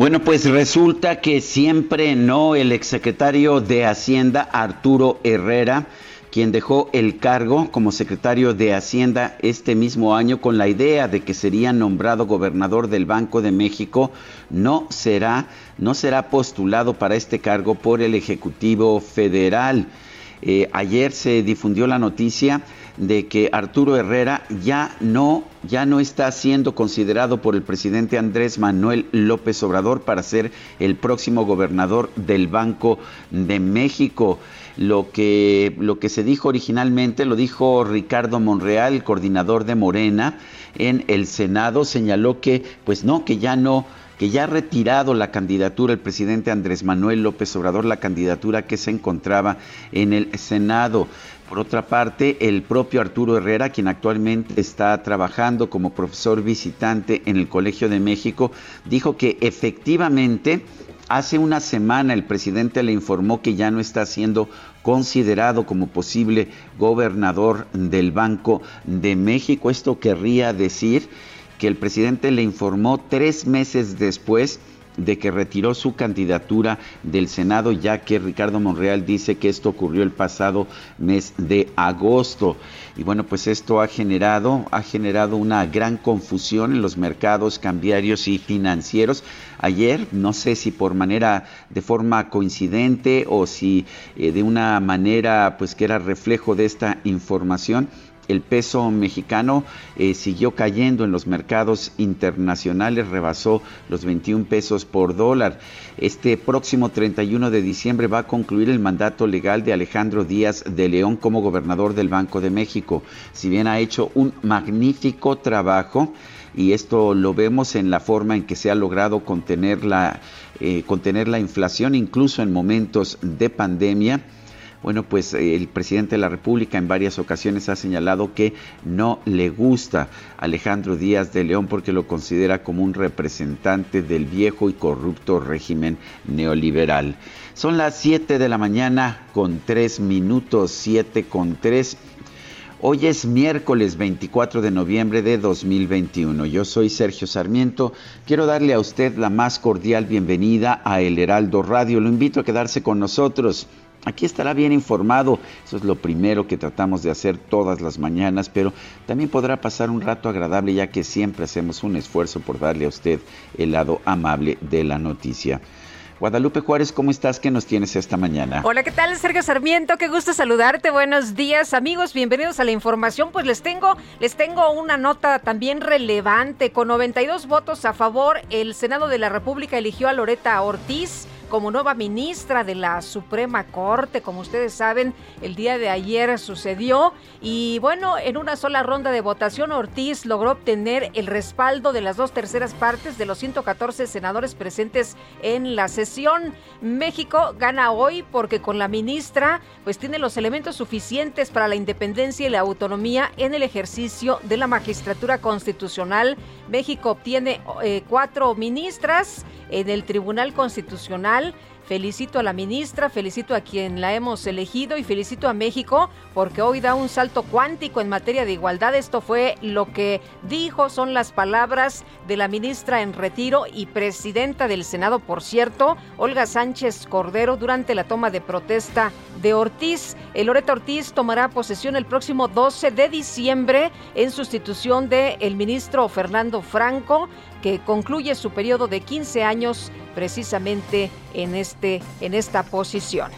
Bueno, pues resulta que siempre no el exsecretario de Hacienda, Arturo Herrera, quien dejó el cargo como secretario de Hacienda este mismo año con la idea de que sería nombrado gobernador del Banco de México, no será, no será postulado para este cargo por el Ejecutivo Federal. Eh, ayer se difundió la noticia de que Arturo Herrera ya no, ya no está siendo considerado por el presidente Andrés Manuel López Obrador para ser el próximo gobernador del Banco de México. Lo que, lo que se dijo originalmente lo dijo Ricardo Monreal, coordinador de Morena, en el Senado, señaló que, pues no, que ya no que ya ha retirado la candidatura el presidente Andrés Manuel López Obrador, la candidatura que se encontraba en el Senado. Por otra parte, el propio Arturo Herrera, quien actualmente está trabajando como profesor visitante en el Colegio de México, dijo que efectivamente hace una semana el presidente le informó que ya no está siendo considerado como posible gobernador del Banco de México. Esto querría decir que el presidente le informó tres meses después de que retiró su candidatura del Senado, ya que Ricardo Monreal dice que esto ocurrió el pasado mes de agosto. Y bueno, pues esto ha generado, ha generado una gran confusión en los mercados cambiarios y financieros. Ayer, no sé si por manera de forma coincidente o si eh, de una manera pues que era reflejo de esta información, el peso mexicano eh, siguió cayendo en los mercados internacionales, rebasó los 21 pesos por dólar. Este próximo 31 de diciembre va a concluir el mandato legal de Alejandro Díaz de León como gobernador del Banco de México. Si bien ha hecho un magnífico trabajo, y esto lo vemos en la forma en que se ha logrado contener la, eh, contener la inflación incluso en momentos de pandemia, bueno, pues eh, el presidente de la República en varias ocasiones ha señalado que no le gusta Alejandro Díaz de León porque lo considera como un representante del viejo y corrupto régimen neoliberal. Son las 7 de la mañana con 3 minutos, 7 con 3. Hoy es miércoles 24 de noviembre de 2021. Yo soy Sergio Sarmiento. Quiero darle a usted la más cordial bienvenida a El Heraldo Radio. Lo invito a quedarse con nosotros. Aquí estará bien informado, eso es lo primero que tratamos de hacer todas las mañanas, pero también podrá pasar un rato agradable ya que siempre hacemos un esfuerzo por darle a usted el lado amable de la noticia. Guadalupe Juárez, ¿cómo estás? ¿Qué nos tienes esta mañana? Hola, ¿qué tal? Sergio Sarmiento, qué gusto saludarte. Buenos días, amigos. Bienvenidos a la información. Pues les tengo, les tengo una nota también relevante. Con 92 votos a favor, el Senado de la República eligió a Loreta Ortiz como nueva ministra de la Suprema Corte. Como ustedes saben, el día de ayer sucedió y bueno, en una sola ronda de votación Ortiz logró obtener el respaldo de las dos terceras partes de los 114 senadores presentes en la sesión. México gana hoy porque con la ministra pues tiene los elementos suficientes para la independencia y la autonomía en el ejercicio de la magistratura constitucional. México obtiene eh, cuatro ministras en el Tribunal Constitucional Felicito a la ministra, felicito a quien la hemos elegido y felicito a México porque hoy da un salto cuántico en materia de igualdad. Esto fue lo que dijo, son las palabras de la ministra en retiro y presidenta del Senado, por cierto, Olga Sánchez Cordero, durante la toma de protesta de Ortiz. El Loreto Ortiz tomará posesión el próximo 12 de diciembre en sustitución del el ministro Fernando Franco que concluye su periodo de 15 años precisamente en, este, en esta posición.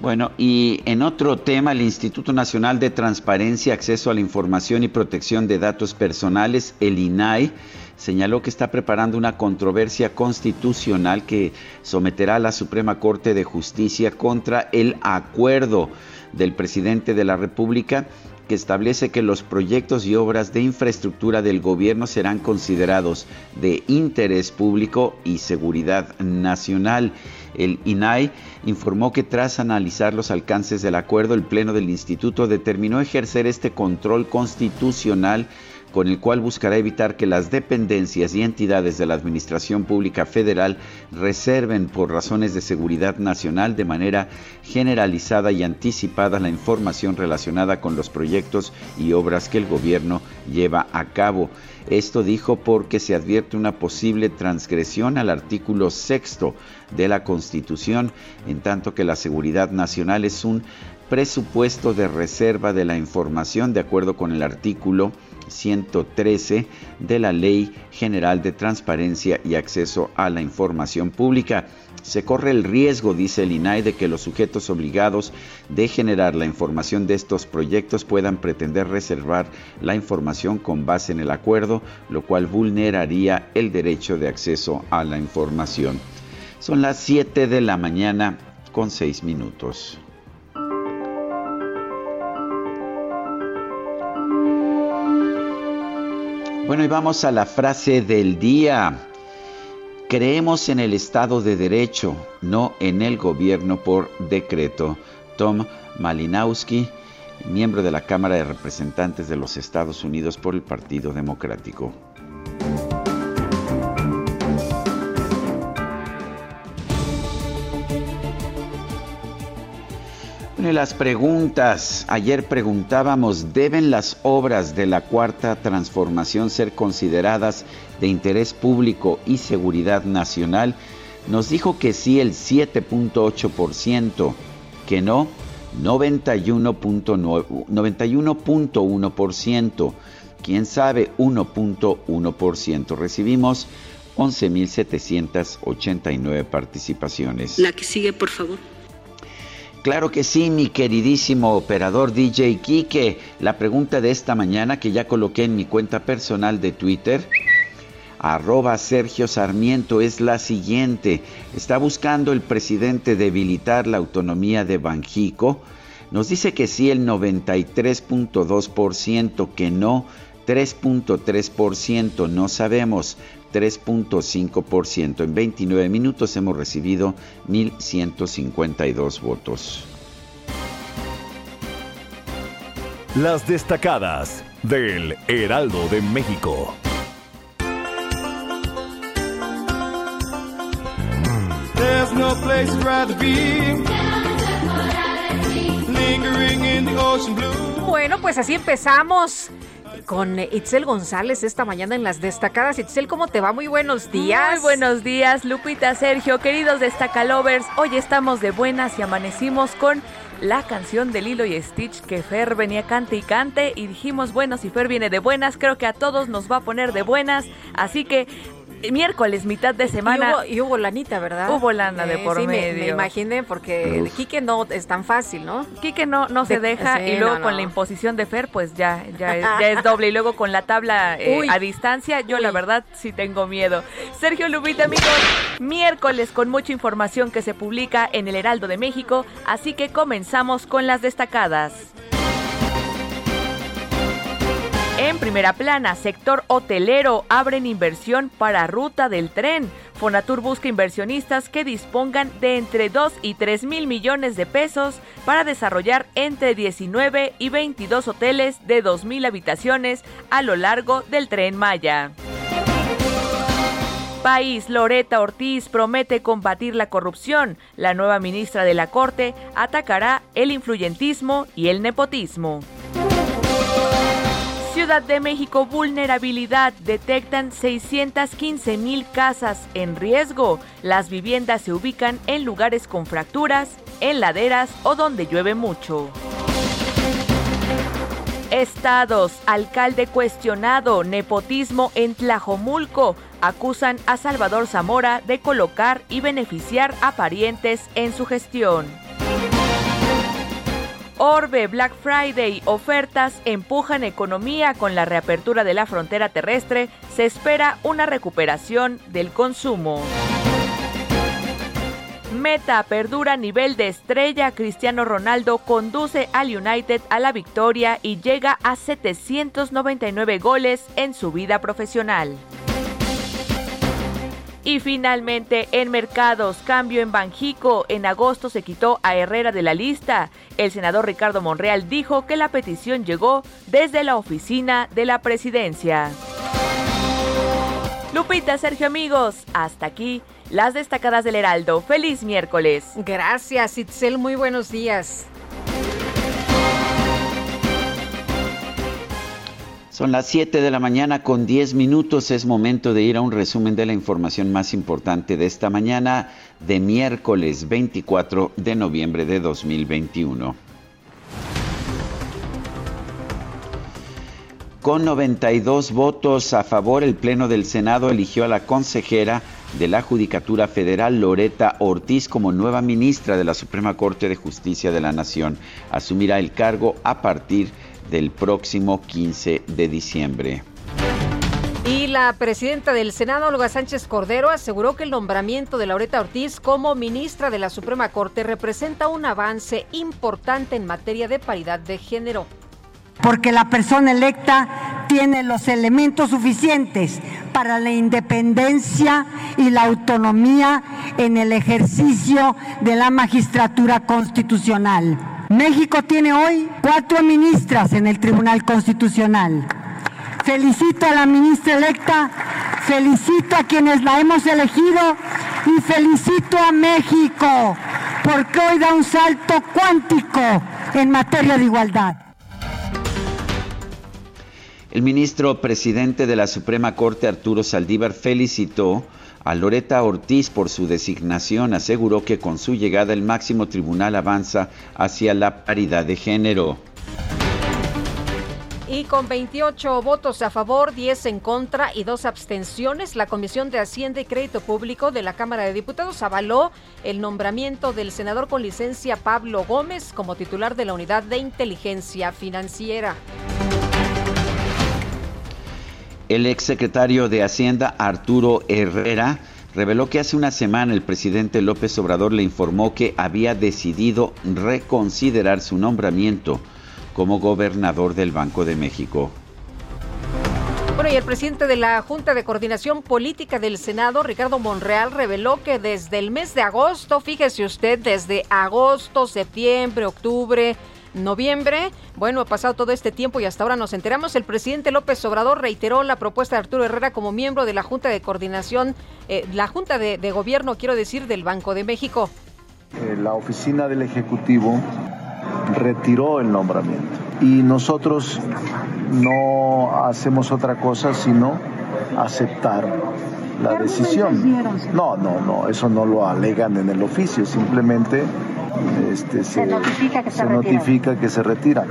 Bueno, y en otro tema, el Instituto Nacional de Transparencia, Acceso a la Información y Protección de Datos Personales, el INAI, señaló que está preparando una controversia constitucional que someterá a la Suprema Corte de Justicia contra el acuerdo del presidente de la República que establece que los proyectos y obras de infraestructura del gobierno serán considerados de interés público y seguridad nacional. El INAI informó que tras analizar los alcances del acuerdo, el Pleno del Instituto determinó ejercer este control constitucional con el cual buscará evitar que las dependencias y entidades de la Administración Pública Federal reserven por razones de seguridad nacional de manera generalizada y anticipada la información relacionada con los proyectos y obras que el gobierno lleva a cabo. Esto dijo porque se advierte una posible transgresión al artículo sexto de la Constitución, en tanto que la seguridad nacional es un presupuesto de reserva de la información de acuerdo con el artículo 113 de la Ley General de Transparencia y Acceso a la Información Pública. Se corre el riesgo, dice el INAI, de que los sujetos obligados de generar la información de estos proyectos puedan pretender reservar la información con base en el acuerdo, lo cual vulneraría el derecho de acceso a la información. Son las 7 de la mañana con 6 minutos. Bueno, y vamos a la frase del día. Creemos en el Estado de Derecho, no en el gobierno por decreto. Tom Malinowski, miembro de la Cámara de Representantes de los Estados Unidos por el Partido Democrático. Las preguntas. Ayer preguntábamos, ¿deben las obras de la cuarta transformación ser consideradas de interés público y seguridad nacional? Nos dijo que sí el 7.8%, que no 91.1%, quién sabe 1.1%. Recibimos 11.789 participaciones. La que sigue, por favor. Claro que sí, mi queridísimo operador DJ Kike. La pregunta de esta mañana que ya coloqué en mi cuenta personal de Twitter, arroba Sergio Sarmiento, es la siguiente. ¿Está buscando el presidente debilitar la autonomía de Banjico? Nos dice que sí el 93.2%, que no 3.3%, no sabemos. 3.5%. En 29 minutos hemos recibido 1.152 votos. Las destacadas del Heraldo de México. Bueno, pues así empezamos con Itzel González esta mañana en las destacadas. Itzel, ¿cómo te va? Muy buenos días. Muy buenos días, Lupita, Sergio, queridos destacalovers. Hoy estamos de buenas y amanecimos con la canción de Lilo y Stitch que Fer venía cante y cante y dijimos, bueno, si Fer viene de buenas, creo que a todos nos va a poner de buenas. Así que miércoles, mitad de semana. Y hubo, lanita, ¿verdad? Hubo lana de eh, por medio. Me, imaginé, porque el Quique no es tan fácil, ¿no? Quique no, no se deja y luego con la imposición de Fer, pues ya, ya, es, doble. Y luego con la tabla eh, a distancia, yo la verdad sí tengo miedo. Sergio Lubita, amigos, miércoles con mucha información que se publica en el Heraldo de México, así que comenzamos con las destacadas. En primera plana, sector hotelero abren inversión para ruta del tren. Fonatur busca inversionistas que dispongan de entre 2 y 3 mil millones de pesos para desarrollar entre 19 y 22 hoteles de 2 mil habitaciones a lo largo del tren Maya. país, Loreta Ortiz promete combatir la corrupción. La nueva ministra de la Corte atacará el influyentismo y el nepotismo. Ciudad de México, vulnerabilidad. Detectan 615 mil casas en riesgo. Las viviendas se ubican en lugares con fracturas, en laderas o donde llueve mucho. Estados, alcalde cuestionado, nepotismo en Tlajomulco. Acusan a Salvador Zamora de colocar y beneficiar a parientes en su gestión. Orbe, Black Friday, ofertas empujan economía con la reapertura de la frontera terrestre. Se espera una recuperación del consumo. Meta perdura nivel de estrella. Cristiano Ronaldo conduce al United a la victoria y llega a 799 goles en su vida profesional. Y finalmente, en mercados, cambio en Banjico. En agosto se quitó a Herrera de la lista. El senador Ricardo Monreal dijo que la petición llegó desde la oficina de la presidencia. Lupita, Sergio, amigos, hasta aquí las destacadas del Heraldo. Feliz miércoles. Gracias, Itzel. Muy buenos días. Son las 7 de la mañana con 10 minutos. Es momento de ir a un resumen de la información más importante de esta mañana de miércoles 24 de noviembre de 2021. Con 92 votos a favor, el Pleno del Senado eligió a la consejera de la Judicatura Federal, Loreta Ortiz, como nueva ministra de la Suprema Corte de Justicia de la Nación. Asumirá el cargo a partir de del próximo 15 de diciembre. Y la presidenta del Senado, Olga Sánchez Cordero, aseguró que el nombramiento de Laureta Ortiz como ministra de la Suprema Corte representa un avance importante en materia de paridad de género. Porque la persona electa tiene los elementos suficientes para la independencia y la autonomía en el ejercicio de la magistratura constitucional. México tiene hoy cuatro ministras en el Tribunal Constitucional. Felicito a la ministra electa, felicito a quienes la hemos elegido y felicito a México porque hoy da un salto cuántico en materia de igualdad. El ministro presidente de la Suprema Corte, Arturo Saldívar, felicitó a Loreta Ortiz por su designación aseguró que con su llegada el máximo tribunal avanza hacia la paridad de género. Y con 28 votos a favor, 10 en contra y dos abstenciones, la Comisión de Hacienda y Crédito Público de la Cámara de Diputados avaló el nombramiento del senador con licencia Pablo Gómez como titular de la Unidad de Inteligencia Financiera. El exsecretario de Hacienda, Arturo Herrera, reveló que hace una semana el presidente López Obrador le informó que había decidido reconsiderar su nombramiento como gobernador del Banco de México. Bueno, y el presidente de la Junta de Coordinación Política del Senado, Ricardo Monreal, reveló que desde el mes de agosto, fíjese usted, desde agosto, septiembre, octubre, noviembre. Bueno, ha pasado todo este tiempo y hasta ahora nos enteramos. El presidente López Obrador reiteró la propuesta de Arturo Herrera como miembro de la Junta de Coordinación, eh, la Junta de, Gobierno, quiero decir, del Banco de México. Eh, la oficina del Ejecutivo retiró el nombramiento y nosotros no hacemos otra cosa sino aceptar la decisión. No, no, no, eso no lo alegan en el oficio, simplemente este, se, notifica que se, notifica que se retira.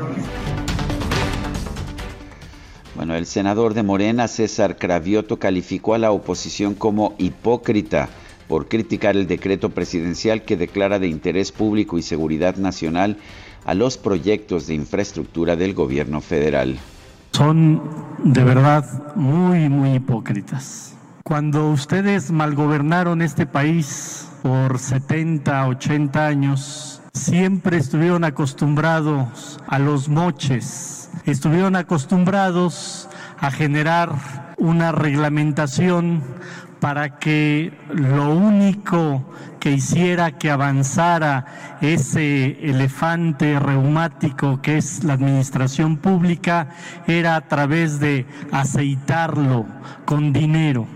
Bueno, el senador de Morena, César Cravioto, calificó a la oposición como hipócrita por criticar el decreto presidencial que declara de interés público y seguridad nacional a los proyectos de infraestructura del gobierno federal. Son de verdad muy, muy hipócritas. Cuando ustedes malgobernaron este país, por 70, 80 años, siempre estuvieron acostumbrados a los moches, estuvieron acostumbrados a generar una reglamentación para que lo único que hiciera que avanzara ese elefante reumático que es la administración pública era a través de aceitarlo con dinero.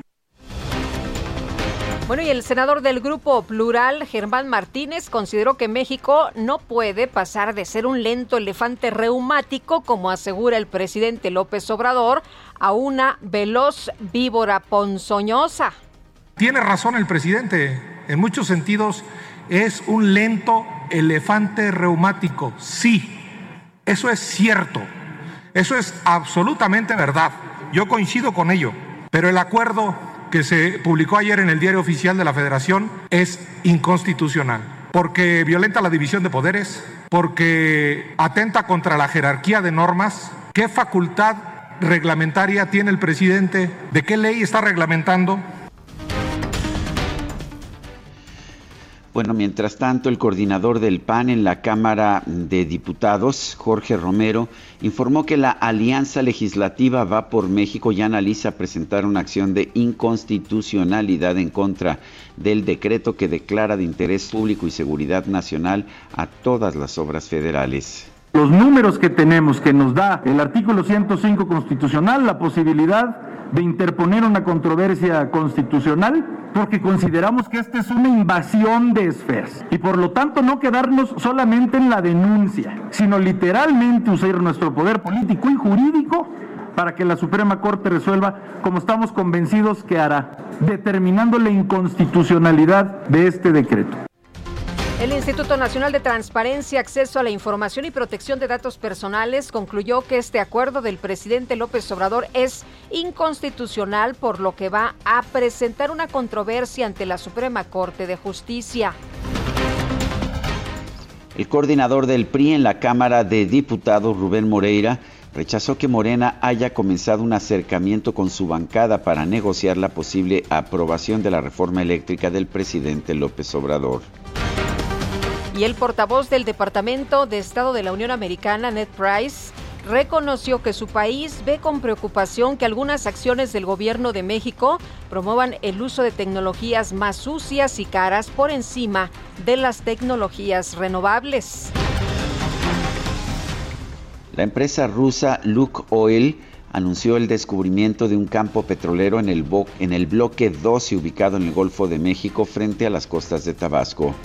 Bueno, y el senador del Grupo Plural, Germán Martínez, consideró que México no puede pasar de ser un lento elefante reumático, como asegura el presidente López Obrador, a una veloz víbora ponzoñosa. Tiene razón el presidente. En muchos sentidos es un lento elefante reumático. Sí, eso es cierto. Eso es absolutamente verdad. Yo coincido con ello. Pero el acuerdo que se publicó ayer en el diario oficial de la Federación es inconstitucional, porque violenta la división de poderes, porque atenta contra la jerarquía de normas. ¿Qué facultad reglamentaria tiene el presidente? ¿De qué ley está reglamentando? Bueno, mientras tanto, el coordinador del PAN en la Cámara de Diputados, Jorge Romero, informó que la Alianza Legislativa Va por México ya analiza presentar una acción de inconstitucionalidad en contra del decreto que declara de interés público y seguridad nacional a todas las obras federales. Los números que tenemos que nos da el artículo 105 constitucional, la posibilidad de interponer una controversia constitucional porque consideramos que esta es una invasión de esferas y por lo tanto no quedarnos solamente en la denuncia, sino literalmente usar nuestro poder político y jurídico para que la Suprema Corte resuelva como estamos convencidos que hará, determinando la inconstitucionalidad de este decreto. El Instituto Nacional de Transparencia, Acceso a la Información y Protección de Datos Personales concluyó que este acuerdo del presidente López Obrador es inconstitucional, por lo que va a presentar una controversia ante la Suprema Corte de Justicia. El coordinador del PRI en la Cámara de Diputados, Rubén Moreira, rechazó que Morena haya comenzado un acercamiento con su bancada para negociar la posible aprobación de la reforma eléctrica del presidente López Obrador. Y el portavoz del Departamento de Estado de la Unión Americana, Ned Price, reconoció que su país ve con preocupación que algunas acciones del gobierno de México promuevan el uso de tecnologías más sucias y caras por encima de las tecnologías renovables. La empresa rusa Luke Oil anunció el descubrimiento de un campo petrolero en el, en el bloque 12 ubicado en el Golfo de México frente a las costas de Tabasco.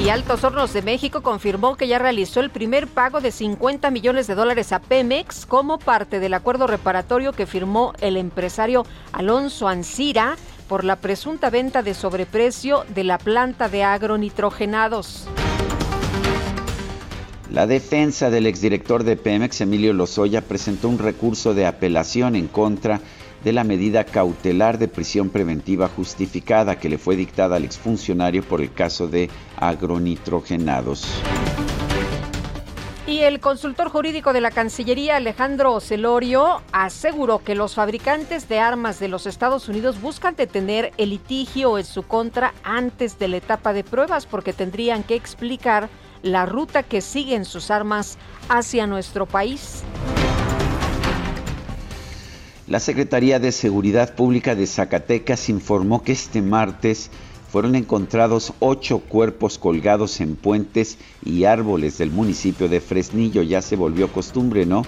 Y Altos Hornos de México confirmó que ya realizó el primer pago de 50 millones de dólares a Pemex como parte del acuerdo reparatorio que firmó el empresario Alonso Ancira por la presunta venta de sobreprecio de la planta de agronitrogenados. La defensa del exdirector de Pemex, Emilio Lozoya, presentó un recurso de apelación en contra de la medida cautelar de prisión preventiva justificada que le fue dictada al exfuncionario por el caso de agronitrogenados. Y el consultor jurídico de la Cancillería, Alejandro Celorio, aseguró que los fabricantes de armas de los Estados Unidos buscan detener el litigio en su contra antes de la etapa de pruebas porque tendrían que explicar la ruta que siguen sus armas hacia nuestro país. La Secretaría de Seguridad Pública de Zacatecas informó que este martes fueron encontrados ocho cuerpos colgados en puentes y árboles del municipio de Fresnillo. Ya se volvió costumbre, ¿no?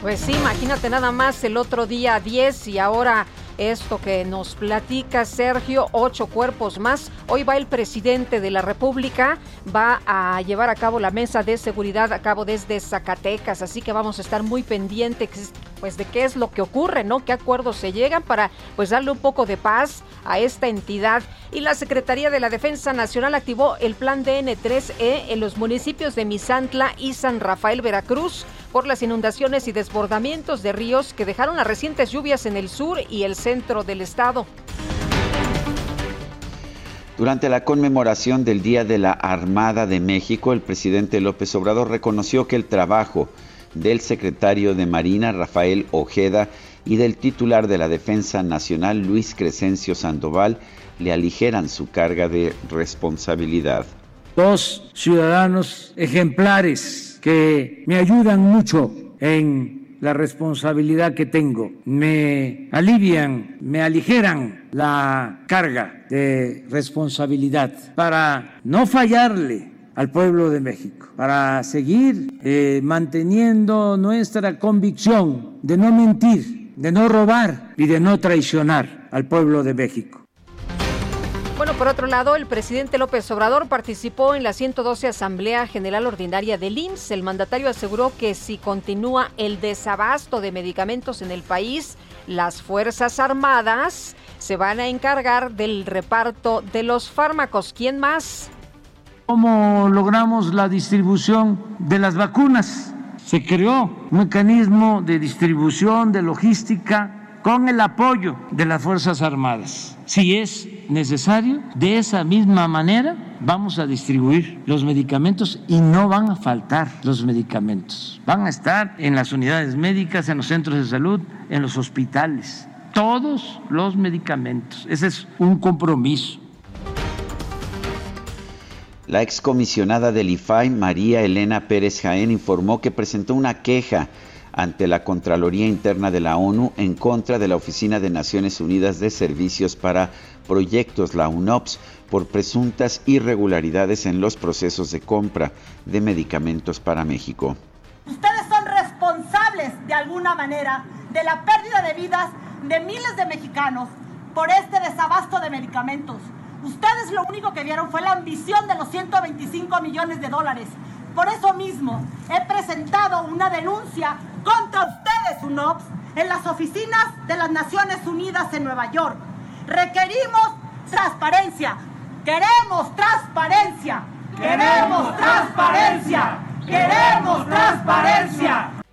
Pues sí, imagínate nada más el otro día 10 y ahora esto que nos platica Sergio, ocho cuerpos más. Hoy va el presidente de la República, va a llevar a cabo la mesa de seguridad a cabo desde Zacatecas, así que vamos a estar muy pendientes pues de qué es lo que ocurre, ¿no? ¿Qué acuerdos se llegan para pues darle un poco de paz a esta entidad? Y la Secretaría de la Defensa Nacional activó el plan DN3E en los municipios de Misantla y San Rafael, Veracruz, por las inundaciones y desbordamientos de ríos que dejaron las recientes lluvias en el sur y el centro del estado. Durante la conmemoración del Día de la Armada de México, el presidente López Obrador reconoció que el trabajo del secretario de Marina Rafael Ojeda y del titular de la Defensa Nacional Luis Crescencio Sandoval le aligeran su carga de responsabilidad. Dos ciudadanos ejemplares que me ayudan mucho en la responsabilidad que tengo, me alivian, me aligeran la carga de responsabilidad para no fallarle al pueblo de México, para seguir eh, manteniendo nuestra convicción de no mentir, de no robar y de no traicionar al pueblo de México. Bueno, por otro lado, el presidente López Obrador participó en la 112 Asamblea General Ordinaria del IMSS. El mandatario aseguró que si continúa el desabasto de medicamentos en el país, las Fuerzas Armadas se van a encargar del reparto de los fármacos. ¿Quién más? ¿Cómo logramos la distribución de las vacunas? Se creó un mecanismo de distribución, de logística, con el apoyo de las Fuerzas Armadas. Si es necesario, de esa misma manera vamos a distribuir los medicamentos y no van a faltar los medicamentos. Van a estar en las unidades médicas, en los centros de salud, en los hospitales. Todos los medicamentos. Ese es un compromiso. La excomisionada del IFAI, María Elena Pérez Jaén, informó que presentó una queja ante la Contraloría Interna de la ONU en contra de la Oficina de Naciones Unidas de Servicios para Proyectos, la UNOPS, por presuntas irregularidades en los procesos de compra de medicamentos para México. Ustedes son responsables de alguna manera de la pérdida de vidas de miles de mexicanos por este desabasto de medicamentos. Ustedes lo único que vieron fue la ambición de los 125 millones de dólares. Por eso mismo he presentado una denuncia contra ustedes, UNOPS, en las oficinas de las Naciones Unidas en Nueva York. Requerimos transparencia. Queremos transparencia. Queremos transparencia. Queremos transparencia.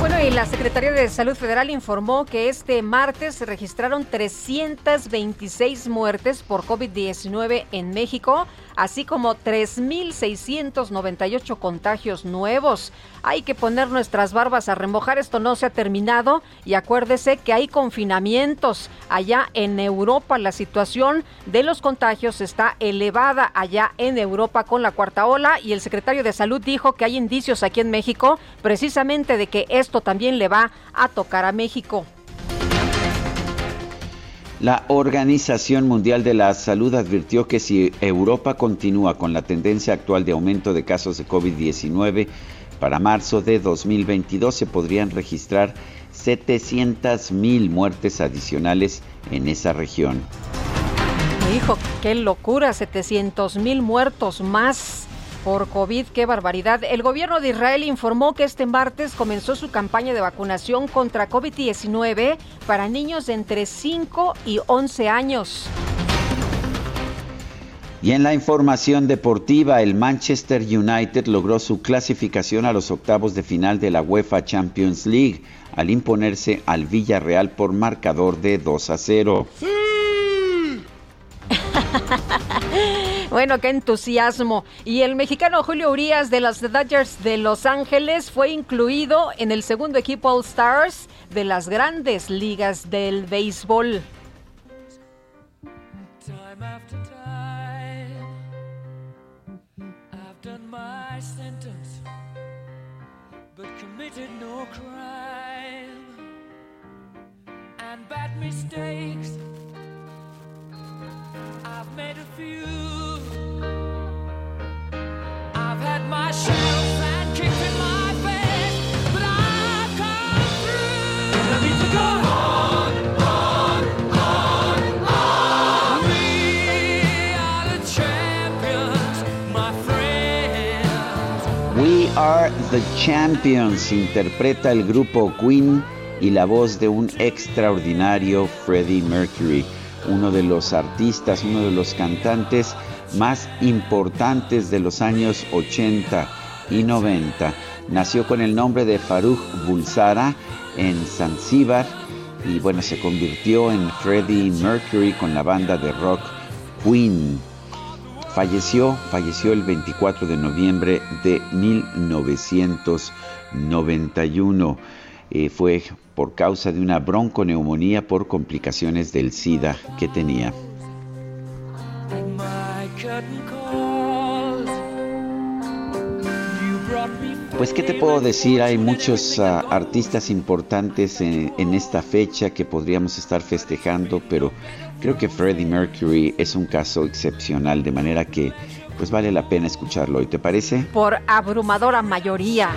Bueno, y la Secretaría de Salud Federal informó que este martes se registraron 326 muertes por COVID-19 en México, así como 3.698 contagios nuevos. Hay que poner nuestras barbas a remojar, esto no se ha terminado y acuérdese que hay confinamientos allá en Europa. La situación de los contagios está elevada allá en Europa con la cuarta ola y el secretario de Salud dijo que hay indicios aquí en México precisamente de que esto también le va a tocar a México. La Organización Mundial de la Salud advirtió que si Europa continúa con la tendencia actual de aumento de casos de COVID-19, para marzo de 2022 se podrían registrar 700 mil muertes adicionales en esa región. Hijo, qué locura, 700 mil muertos más por COVID. ¡Qué barbaridad! El gobierno de Israel informó que este martes comenzó su campaña de vacunación contra COVID-19 para niños de entre 5 y 11 años. Y en la información deportiva, el Manchester United logró su clasificación a los octavos de final de la UEFA Champions League al imponerse al Villarreal por marcador de 2 a 0. ¡Sí! Bueno, qué entusiasmo. Y el mexicano Julio Urias de los Dodgers de Los Ángeles fue incluido en el segundo equipo All Stars de las grandes ligas del béisbol. We Are the Champions interpreta el grupo Queen y la voz de un extraordinario Freddie Mercury, uno de los artistas, uno de los cantantes más importantes de los años 80 y 90. Nació con el nombre de Farouk Bulsara en Zanzíbar y bueno, se convirtió en Freddie Mercury con la banda de rock Queen. Falleció, falleció el 24 de noviembre de 1991. Eh, fue por causa de una bronconeumonía por complicaciones del SIDA que tenía. Pues qué te puedo decir, hay muchos ah, artistas importantes en, en, esta fecha que podríamos estar festejando, pero creo que Freddie Mercury es un caso excepcional, de manera que pues vale la pena escucharlo hoy, ¿te parece? Por abrumadora mayoría.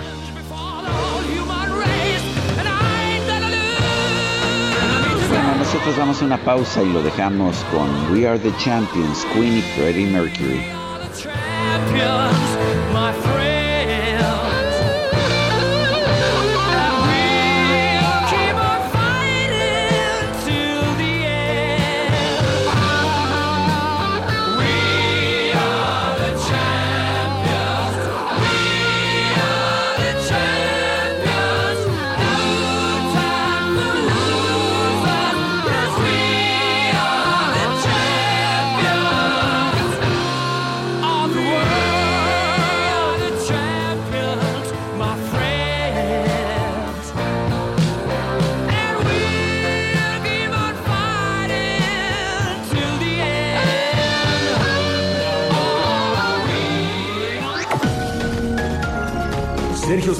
Nosotros damos una pausa y lo dejamos con We Are the Champions, Queen y Freddie Mercury.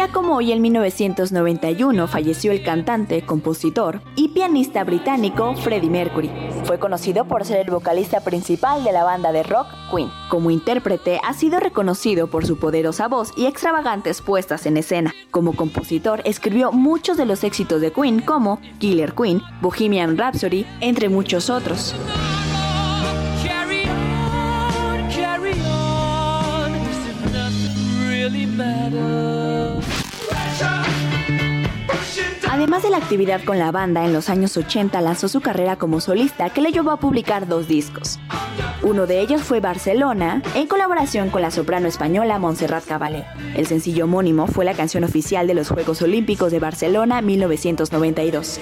día como hoy en 1991 falleció el cantante, compositor y pianista británico Freddie Mercury. Fue conocido por ser el vocalista principal de la banda de rock Queen. Como intérprete ha sido reconocido por su poderosa voz y extravagantes puestas en escena. Como compositor escribió muchos de los éxitos de Queen como Killer Queen, Bohemian Rhapsody, entre muchos otros. Además de la actividad con la banda, en los años 80 lanzó su carrera como solista que le llevó a publicar dos discos. Uno de ellos fue Barcelona, en colaboración con la soprano española Montserrat Caballé. El sencillo homónimo fue la canción oficial de los Juegos Olímpicos de Barcelona 1992.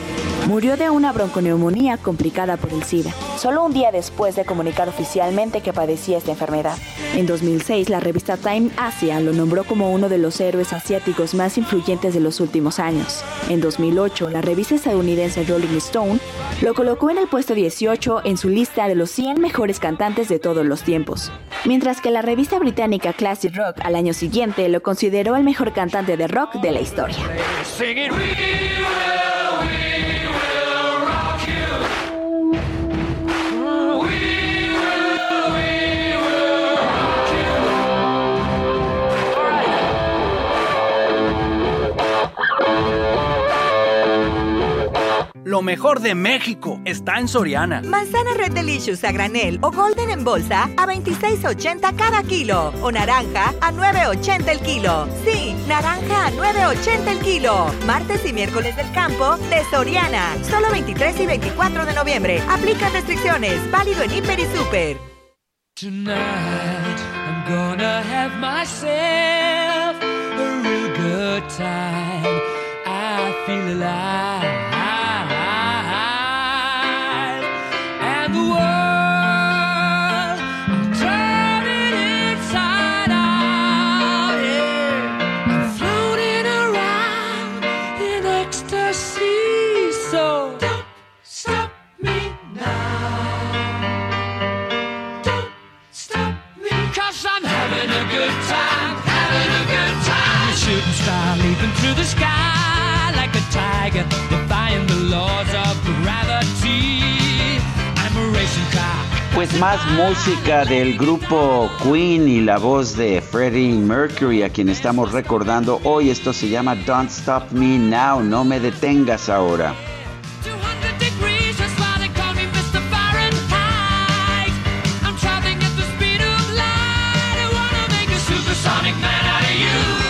Murió de una bronconeumonía complicada por el SIDA, solo un día después de comunicar oficialmente que padecía esta enfermedad. En 2006, la revista Time Asia lo nombró como uno de los héroes asiáticos más influyentes de los últimos años. En 2008, la revista estadounidense Rolling Stone lo colocó en el puesto 18 en su lista de los 100 mejores cantantes de todos los tiempos, mientras que la revista británica Classic Rock al año siguiente lo consideró el mejor cantante de rock de la historia. Lo mejor de México está en Soriana. Manzana Red Delicious a granel o Golden en bolsa a 26.80 cada kilo. O naranja a 9.80 el kilo. Sí, naranja a 9.80 el kilo. Martes y miércoles del campo de Soriana. Solo 23 y 24 de noviembre. Aplica restricciones. Válido en Hiper y Super. Tonight I'm gonna have myself a real good time. I feel alive. tiger, defying the laws of gravity. I'm a racing car. Pues más música del grupo Queen y la voz de Freddie Mercury a quien estamos recordando hoy. Esto se llama Don't Stop Me Now, no me detengas ahora.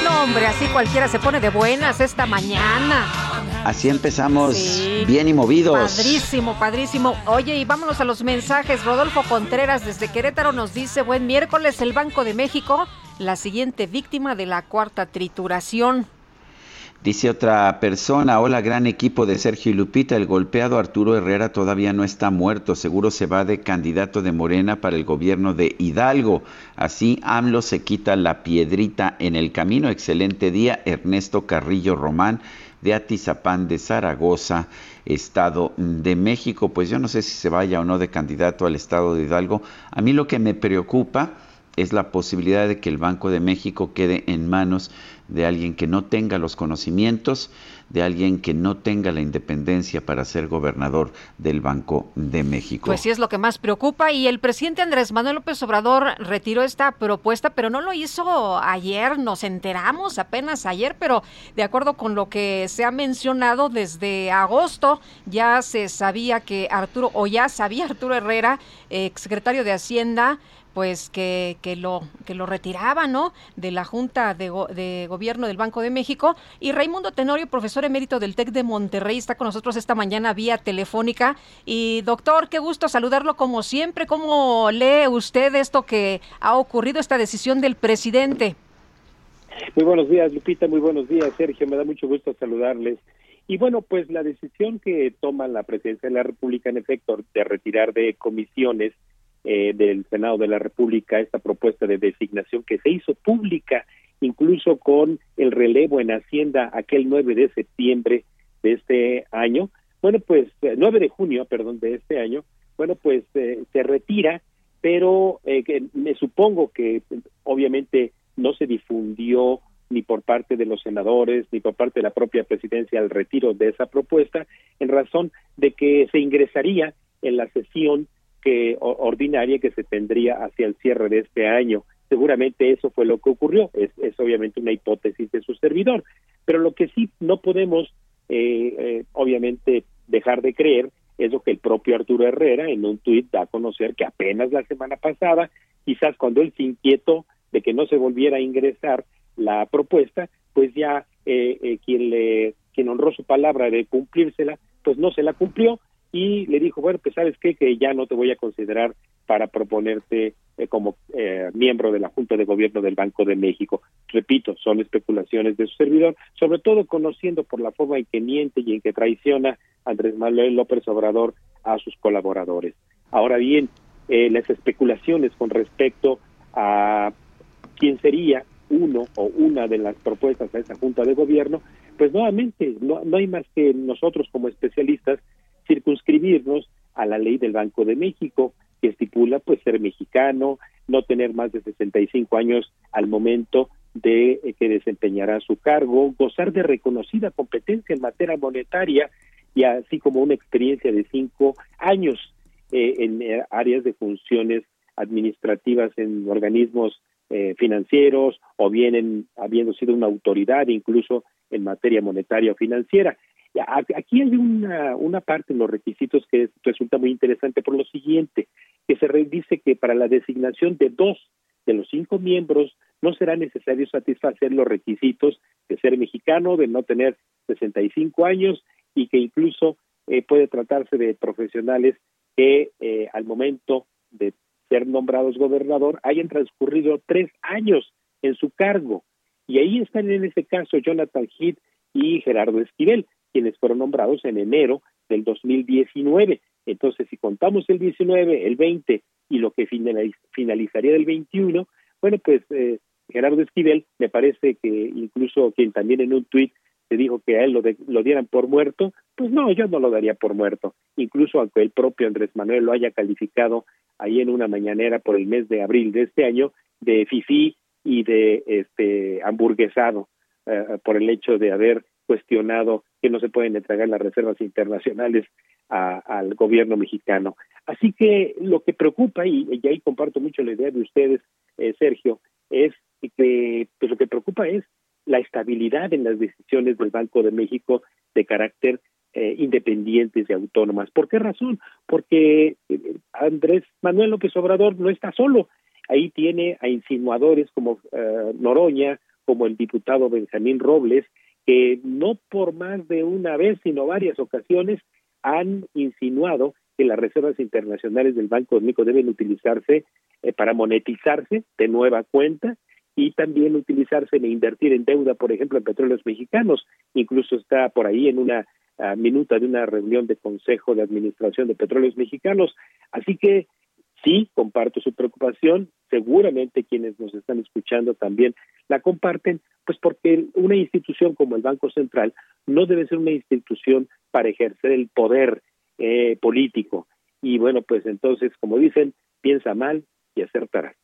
No, hombre, así cualquiera se pone de buenas esta mañana. Así empezamos bien y movidos. Padrísimo, padrísimo. Oye, y vámonos a los mensajes. Rodolfo Contreras desde Querétaro nos dice, buen miércoles, el Banco de México, la siguiente víctima de la cuarta trituración. Dice otra persona, hola gran equipo de Sergio y Lupita, el golpeado Arturo Herrera todavía no está muerto, seguro se va de candidato de Morena para el gobierno de Hidalgo. Así AMLO se quita la piedrita en el camino. Excelente día, Ernesto Carrillo Román de Atizapán de Zaragoza, Estado de México. Pues yo no sé si se vaya o no de candidato al Estado de Hidalgo. A mí lo que me preocupa es la posibilidad de que el Banco de México quede en manos de alguien que no tenga los conocimientos, de alguien que no tenga la independencia para ser gobernador del Banco de México. Pues sí es lo que más preocupa y el presidente Andrés Manuel López Obrador retiró esta propuesta, pero no lo hizo ayer, nos enteramos apenas ayer, pero de acuerdo con lo que se ha mencionado desde agosto ya se sabía que Arturo o ya sabía Arturo Herrera, exsecretario de Hacienda, pues que, que, lo, que lo retiraba, ¿no? De la Junta de, de, Gobierno del Banco de México. Y Raimundo Tenorio, profesor emérito del TEC de Monterrey, está con nosotros esta mañana vía telefónica. Y doctor, qué gusto saludarlo como siempre. ¿Cómo lee usted esto que ha ocurrido, esta decisión del presidente? Muy buenos días, Lupita. Muy buenos días, Sergio. Me da mucho gusto saludarles. Y bueno, pues la decisión que toma la presidencia de la República, en efecto, de retirar de comisiones eh, del Senado de la República esta propuesta de designación que se hizo pública incluso con el relevo en Hacienda aquel 9 de septiembre de este año, bueno, pues 9 eh, de junio, perdón, de este año, bueno, pues eh, se retira, pero que me supongo que obviamente no se difundió ni por parte de los senadores ni por parte de la propia presidencia el retiro de esa propuesta en razón de que se ingresaría en la sesión que ordinaria que se tendría hacia el cierre de este año. Seguramente eso fue lo que ocurrió, es, es obviamente una hipótesis de su servidor, pero lo que sí no podemos, eh, eh, obviamente, dejar de creer es lo que el propio Arturo Herrera en un tuit da a conocer que apenas la semana pasada, quizás cuando él se inquietó de que no se volviera a ingresar la propuesta, pues ya eh, eh quien le quien honró su palabra de cumplírsela, pues no se la cumplió y le dijo, bueno, pues sabes qué, que ya no te voy a considerar para proponerte eh, como eh, miembro de la Junta de Gobierno del Banco de México. Repito, son especulaciones de su servidor, sobre todo conociendo por la forma en que miente y en que traiciona Andrés Manuel López Obrador a sus colaboradores. Ahora bien, eh, las especulaciones con respecto a quién sería uno o una de las propuestas a esa Junta de Gobierno, pues nuevamente no, no hay más que nosotros como especialistas circunscribirnos a la ley del Banco de México, que estipula pues ser mexicano, no tener más de 65 años al momento de eh, que desempeñará su cargo, gozar de reconocida competencia en materia monetaria y así como una experiencia de cinco años eh, en eh, áreas de funciones administrativas en organismos financieros o bien en, habiendo sido una autoridad incluso en materia monetaria o financiera. Aquí hay una, una parte en los requisitos que resulta muy interesante por lo siguiente, que se dice que para la designación de dos de los cinco miembros no será necesario satisfacer los requisitos de ser mexicano, de no tener 65 años y que incluso eh, puede tratarse de profesionales que eh, al momento de ser nombrados gobernador hayan transcurrido tres años en su cargo. Y ahí están en ese caso Jonathan Heath y Gerardo Esquivel quienes fueron nombrados en enero del 2019. Entonces, si contamos el 19, el 20 y lo que finalizaría del 21, bueno, pues eh, Gerardo Esquivel, me parece que incluso quien también en un tuit se dijo que a él lo, lo dieran por muerto, pues no, yo no lo daría por muerto. Incluso aunque el propio Andrés Manuel lo haya calificado ahí en una mañanera por el mes de abril de este año de fifí y de este hamburguesado eh, por el hecho de haber cuestionado que no se pueden entregar las reservas internacionales al gobierno mexicano. Así que lo que preocupa, y, ahí comparto mucho la idea de ustedes, eh, Sergio, es que pues lo que preocupa es la estabilidad en las decisiones del Banco de México de carácter eh, independientes y autónomas. ¿Por qué razón? Porque eh, Andrés Manuel López Obrador no está solo. Ahí tiene a insinuadores como Noroña, como el diputado Benjamín Robles, que no por más de una vez, sino varias ocasiones, han insinuado que las reservas internacionales del Banco de deben utilizarse eh, para monetizarse de nueva cuenta y también utilizarse en invertir en deuda, por ejemplo, en petróleos mexicanos. Incluso está por ahí en una ah, minuta de una reunión de Consejo de Administración de Petróleos Mexicanos. Así que sí, comparto su preocupación. Seguramente quienes nos están escuchando también la comparten, pues porque una institución como el Banco Central no debe ser una institución para ejercer el poder eh, político. Y bueno, pues entonces, como dicen, piensa mal y acertará.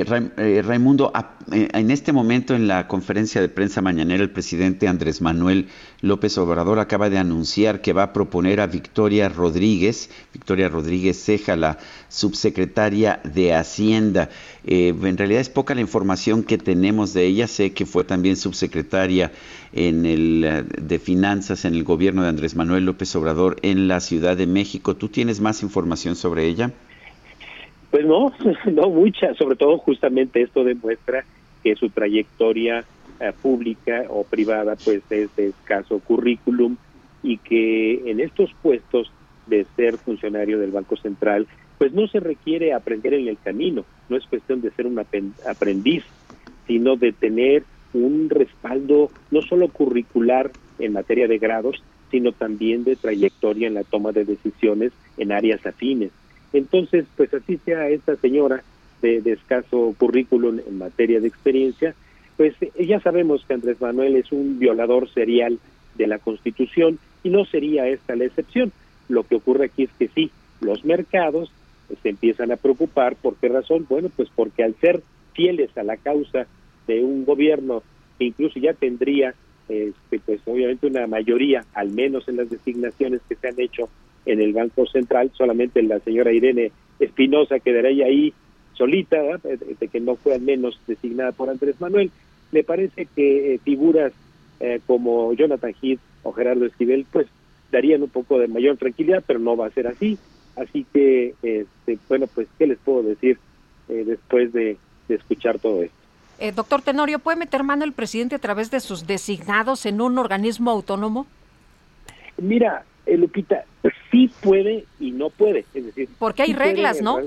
Eh, eh, Raimundo, eh, en este momento en la conferencia de prensa mañanera, el presidente Andrés Manuel López Obrador acaba de anunciar que va a proponer a Victoria Rodríguez, Victoria Rodríguez Ceja, la subsecretaria de Hacienda. en realidad es poca la información que tenemos de ella. Sé que fue también subsecretaria en el, de Finanzas en el gobierno de Andrés Manuel López Obrador en la Ciudad de México. ¿Tú tienes más información sobre ella? Pues no, no mucha, sobre todo justamente esto demuestra que su trayectoria eh, pública o privada pues es de escaso currículum y que en estos puestos de ser funcionario del Banco Central pues no se requiere aprender en el camino, no es cuestión de ser un aprendiz, sino de tener un respaldo no solo curricular en materia de grados, sino también de trayectoria en la toma de decisiones en áreas afines. Entonces, pues así sea esta señora de, escaso currículum en materia de experiencia, pues ya sabemos que Andrés Manuel es un violador serial de la Constitución y no sería esta la excepción. Lo que ocurre aquí es que sí, los mercados se empiezan a preocupar. ¿Por qué razón? Bueno, pues porque al ser fieles a la causa de un gobierno que incluso ya tendría, este, pues obviamente una mayoría, al menos en las designaciones que se han hecho en el Banco Central, solamente la señora Irene Espinosa quedaría ahí solita, de que no fue al menos designada por Andrés Manuel. Me parece que eh, figuras eh, como Jonathan Heath o Gerardo Esquivel, pues darían un poco de mayor tranquilidad, pero no va a ser así. Así que, este, bueno, pues, ¿qué les puedo decir eh, después de, escuchar todo esto? doctor Tenorio, ¿puede meter mano el presidente a través de sus designados en un organismo autónomo? Mira, eh, Lupita, sí puede y no puede. Es decir, porque hay reglas, ¿no?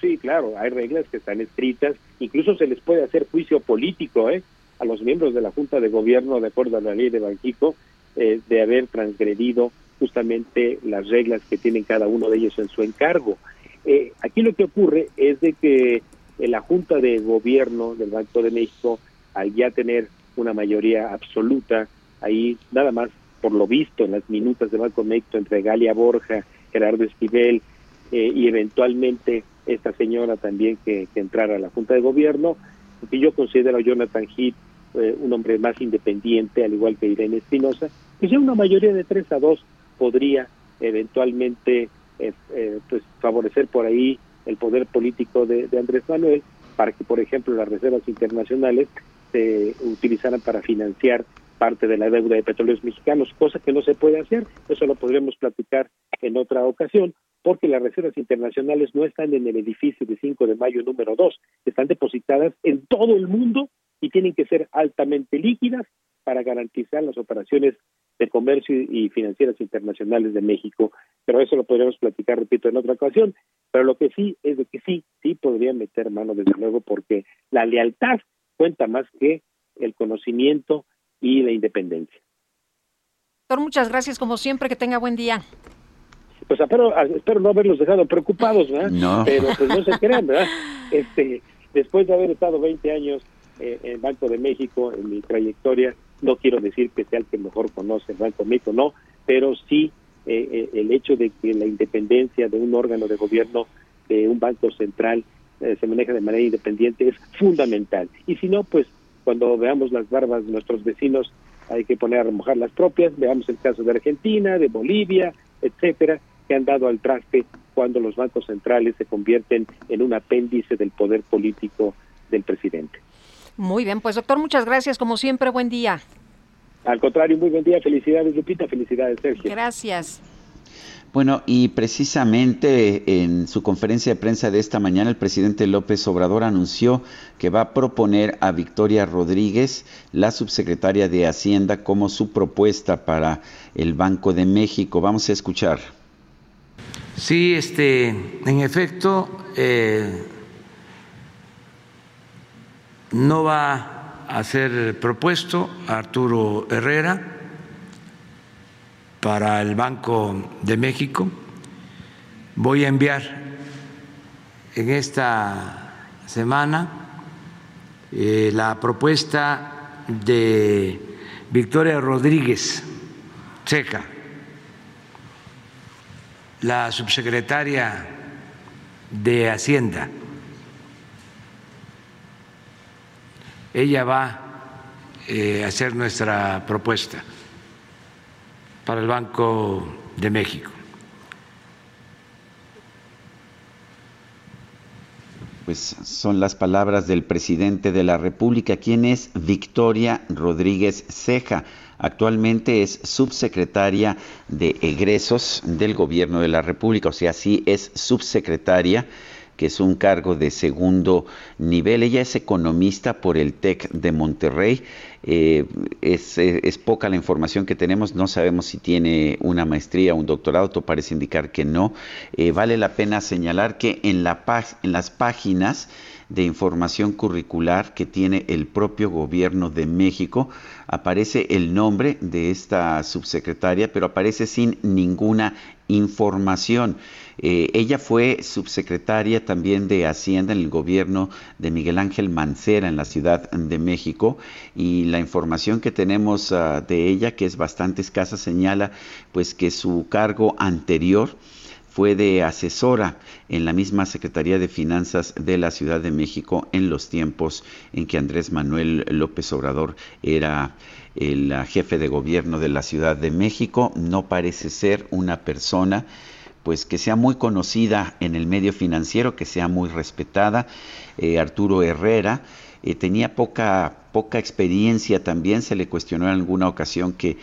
Sí, claro, hay reglas que están escritas. Incluso se les puede hacer juicio político ¿eh? a los miembros de la Junta de Gobierno, de acuerdo a la ley de Banquico, eh, de haber transgredido justamente las reglas que tienen cada uno de ellos en su encargo. Eh, aquí lo que ocurre es de que la Junta de Gobierno del Banco de México, al ya tener una mayoría absoluta, ahí nada más por lo visto en las minutas de Banco México entre Galia Borja, Gerardo Esquivel eh, y eventualmente esta señora también que, entrara a la Junta de Gobierno, que yo considero a Jonathan Heath eh, un hombre más independiente, al igual que Irene Espinosa, pues ya una mayoría de tres a dos podría eventualmente eh, pues favorecer por ahí el poder político de Andrés Manuel para que, por ejemplo, las reservas internacionales se utilizaran para financiar parte de la deuda de petróleos mexicanos, cosa que no se puede hacer, eso lo podremos platicar en otra ocasión, porque las reservas internacionales no están en el edificio de 5 de mayo número 2, están depositadas en todo el mundo y tienen que ser altamente líquidas para garantizar las operaciones de comercio y financieras internacionales de México. Pero eso lo podríamos platicar, repito, en otra ocasión. Pero lo que sí es de que sí, sí podrían meter mano, desde luego, porque la lealtad cuenta más que el conocimiento y la independencia. Doctor, muchas gracias como siempre, que tenga buen día. Pues espero, espero no haberlos dejado preocupados, ¿verdad? No. Pero pues no se crean, ¿verdad? Este, después de haber estado 20 años eh, en el Banco de México, en mi trayectoria, no quiero decir que sea el que mejor conoce el Banco de México, no, pero sí eh, eh, el hecho de que la independencia de un órgano de gobierno, de un banco central, se maneja de manera independiente es fundamental. Y si no, pues cuando veamos las barbas de nuestros vecinos hay que poner a remojar las propias, veamos el caso de Argentina, de Bolivia, etcétera, que han dado al traste cuando los bancos centrales se convierten en un apéndice del poder político del presidente. Muy bien, pues doctor, muchas gracias, como siempre, buen día. Al contrario, muy buen día, felicidades Lupita, felicidades Sergio. Gracias. Bueno, y precisamente en su conferencia de prensa de esta mañana, el presidente López Obrador anunció que va a proponer a Victoria Rodríguez, la subsecretaria de Hacienda, como su propuesta para el Banco de México. Vamos a escuchar. Sí, este, en efecto, eh, no va a ser propuesto Arturo Herrera para el Banco de México. Voy a enviar en esta semana eh, la propuesta de Victoria Rodríguez Checa, la subsecretaria de Hacienda. Ella va eh, a hacer nuestra propuesta para el Banco de México. Pues son las palabras del presidente de la República, quien es Victoria Rodríguez Ceja. Actualmente es subsecretaria de egresos del gobierno de la República, o sea, sí es subsecretaria que es un cargo de segundo nivel. Ella es economista por el TEC de Monterrey. Eh, es, poca la información que tenemos, no sabemos si tiene una maestría o un doctorado, todo parece indicar que no. Eh, vale la pena señalar que en, la, en las páginas de información curricular que tiene el propio gobierno de México. Aparece el nombre de esta subsecretaria, pero aparece sin ninguna información. Eh, ella fue subsecretaria también de Hacienda en el gobierno de Miguel Ángel Mancera en la Ciudad de México y la información que tenemos ah, de ella, que es bastante escasa, señala pues que su cargo anterior fue de asesora en la misma Secretaría de Finanzas de la Ciudad de México en los tiempos en que Andrés Manuel López Obrador era el jefe de gobierno de la Ciudad de México. No parece ser una persona pues que sea muy conocida en el medio financiero, que sea muy respetada. Eh, Arturo Herrera eh, tenía poca, poca experiencia también, se le cuestionó en alguna ocasión que,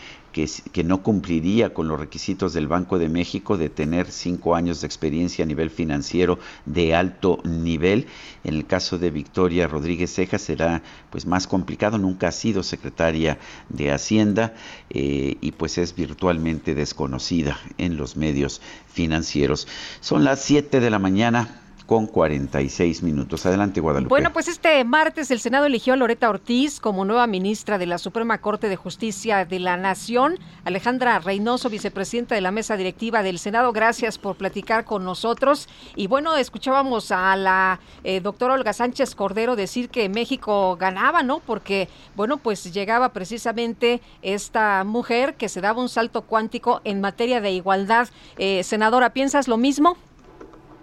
que, no cumpliría con los requisitos del Banco de México de tener cinco años de experiencia a nivel financiero de alto nivel. En el caso de Victoria Rodríguez Ceja será pues más complicado, nunca ha sido secretaria de Hacienda eh, y pues es virtualmente desconocida en los medios financieros. Son las 7 de la mañana con 46 minutos. Adelante, Guadalupe. Bueno, pues este martes el Senado eligió a Loreta Ortiz como nueva ministra de la Suprema Corte de Justicia de la Nación. Alejandra Reynoso, vicepresidenta de la mesa directiva del Senado, gracias por platicar con nosotros. Y bueno, escuchábamos a la eh, doctora Olga Sánchez Cordero decir que México ganaba, ¿no? Porque, bueno, pues llegaba precisamente esta mujer que se daba un salto cuántico en materia de igualdad. Eh, senadora, ¿piensas lo mismo?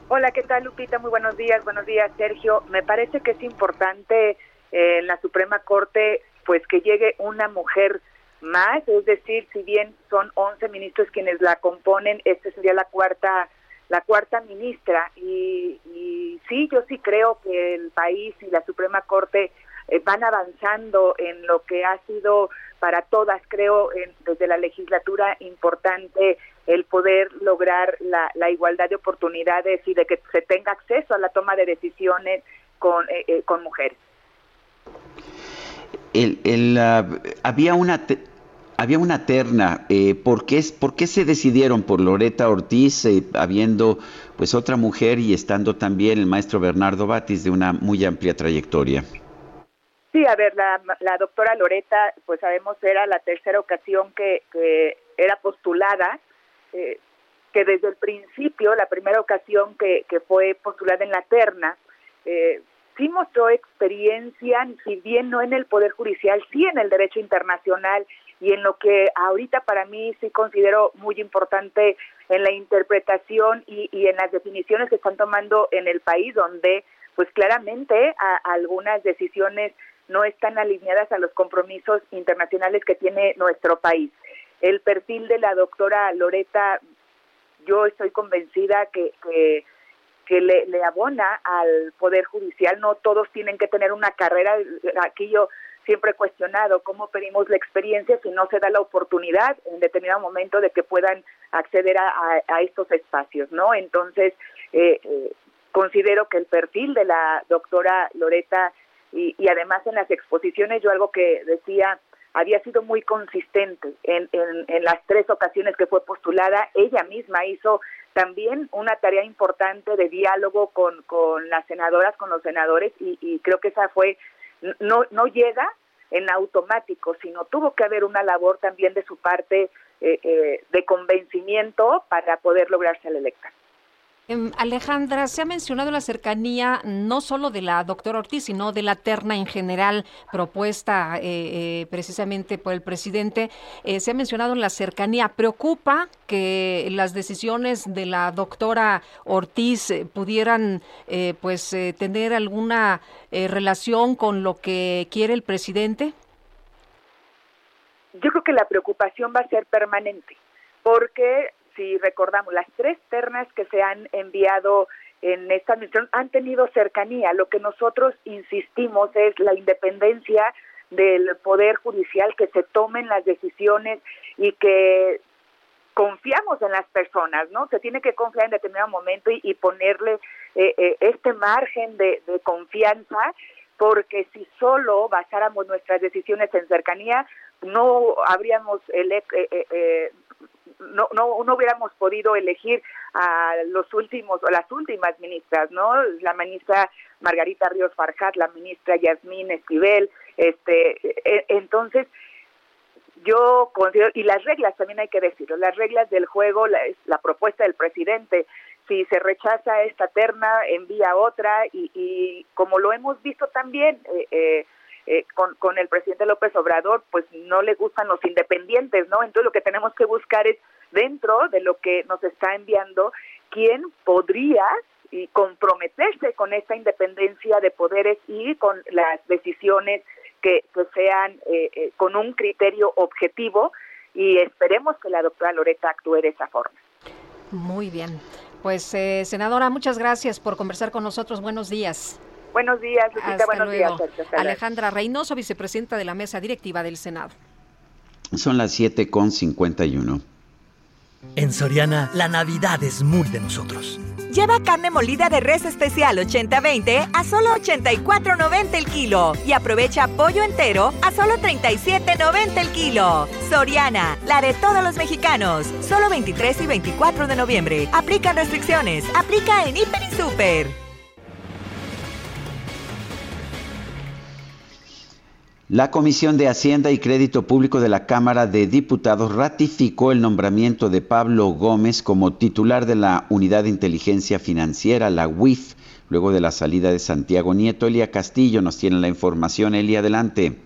Hola, ¿qué tal Lupita? Muy buenos días, buenos días Sergio. Me parece que es importante eh, en la Suprema Corte pues que llegue una mujer más, es decir, si bien son 11 ministros quienes la componen, esta sería la cuarta la cuarta ministra y, y sí, yo sí creo que el país y la Suprema Corte eh, van avanzando en lo que ha sido para todas, creo, desde la legislatura importante el poder lograr la, igualdad de oportunidades y de que se tenga acceso a la toma de decisiones con, eh, eh, con mujeres. El, ah, había una había una terna. Eh, ¿por, qué, ¿Por qué se decidieron por Loreta Ortiz, habiendo pues otra mujer y estando también el maestro Bernardo Batis de una muy amplia trayectoria? Sí, a ver, la, la doctora Loreta, pues sabemos, era la tercera ocasión que, que era postulada eh, que desde el principio, la primera ocasión que, fue postulada en la terna, eh, sí mostró experiencia, si bien no en el Poder Judicial, sí en el derecho internacional y en lo que ahorita para mí sí considero muy importante en la interpretación y, y en las definiciones que están tomando en el país, donde pues claramente algunas decisiones no están alineadas a los compromisos internacionales que tiene nuestro país el perfil de la doctora Loreta, yo estoy convencida que, que, le, abona al Poder Judicial. No todos tienen que tener una carrera. Aquí yo siempre he cuestionado cómo pedimos la experiencia si no se da la oportunidad en determinado momento de que puedan acceder a, estos espacios, ¿no? Entonces, eh, eh, considero que el perfil de la doctora Loreta y, además en las exposiciones, yo algo que decía, había sido muy consistente en, en, las tres ocasiones que fue postulada, ella misma hizo también una tarea importante de diálogo con, con las senadoras, con los senadores, y, y creo que esa fue no, no llega en automático, sino tuvo que haber una labor también de su parte eh, eh, de convencimiento para poder lograrse la electa. Em, Alejandra, se ha mencionado la cercanía no solo de la doctora Ortiz, sino de la terna en general propuesta eh, eh, precisamente por el presidente. Eh, se ha mencionado la cercanía. ¿Preocupa que las decisiones de la doctora Ortiz pudieran pues tener alguna relación con lo que quiere el presidente? Yo creo que la preocupación va a ser permanente, porque si recordamos, las tres ternas que se han enviado en esta administración han tenido cercanía. Lo que nosotros insistimos es la independencia del Poder Judicial, que se tomen las decisiones y que confiamos en las personas, ¿no? Se tiene que confiar en determinado momento y, ponerle eh, eh, este margen de, confianza, porque si solo basáramos nuestras decisiones en cercanía, no habríamos ele eh, no, no, no hubiéramos podido elegir a los últimos o las últimas ministras, ¿no? La ministra Margarita Ríos Farjat, la ministra Yasmín Esquivel, este, e, entonces yo considero, y las reglas también hay que decirlo, las reglas del juego, la, la propuesta del presidente, si se rechaza esta terna, envía otra, y, y como lo hemos visto también, eh, eh, eh, con, con el presidente López Obrador, pues no le gustan los independientes, ¿no? Entonces lo que tenemos que buscar es dentro de lo que nos está enviando, quién podría y comprometerse con esta independencia de poderes y con las decisiones que, sean eh, eh, con un criterio objetivo y esperemos que la doctora Loreta actúe de esa forma. Muy bien. Pues, eh, senadora, muchas gracias por conversar con nosotros. Buenos días. Buenos días, Lupita. buenos días. Alejandra Reynoso, vicepresidenta de la mesa directiva del Senado. Son las 7 con 51. En Soriana, la Navidad es muy de nosotros. Lleva carne molida de res especial 80-20 a solo 84.90 el kilo y aprovecha pollo entero a solo 37.90 el kilo. Soriana, la de todos los mexicanos. Solo 23 y 24 de noviembre. Aplica restricciones. Aplica en Hiper y Super. La Comisión de Hacienda y Crédito Público de la Cámara de Diputados ratificó el nombramiento de Pablo Gómez como titular de la Unidad de Inteligencia Financiera, la UIF, luego de la salida de Santiago Nieto. Elia Castillo nos tiene la información. Elia, adelante.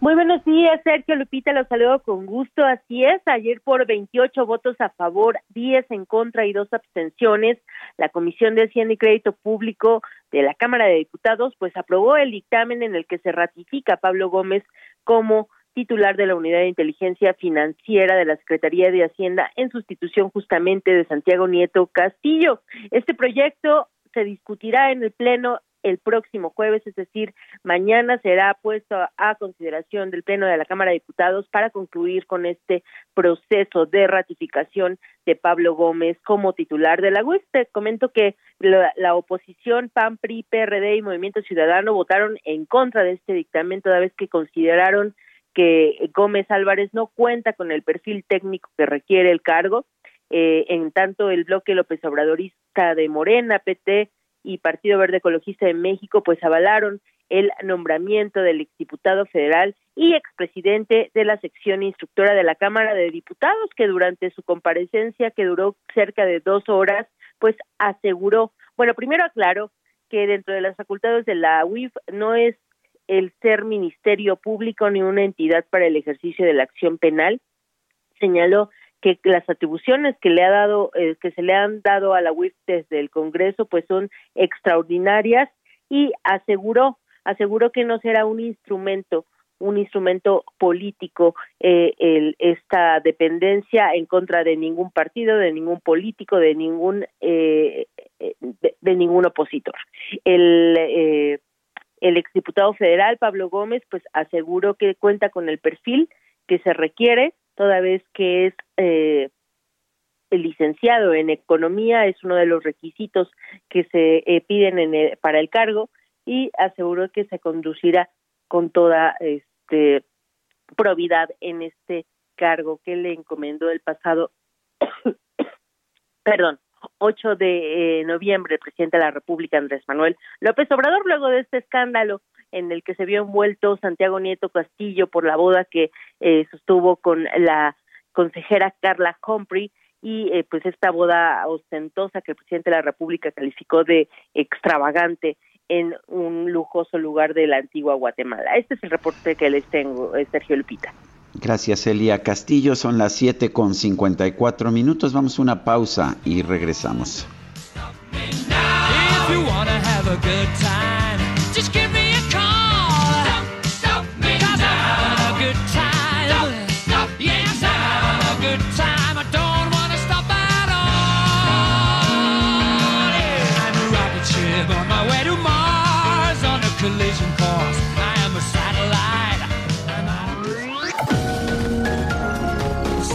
Muy buenos días, Sergio Lupita, los saludo con gusto. Así es, ayer por 28 votos a favor, 10 en contra y dos abstenciones, la Comisión de Hacienda y Crédito Público de la Cámara de Diputados pues aprobó el dictamen en el que se ratifica a Pablo Gómez como titular de la Unidad de Inteligencia Financiera de la Secretaría de Hacienda en sustitución justamente de Santiago Nieto Castillo. Este proyecto se discutirá en el Pleno el próximo jueves, es decir, mañana será puesto a consideración del Pleno de la Cámara de Diputados para concluir con este proceso de ratificación de Pablo Gómez como titular de la. Te comento que la, oposición PAN, PRI, PRD y Movimiento Ciudadano votaron en contra de este dictamen toda vez que consideraron que Gómez Álvarez no cuenta con el perfil técnico que requiere el cargo. Eh, en tanto, el bloque López Obradorista de Morena, PT, y Partido Verde Ecologista de México pues avalaron el nombramiento del exdiputado federal y expresidente de la sección instructora de la Cámara de Diputados, que durante su comparecencia, que duró cerca de dos horas, pues aseguró, bueno, primero aclaró que dentro de las facultades de la UIF no es el ser ministerio público ni una entidad para el ejercicio de la acción penal. Señaló que las atribuciones que le ha dado eh, que se le han dado a la UIF desde el Congreso pues son extraordinarias y aseguró aseguró que no será un instrumento un instrumento político eh, el, esta dependencia en contra de ningún partido de ningún político de ningún eh, de, ningún opositor. El El exdiputado federal Pablo Gómez pues aseguró que cuenta con el perfil que se requiere, toda vez que es eh, el licenciado en economía, es uno de los requisitos que se eh, piden en para el cargo y aseguró que se conducirá con toda este probidad en este cargo que le encomendó el pasado perdón, 8 de eh, noviembre, el presidente de la República, Andrés Manuel López Obrador, luego de este escándalo en el que se vio envuelto Santiago Nieto Castillo por la boda que eh, sostuvo con la consejera Carla Humphrey y eh, pues esta boda ostentosa que el presidente de la República calificó de extravagante en un lujoso lugar de la antigua Guatemala. Este es el reporte que les tengo, Sergio Lupita. Gracias, Elia Castillo. Son las 7 con 54 minutos. Vamos a una pausa y regresamos.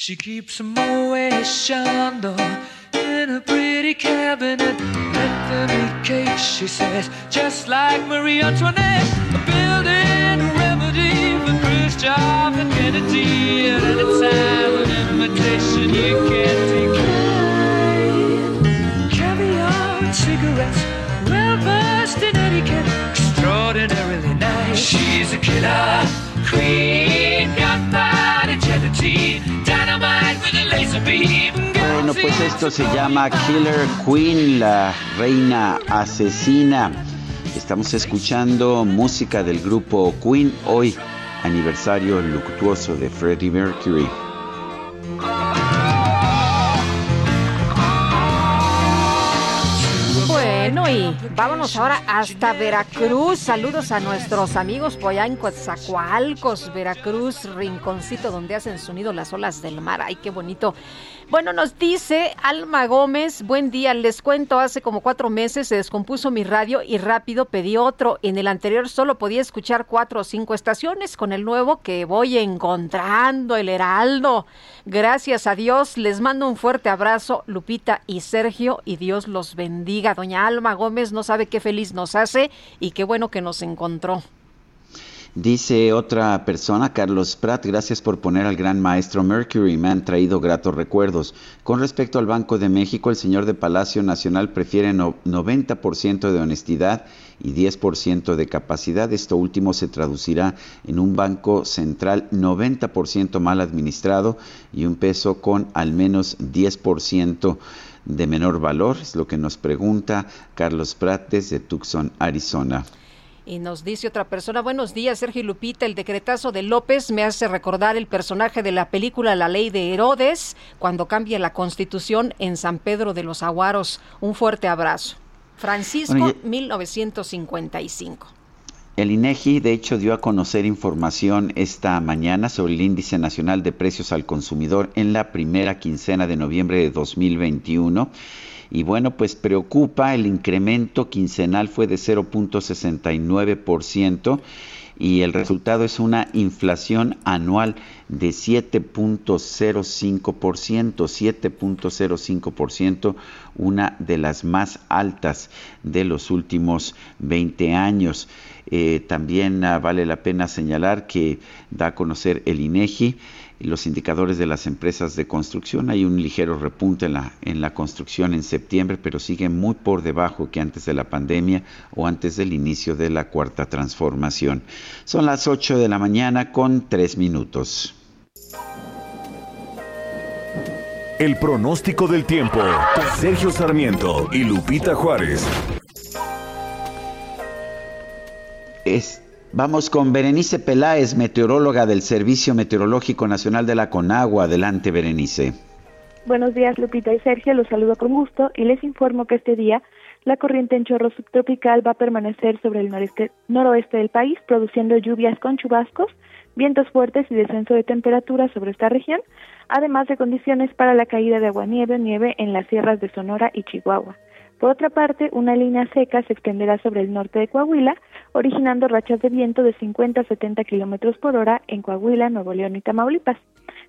She keeps a Moet Chandon in a pretty cabinet. Let them eat cake, she says, just like Marie Antoinette. A building remedy for Khrushchev and Kennedy. At any time, an invitation you can't decline. Caviar and cigarettes, well versed in etiquette, extraordinarily nice. She's a killer queen, bad agility. Bueno, pues esto se llama Killer Queen, la reina asesina. Estamos escuchando música del grupo Queen hoy, aniversario luctuoso de Freddie Mercury. Bueno, y vámonos ahora hasta Veracruz. Saludos a nuestros amigos por allá en Coatzacoalcos, Veracruz, rinconcito donde hacen sonido las olas del mar. Ay, qué bonito. Bueno, nos dice Alma Gómez, buen día, les cuento, hace como cuatro meses se descompuso mi radio y rápido pedí otro. En el anterior solo podía escuchar cuatro o cinco estaciones, con el nuevo que voy encontrando, el Heraldo. Gracias a Dios, les mando un fuerte abrazo, Lupita y Sergio, y Dios los bendiga. Doña Alma Gómez no sabe qué feliz nos hace y qué bueno que nos encontró. Dice otra persona, Carlos Pratt, gracias por poner al gran maestro Mercury, me han traído gratos recuerdos. Con respecto al Banco de México, el señor de Palacio Nacional prefiere 90% de honestidad y 10% de capacidad. Esto último se traducirá en un banco central 90% mal administrado y un peso con al menos 10% de menor valor. Es lo que nos pregunta Carlos Pratt desde Tucson, Arizona. Y nos dice otra persona, buenos días, Sergio Lupita, el decretazo de López me hace recordar el personaje de la película La Ley de Herodes, cuando cambia la constitución en San Pedro de los Aguaros. Un fuerte abrazo. Francisco, 1955. El INEGI, de hecho, dio a conocer información esta mañana sobre el Índice Nacional de Precios al Consumidor en la primera quincena de noviembre de 2021 y bueno, pues preocupa, el incremento quincenal fue de 0.69% y el resultado es una inflación anual de 7.05%, 7.05%, una de las más altas de los últimos 20 años. Eh, también ah, vale la pena señalar que da a conocer el INEGI los indicadores de las empresas de construcción. Hay un ligero repunte en la, en la construcción en septiembre, pero sigue muy por debajo que antes de la pandemia o antes del inicio de la cuarta transformación. Son las 8 de la mañana con 3 minutos. El pronóstico del tiempo. Sergio Sarmiento y Lupita Juárez. Vamos con Berenice Peláez, meteoróloga del Servicio Meteorológico Nacional de la Conagua. Adelante, Berenice. Buenos días, Lupita y Sergio. Los saludo con gusto y les informo que este día la corriente en chorro subtropical va a permanecer sobre el noroeste del país, produciendo lluvias con chubascos, vientos fuertes y descenso de temperatura sobre esta región, además de condiciones para la caída de agua-nieve o nieve en las sierras de Sonora y Chihuahua. Por otra parte, una línea seca se extenderá sobre el norte de Coahuila, originando rachas de viento de 50 a 70 kilómetros por hora en Coahuila, Nuevo León y Tamaulipas.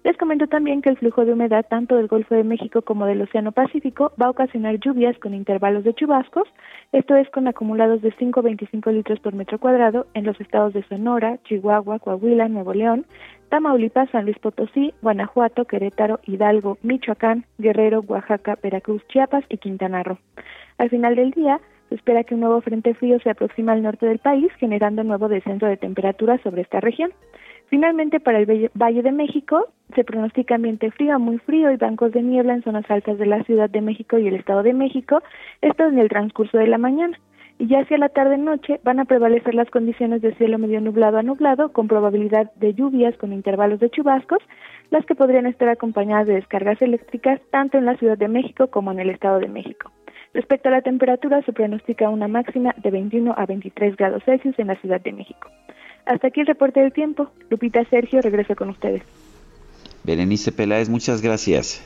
Les comento también que el flujo de humedad tanto del Golfo de México como del Océano Pacífico va a ocasionar lluvias con intervalos de chubascos, esto es con acumulados de 5 a 25 litros por metro cuadrado en los estados de Sonora, Chihuahua, Coahuila, Nuevo León, Tamaulipas, San Luis Potosí, Guanajuato, Querétaro, Hidalgo, Michoacán, Guerrero, Oaxaca, Veracruz, Chiapas y Quintana Roo. Al final del día, se espera que un nuevo frente frío se aproxima al norte del país, generando un nuevo descenso de temperatura sobre esta región. Finalmente, para el Valle de México, se pronostica ambiente frío muy frío y bancos de niebla en zonas altas de la Ciudad de México y el Estado de México, esto en el transcurso de la mañana y ya hacia la tarde-noche van a prevalecer las condiciones de cielo medio nublado a nublado, con probabilidad de lluvias con intervalos de chubascos, las que podrían estar acompañadas de descargas eléctricas tanto en la Ciudad de México como en el Estado de México. Respecto a la temperatura, se pronostica una máxima de 21 a 23 grados Celsius en la Ciudad de México. Hasta aquí el reporte del tiempo. Lupita Sergio, regreso con ustedes. Berenice Peláez, muchas gracias.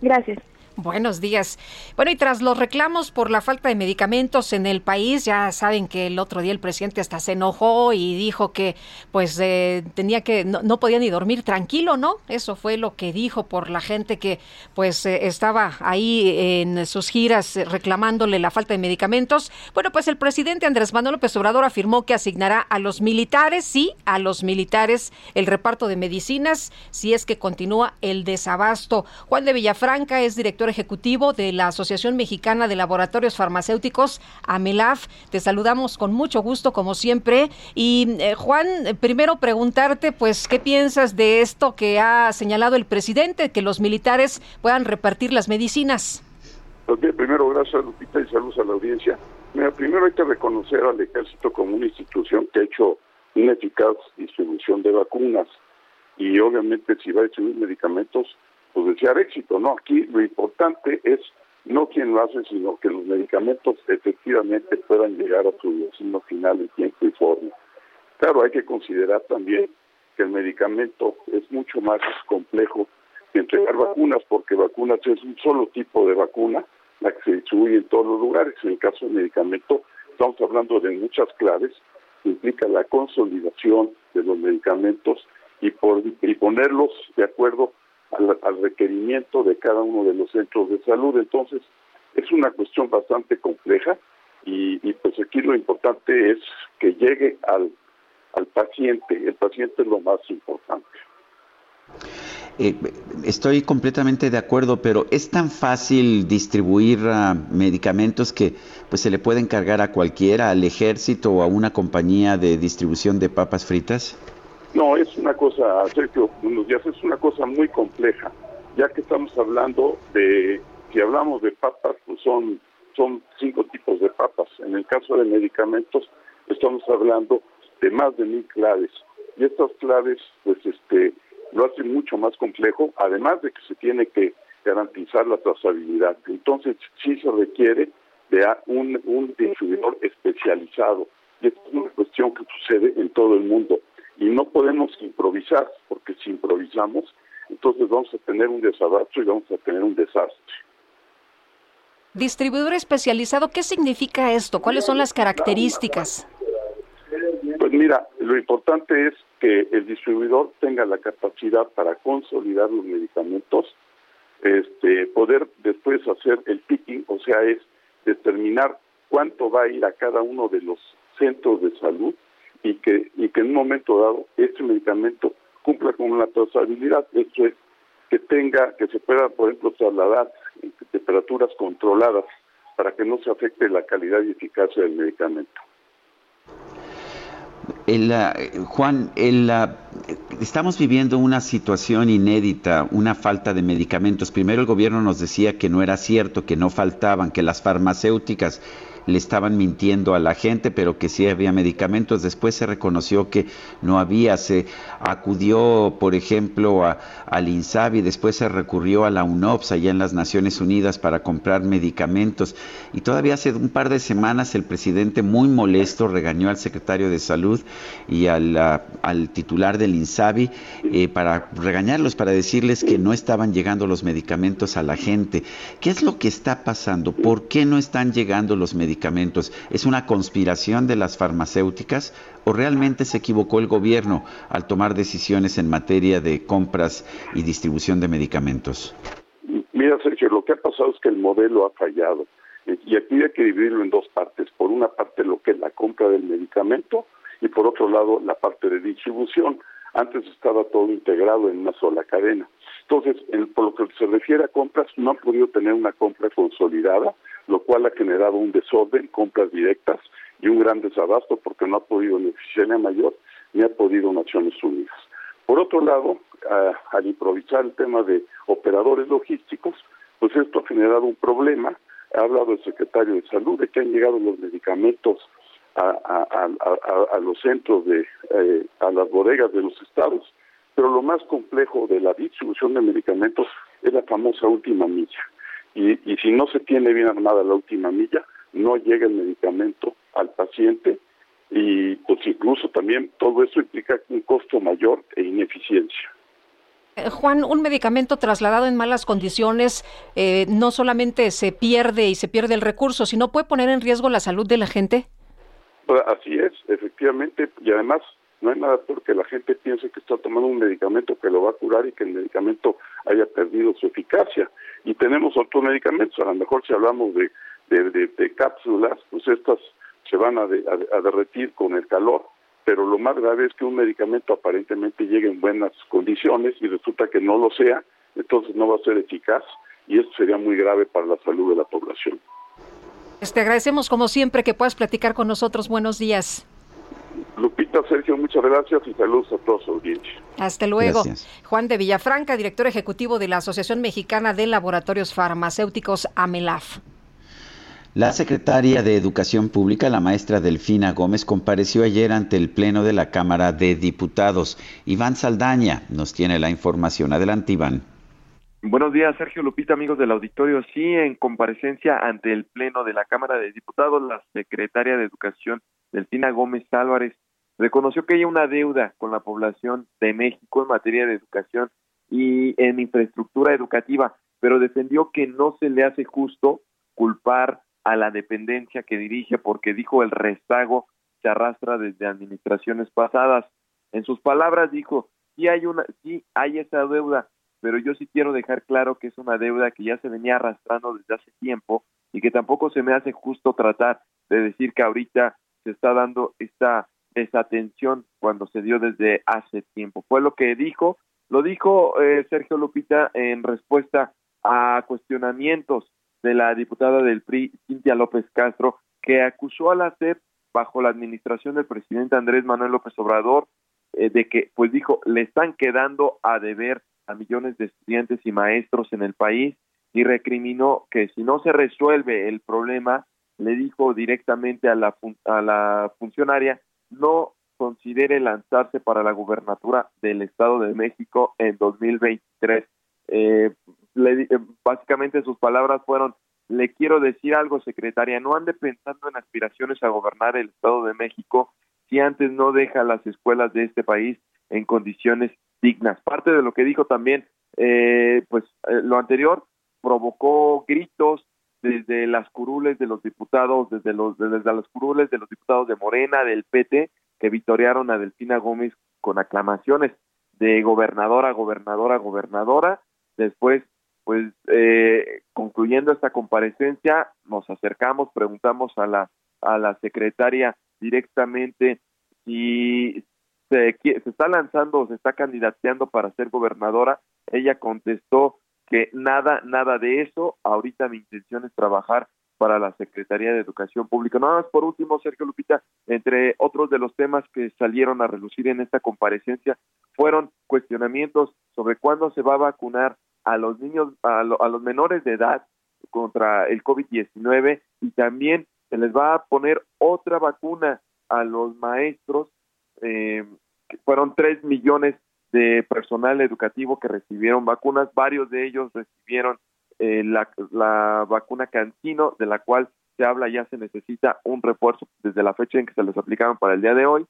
Gracias. Buenos días. Bueno, y tras los reclamos por la falta de medicamentos en el país, ya saben que el otro día el presidente hasta se enojó y dijo que pues eh, tenía que no, podía ni dormir tranquilo, ¿no? Eso fue lo que dijo por la gente que pues eh, estaba ahí en sus giras reclamándole la falta de medicamentos. Bueno, pues el presidente Andrés Manuel López Obrador afirmó que asignará a los militares, sí, a los militares el reparto de medicinas si es que continúa el desabasto. Juan de Villafranca es director ejecutivo de la Asociación Mexicana de Laboratorios Farmacéuticos, AMELAF. Te saludamos con mucho gusto, como siempre. Y eh, Juan, primero preguntarte, pues, ¿qué piensas de esto que ha señalado el presidente, que los militares puedan repartir las medicinas? Pues bien, primero gracias Lupita y saludos a la audiencia. Mira, primero hay que reconocer al ejército como una institución que ha hecho una eficaz distribución de vacunas y obviamente si va a distribuir medicamentos pues desear éxito, ¿no? Aquí lo importante es no quien lo hace, sino que los medicamentos efectivamente puedan llegar a su destino final en tiempo y forma. Claro, hay que considerar también que el medicamento es mucho más complejo que entregar vacunas, porque vacunas es un solo tipo de vacuna, la que se distribuye en todos los lugares. En el caso del medicamento, estamos hablando de muchas claves, implica la consolidación de los medicamentos y, por, y ponerlos de acuerdo al, requerimiento de cada uno de los centros de salud. Entonces, es una cuestión bastante compleja y, pues aquí lo importante es que llegue al, al paciente. El paciente es lo más importante. Eh, estoy completamente de acuerdo, pero es tan fácil distribuir ah, medicamentos que pues se le puede encargar a cualquiera, al ejército o a una compañía de distribución de papas fritas. No, es una cosa, Sergio, buenos días, es una cosa muy compleja, ya que estamos hablando de, si hablamos de papas, pues son, son cinco tipos de papas. En el caso de medicamentos, estamos hablando de más de mil claves. Y estas claves, pues, este, lo hacen mucho más complejo, además de que se tiene que garantizar la trazabilidad. Entonces, sí se requiere de un, un distribuidor especializado. Y esto es una cuestión que sucede en todo el mundo y no podemos improvisar, porque si improvisamos, entonces vamos a tener un desabasto y vamos a tener un desastre. Distribuidor especializado, ¿qué significa esto? ¿Cuáles son las características? Pues mira, lo importante es que el distribuidor tenga la capacidad para consolidar los medicamentos, este, poder después hacer el picking, o sea, es determinar cuánto va a ir a cada uno de los centros de salud y que, y que en un momento dado este medicamento cumpla con la trazabilidad, esto es que tenga, que se pueda, por ejemplo, trasladar en temperaturas controladas para que no se afecte la calidad y eficacia del medicamento. El, Juan, el, estamos viviendo una situación inédita, una falta de medicamentos. Primero el gobierno nos decía que no era cierto, que no faltaban, que las farmacéuticas le estaban mintiendo a la gente, pero que sí había medicamentos. Después se reconoció que no había. Se acudió, por ejemplo, a, al INSABI, después se recurrió a la UNOPS allá en las Naciones Unidas para comprar medicamentos. Y todavía hace un par de semanas el presidente muy molesto regañó al secretario de Salud y al, al titular del INSABI eh, para regañarlos, para decirles que no estaban llegando los medicamentos a la gente. ¿Qué es lo que está pasando? ¿Por qué no están llegando los medicamentos? ¿Es una conspiración de las farmacéuticas o realmente se equivocó el gobierno al tomar decisiones en materia de compras y distribución de medicamentos? Mira, Sergio, lo que ha pasado es que el modelo ha fallado. Y aquí hay que dividirlo en dos partes. Por una parte, lo que es la compra del medicamento y por otro lado, la parte de distribución. Antes estaba todo integrado en una sola cadena. Entonces, por lo que se refiere a compras, no han podido tener una compra consolidada, lo cual ha generado un desorden, compras directas y un gran desabasto porque no ha podido ni Oficina Mayor ni ha podido Naciones Unidas. Por otro lado, al improvisar el tema de operadores logísticos, pues esto ha generado un problema. Ha hablado el secretario de Salud de que han llegado los medicamentos a, los centros de, eh, a las bodegas de los estados, pero lo más complejo de la distribución de medicamentos es la famosa última milla. Y, y si no se tiene bien armada la última milla, no llega el medicamento al paciente y pues incluso también todo eso implica un costo mayor e ineficiencia. Eh, Juan, un medicamento trasladado en malas condiciones eh, no solamente se pierde y se pierde el recurso, sino puede poner en riesgo la salud de la gente. Pues, así es, efectivamente, y además no hay nada porque la gente piense que está tomando un medicamento que lo va a curar y que el medicamento haya perdido su eficacia. Y tenemos otros medicamentos, a lo mejor si hablamos de, de, cápsulas, pues estas se van a, a, derretir con el calor, pero lo más grave es que un medicamento aparentemente llegue en buenas condiciones y resulta que no lo sea, entonces no va a ser eficaz y esto sería muy grave para la salud de la población. Te agradecemos como siempre que puedas platicar con nosotros. Buenos días. Lupita, Sergio, muchas gracias y saludos a todos su audiencia. Hasta luego. Juan de Villafranca, director ejecutivo de la Asociación Mexicana de Laboratorios Farmacéuticos, AMELAF. La secretaria de Educación Pública, la maestra Delfina Gómez, compareció ayer ante el Pleno de la Cámara de Diputados. Iván Saldaña nos tiene la información. Adelante, Iván. Buenos días, Sergio Lupita, amigos del auditorio. Sí, en comparecencia ante el Pleno de la Cámara de Diputados, la secretaria de Educación, Delfina Gómez Álvarez, reconoció que hay una deuda con la población de México en materia de educación y en infraestructura educativa, pero defendió que no se le hace justo culpar a la dependencia que dirige porque dijo el rezago se arrastra desde administraciones pasadas. En sus palabras dijo, sí hay una sí hay esa deuda, pero yo sí quiero dejar claro que es una deuda que ya se venía arrastrando desde hace tiempo y que tampoco se me hace justo tratar de decir que ahorita se está dando esta desatención cuando se dio desde hace tiempo. Fue lo que dijo, lo dijo eh, Sergio Lupita en respuesta a cuestionamientos de la diputada del PRI, Cintia López Castro, que acusó a la SEP bajo la administración del presidente Andrés Manuel López Obrador eh, de que, pues dijo, le están quedando a deber a millones de estudiantes y maestros en el país y recriminó que si no se resuelve el problema, le dijo directamente a la, a la funcionaria, no considere lanzarse para la gubernatura del Estado de México en 2023. Eh, le, eh, básicamente sus palabras fueron, le quiero decir algo, secretaria, no ande pensando en aspiraciones a gobernar el Estado de México si antes no deja las escuelas de este país en condiciones dignas. Parte de lo que dijo también, eh, pues eh, lo anterior provocó gritos desde las curules de los diputados, desde los desde las curules de los diputados de Morena, del PT, que victoriaron a Delfina Gómez con aclamaciones de gobernadora, gobernadora, gobernadora. Después, pues eh, concluyendo esta comparecencia, nos acercamos, preguntamos a la a la secretaria directamente si se, se está lanzando, se está candidateando para ser gobernadora, ella contestó que nada, nada de eso, ahorita mi intención es trabajar para la Secretaría de Educación Pública. Nada más por último, Sergio Lupita, entre otros de los temas que salieron a relucir en esta comparecencia fueron cuestionamientos sobre cuándo se va a vacunar a los niños, a, a los menores de edad contra el COVID-19 y también se les va a poner otra vacuna a los maestros. Eh, fueron tres millones de personal educativo que recibieron vacunas, varios de ellos recibieron eh, la, la vacuna Cancino, de la cual se habla ya se necesita un refuerzo desde la fecha en que se les aplicaron para el día de hoy.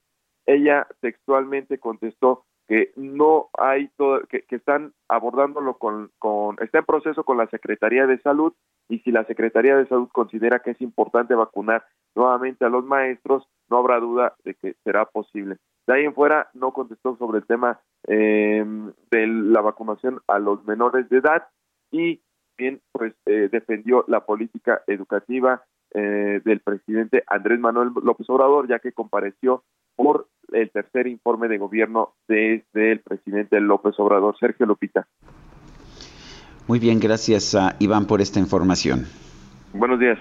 Ella textualmente contestó que no hay todo, que, que están abordándolo con, con, está en proceso con la Secretaría de Salud y si la Secretaría de Salud considera que es importante vacunar nuevamente a los maestros, no habrá duda de que será posible. De ahí en fuera no contestó sobre el tema eh, de la vacunación a los menores de edad y bien pues eh, defendió la política educativa eh, del presidente Andrés Manuel López Obrador, ya que compareció por el tercer informe de gobierno desde el presidente López Obrador. Sergio Lupita. Muy bien, gracias a Iván por esta información. Buenos días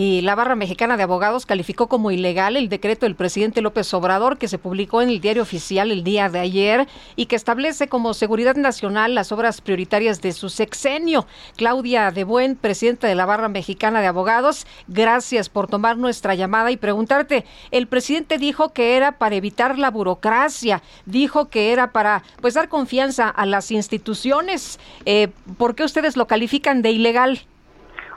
y la Barra Mexicana de Abogados calificó como ilegal el decreto del presidente López Obrador que se publicó en el diario oficial el día de ayer y que establece como seguridad nacional las obras prioritarias de su sexenio. Claudia De Buen, presidenta de la Barra Mexicana de Abogados, gracias por tomar nuestra llamada y preguntarte, el presidente dijo que era para evitar la burocracia, dijo que era para pues dar confianza a las instituciones. Eh, ¿Por qué ustedes lo califican de ilegal?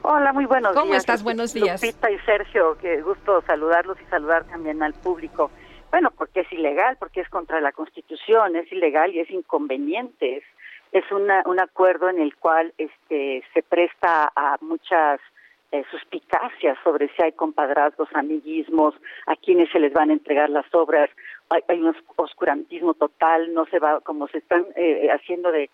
Hola, muy buenos días. ¿Cómo estás? Buenos días. Lupita y Sergio, qué gusto saludarlos y saludar también al público. Bueno, porque es ilegal, porque es contra la Constitución, es ilegal y es inconveniente. Es, es una, un acuerdo en el cual este, se presta a muchas eh, suspicacias sobre si hay compadrazgos, amiguismos, a quienes se les van a entregar las obras. Hay, hay un oscurantismo total, no se va, como se están eh, haciendo de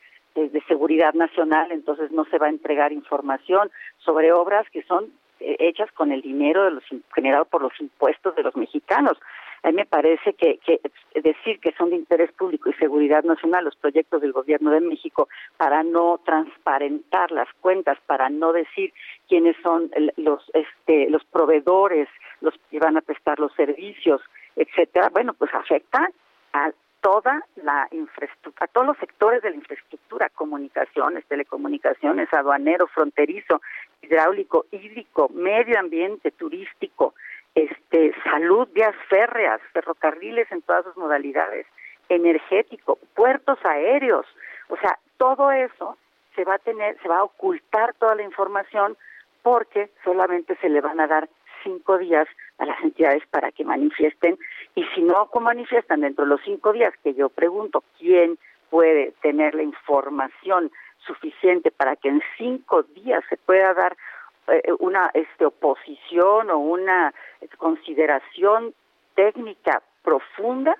de, seguridad nacional, entonces no se va a entregar información sobre obras que son eh, hechas con el dinero de los, generado por los impuestos de los mexicanos. A mí me parece que, que, decir que son de interés público y seguridad nacional los proyectos del gobierno de México para no transparentar las cuentas, para no decir quiénes son los este, los proveedores, los que van a prestar los servicios, etcétera, bueno, pues afecta a toda la infraestructura, a todos los sectores de la infraestructura, comunicaciones, telecomunicaciones, aduanero, fronterizo, hidráulico, hídrico, medio ambiente, turístico, este, salud, vías férreas, ferrocarriles en todas sus modalidades, energético, puertos aéreos, o sea, todo eso se va a tener, se va a ocultar toda la información porque solamente se le van a dar cinco días a las entidades para que manifiesten y si no manifiestan dentro de los cinco días que yo pregunto quién puede tener la información suficiente para que en cinco días se pueda dar eh, una este, oposición o una consideración técnica profunda,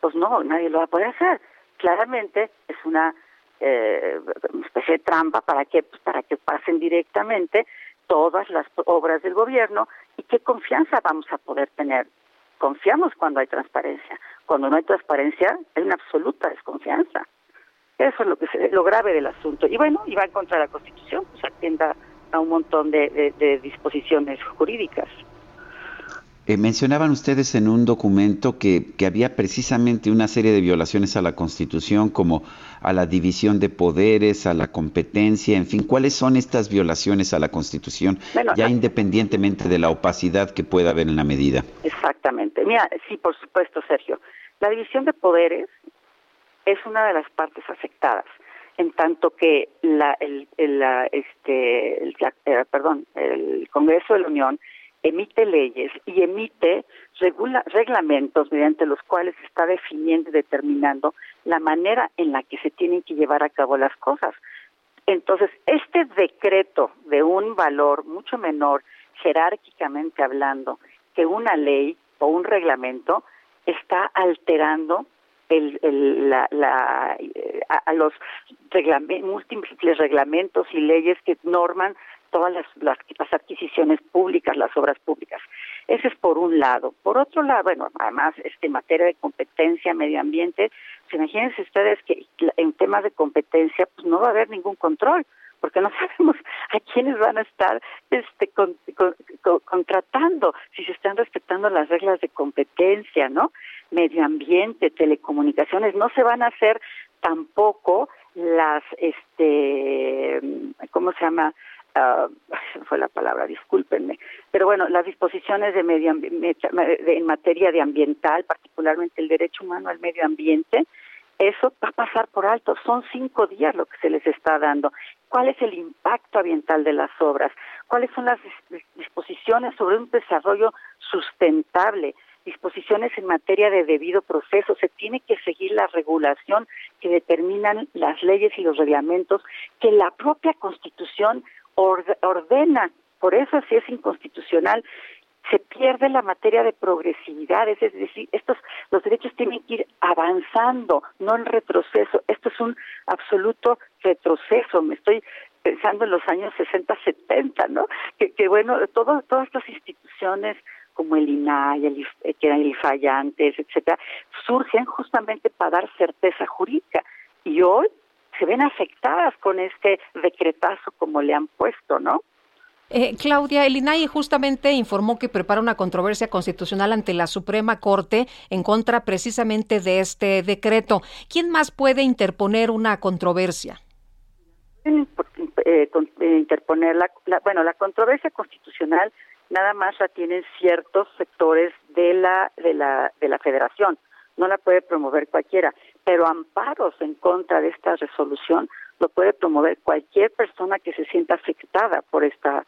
pues no, nadie lo va a poder hacer. Claramente es una eh, especie de trampa para que pues, para que pasen directamente todas las obras del gobierno y qué confianza vamos a poder tener. Confiamos cuando hay transparencia. Cuando no hay transparencia, hay una absoluta desconfianza. Eso es lo que se, lo grave del asunto. Y bueno, y va contra de la Constitución, pues atienda a un montón de disposiciones jurídicas. Eh, mencionaban ustedes en un documento que, que, había precisamente una serie de violaciones a la Constitución, como a la división de poderes, a la competencia, en fin, ¿cuáles son estas violaciones a la Constitución, ya independientemente de la opacidad que pueda haber en la medida? Exactamente. Mira, sí, por supuesto, Sergio. La división de poderes es una de las partes afectadas, en tanto que la, el, este, el, eh, perdón, el Congreso de la Unión emite leyes y emite reglamentos mediante los cuales está definiendo y determinando la manera en la que se tienen que llevar a cabo las cosas. Entonces, este decreto de un valor mucho menor, jerárquicamente hablando, que una ley o un reglamento, está alterando el, la, la, eh, a, los múltiples reglamentos y leyes que norman todas las, las, adquisiciones públicas, las obras públicas. Ese es por un lado. Por otro lado, bueno, además, este, materia de competencia, medio ambiente, pues imagínense ustedes que en temas de competencia, pues no va a haber ningún control, porque no sabemos a quiénes van a estar este, contratando, si se están respetando las reglas de competencia, ¿no? Medio ambiente, telecomunicaciones, no se van a hacer tampoco las, este, ¿cómo se llama? Ah, fue la palabra, discúlpenme, pero bueno, las disposiciones de medio en materia de ambiental, particularmente el derecho humano al medio ambiente, eso va a pasar por alto. Son cinco días lo que se les está dando. ¿Cuál es el impacto ambiental de las obras? ¿Cuáles son las disposiciones sobre un desarrollo sustentable? disposiciones en materia de debido proceso, se tiene que seguir la regulación que determinan las leyes y los reglamentos que la propia Constitución ordena. Por eso, si es inconstitucional, se pierde la materia de progresividad, es decir, estos los derechos tienen que ir avanzando, no en retroceso. Esto es un absoluto retroceso. Me estoy pensando en los años 60, 70, ¿no? Que, que bueno, todo, todas estas instituciones como el INAI, el, que eran el IFAI antes, etcétera, surgen justamente para dar certeza jurídica. Y hoy se ven afectadas con este decretazo como le han puesto, ¿no? Eh, Claudia, el INAI justamente informó que prepara una controversia constitucional ante la Suprema Corte en contra precisamente de este decreto. ¿Quién más puede interponer una controversia? Eh, interponer la, bueno, la controversia constitucional nada más la tienen ciertos sectores de la de la de la Federación, no la puede promover cualquiera, pero amparos en contra de esta resolución lo puede promover cualquier persona que se sienta afectada por esta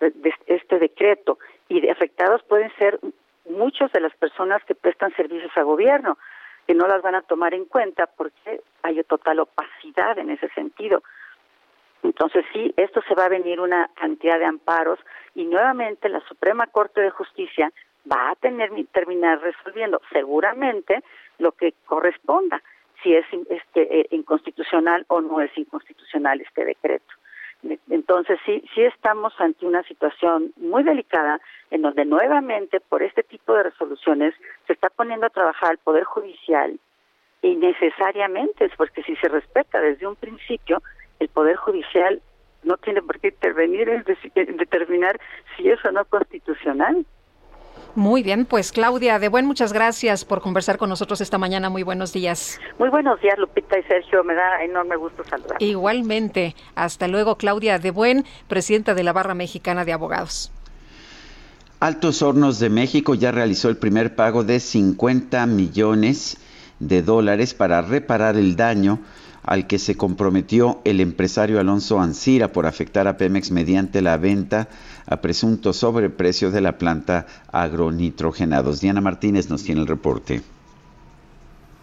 de este decreto y de afectados pueden ser muchas de las personas que prestan servicios a gobierno que no las van a tomar en cuenta porque hay total opacidad en ese sentido. Entonces sí, esto se va a venir una cantidad de amparos y nuevamente la Suprema Corte de Justicia va a tener terminar resolviendo seguramente lo que corresponda, si es este, eh, inconstitucional o no es inconstitucional este decreto. Entonces sí, sí estamos ante una situación muy delicada en donde nuevamente por este tipo de resoluciones se está poniendo a trabajar el Poder Judicial y necesariamente, porque si se respeta desde un principio, el Poder Judicial no tiene por qué intervenir en, determinar si es o no constitucional. Muy bien, pues Claudia de Buen, muchas gracias por conversar con nosotros esta mañana. Muy buenos días. Muy buenos días, Lupita y Sergio. Me da enorme gusto saludar. Igualmente. Hasta luego, Claudia de Buen, presidenta de la Barra Mexicana de Abogados. Altos Hornos de México ya realizó el primer pago de 50 millones de dólares para reparar el daño al que se comprometió el empresario Alonso Ancira por afectar a Pemex mediante la venta a presunto sobreprecio de la planta agronitrogenados. Diana Martínez nos tiene el reporte.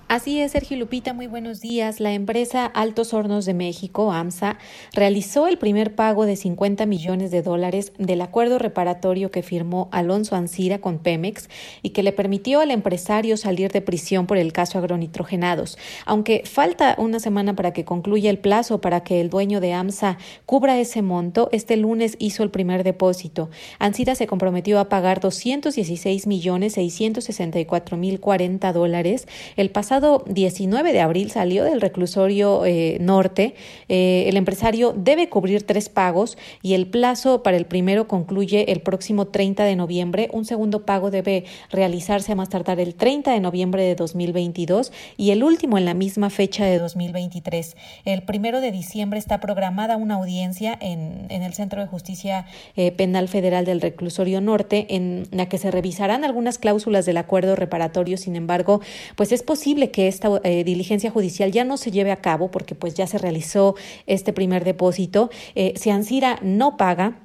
Así es, Sergio Lupita, muy buenos días. La empresa Altos Hornos de México, AMSA, realizó el primer pago de 50 millones de dólares del acuerdo reparatorio que firmó Alonso Ancira con Pemex y que le permitió al empresario salir de prisión por el caso agronitrogenados. Aunque falta una semana para que concluya el plazo para que el dueño de AMSA cubra ese monto, este lunes hizo el primer depósito. Ancira se comprometió a pagar 216 millones 664 mil 40 dólares el pasado 19 de abril salió del reclusorio eh, norte. Eh, el empresario debe cubrir tres pagos y el plazo para el primero concluye el próximo 30 de noviembre. Un segundo pago debe realizarse a más tardar el 30 de noviembre de 2022 y el último en la misma fecha de 2023. El primero de diciembre está programada una audiencia en, en el Centro de Justicia eh, Penal Federal del Reclusorio Norte en la que se revisarán algunas cláusulas del acuerdo reparatorio. Sin embargo, pues es posible que esta eh, diligencia judicial ya no se lleve a cabo porque pues ya se realizó este primer depósito. Eh, si Ansira no paga,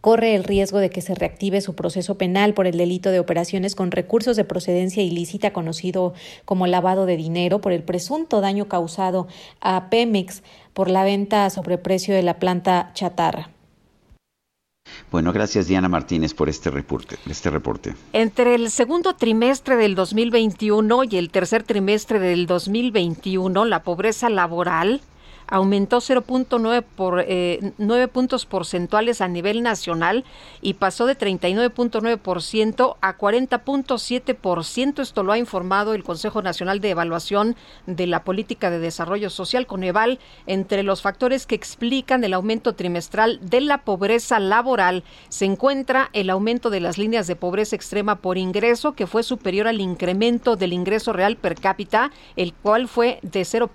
corre el riesgo de que se reactive su proceso penal por el delito de operaciones con recursos de procedencia ilícita conocido como lavado de dinero por el presunto daño causado a Pemex por la venta a sobreprecio de la planta chatarra. Bueno, gracias Diana Martínez por este reporte, este reporte. Entre el segundo trimestre del 2021 y el tercer trimestre del 2021, la pobreza laboral aumentó 0.9 por eh, puntos porcentuales a nivel nacional y pasó de 39.9% a 40.7%. Esto lo ha informado el Consejo Nacional de Evaluación de la Política de Desarrollo Social, Coneval, entre los factores que explican el aumento trimestral de la pobreza laboral se encuentra el aumento de las líneas de pobreza extrema por ingreso, que fue superior al incremento del ingreso real per cápita, el cual fue de 0.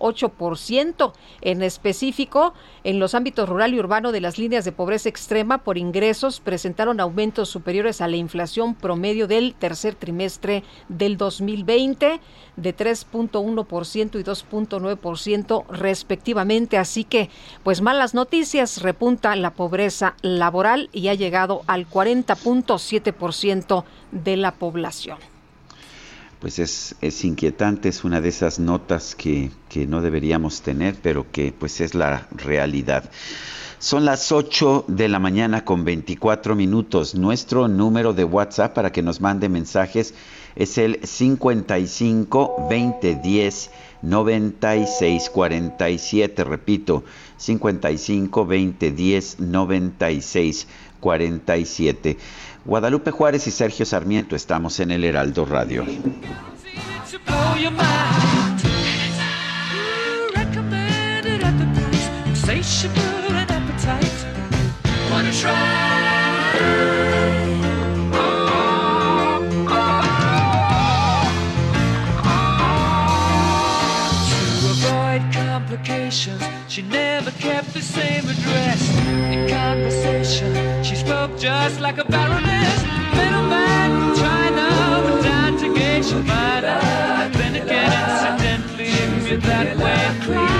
8%, en específico en los ámbitos rural y urbano de las líneas de pobreza extrema por ingresos presentaron aumentos superiores a la inflación promedio del tercer trimestre del 2020 de 3.1% y 2.9% respectivamente, así que pues malas noticias, repunta la pobreza laboral y ha llegado al 40.7% de la población pues es, es, inquietante, es una de esas notas que, que, no deberíamos tener, pero que pues es la realidad. Son las 8 de la mañana con 24 minutos. Nuestro número de WhatsApp para que nos mande mensajes es el 55 20 10 96 47. Repito, 55 20 10 96 47. Guadalupe Juárez y Sergio Sarmiento estamos en el Heraldo Radio. She never kept the same address. In conversation, spoke just like a baroness. Middleman China went down to your. Then again, incidentally, you're that way.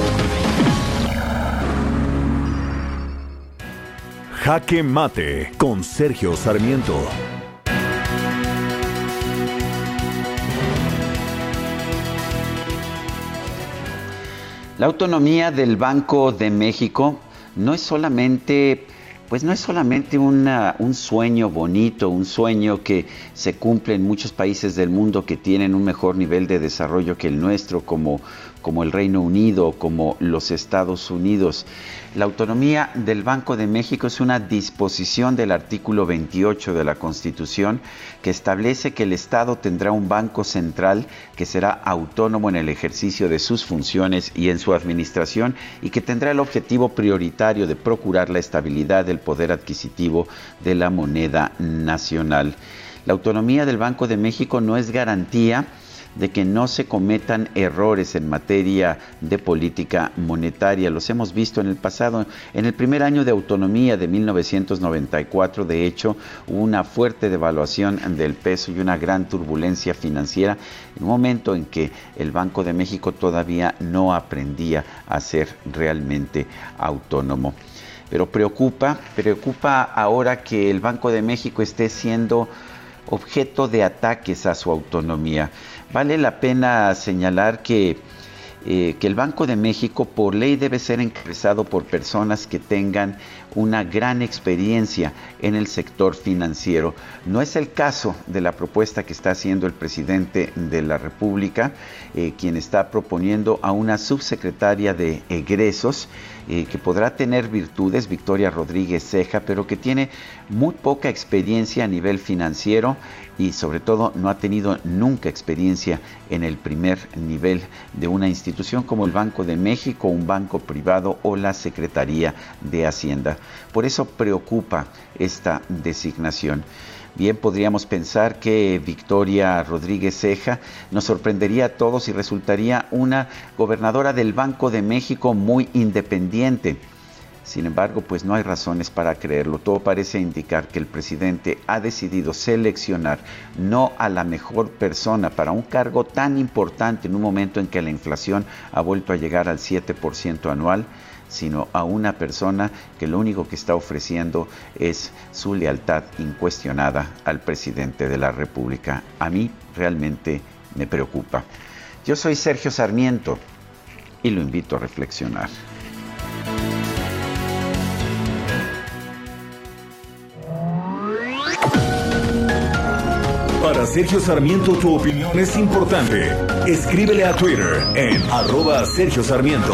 Jaque Mate con Sergio Sarmiento. La autonomía del Banco de México no es solamente pues no es solamente una, un sueño bonito, un sueño que se cumple en muchos países del mundo que tienen un mejor nivel de desarrollo que el nuestro, como, como el Reino Unido, como los Estados Unidos. La autonomía del Banco de México es una disposición del artículo 28 de la Constitución que establece que el Estado tendrá un banco central que será autónomo en el ejercicio de sus funciones y en su administración y que tendrá el objetivo prioritario de procurar la estabilidad del poder adquisitivo de la moneda nacional. La autonomía del Banco de México no es garantía de que no se cometan errores en materia de política monetaria. Los hemos visto en el pasado. En el primer año de autonomía de 1994, de hecho, hubo una fuerte devaluación del peso y una gran turbulencia financiera en un momento en que el Banco de México todavía no aprendía a ser realmente autónomo. Pero preocupa, preocupa ahora que el Banco de México esté siendo objeto de ataques a su autonomía. Vale la pena señalar que, eh, que el Banco de México por ley debe ser encabezado por personas que tengan una gran experiencia en el sector financiero. No es el caso de la propuesta que está haciendo el presidente de la República, eh, quien está proponiendo a una subsecretaria de egresos eh, que podrá tener virtudes, Victoria Rodríguez Ceja, pero que tiene muy poca experiencia a nivel financiero y sobre todo no ha tenido nunca experiencia en el primer nivel de una institución como el Banco de México, un banco privado o la Secretaría de Hacienda. Por eso preocupa esta designación. Bien, podríamos pensar que Victoria Rodríguez Ceja nos sorprendería a todos y resultaría una gobernadora del Banco de México muy independiente. Sin embargo, pues no hay razones para creerlo. Todo parece indicar que el presidente ha decidido seleccionar no a la mejor persona para un cargo tan importante en un momento en que la inflación ha vuelto a llegar al 7% anual, sino a una persona que lo único que está ofreciendo es su lealtad incuestionada al presidente de la República. A mí realmente me preocupa. Yo soy Sergio Sarmiento y lo invito a reflexionar. Para Sergio Sarmiento tu opinión es importante. Escríbele a Twitter en arroba Sergio Sarmiento.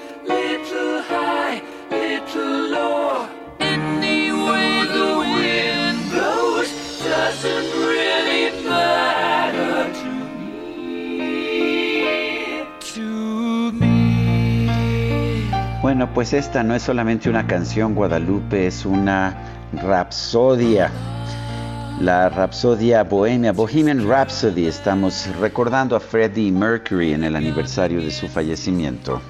Bueno, pues esta no es solamente una canción Guadalupe, es una rapsodia. La rapsodia bohemia, Bohemian Rhapsody. Estamos recordando a Freddie Mercury en el aniversario de su fallecimiento.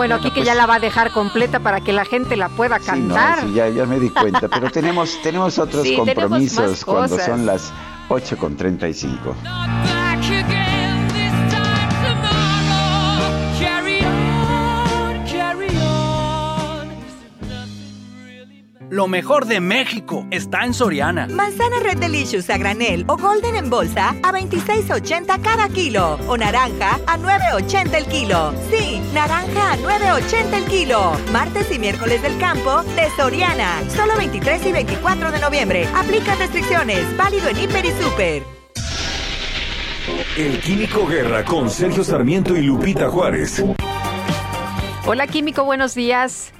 Bueno, aquí que ya la va a dejar completa para que la gente la pueda Sí, no, cantar. sí, ya, ya me di cuenta, pero tenemos, tenemos otros Sí, tenemos compromisos más cuando son las 8 Lo mejor de México está en Soriana. Manzana Red Delicious a granel o Golden en bolsa a 26.80 cada kilo. O naranja a 9.80 el kilo. Sí, naranja a 9.80 el kilo. Martes y miércoles del campo de Soriana. Solo 23 y 24 de noviembre. Aplica restricciones. Válido en Hiper y Super. El Químico Guerra con Sergio Sarmiento y Lupita Juárez. Hola, Químico, buenos días.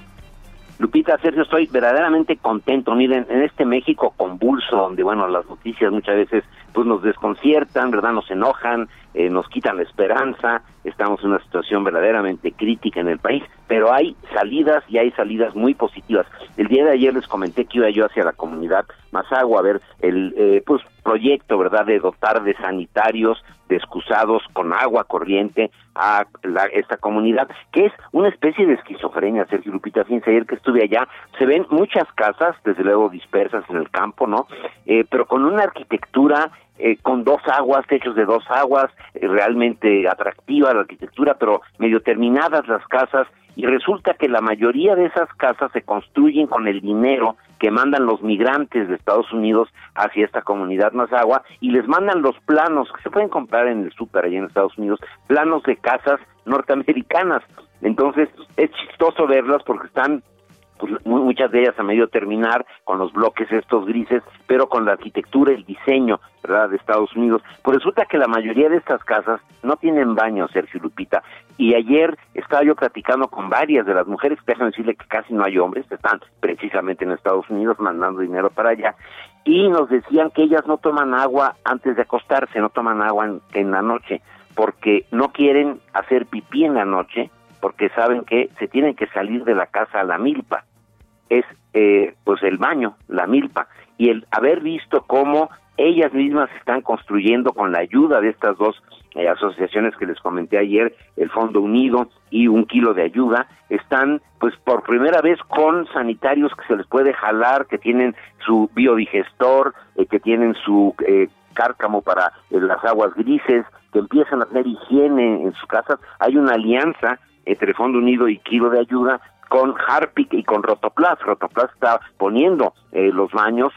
Lupita, Sergio, estoy verdaderamente contento. Miren, en este México convulso, donde, bueno, las noticias muchas veces pues nos desconciertan, ¿verdad? Nos enojan, eh, nos quitan la esperanza, estamos en una situación verdaderamente crítica en el país, pero hay salidas y hay salidas muy positivas. El día de ayer les comenté que iba yo hacia la comunidad Mazagua a ver el eh, pues proyecto, ¿verdad?, de dotar de sanitarios, de excusados con agua corriente a la- esta comunidad, que es una especie de esquizofrenia, Sergio Lupita. Fíjense, ayer que estuve allá, se ven muchas casas, desde luego dispersas en el campo, ¿no? Eh, pero con una arquitectura eh, con dos aguas, techos de dos aguas, eh, realmente atractiva la arquitectura, pero medio terminadas las casas, y resulta que la mayoría de esas casas se construyen con el dinero que mandan los migrantes de Estados Unidos hacia esta comunidad Mazagua y les mandan los planos que se pueden comprar en el súper allá en Estados Unidos, planos de casas norteamericanas. Entonces es chistoso verlas porque están pues, mu- muchas de ellas a medio terminar con los bloques estos grises, pero con la arquitectura, el diseño, ¿verdad?, de Estados Unidos. Pues resulta que la mayoría de estas casas no tienen baño, Sergio Lupita. Y ayer estaba yo platicando con varias de las mujeres, déjame decirle que casi no hay hombres, están precisamente en Estados Unidos mandando dinero para allá, y nos decían que ellas no toman agua antes de acostarse, no toman agua en, en la noche, porque no quieren hacer pipí en la noche, porque saben que se tienen que salir de la casa a la milpa es eh, pues el baño, la milpa, y el haber visto cómo ellas mismas están construyendo con la ayuda de estas dos eh, asociaciones que les comenté ayer, el Fondo Unido y un kilo de ayuda, están pues por primera vez con sanitarios que se les puede jalar, que tienen su biodigestor, eh, que tienen su eh, cárcamo para eh, las aguas grises, que empiezan a hacer higiene en sus casas. Hay una alianza entre Fondo Unido y Kilo de Ayuda con Harpic y con Rotoplas. Rotoplas está poniendo eh, los baños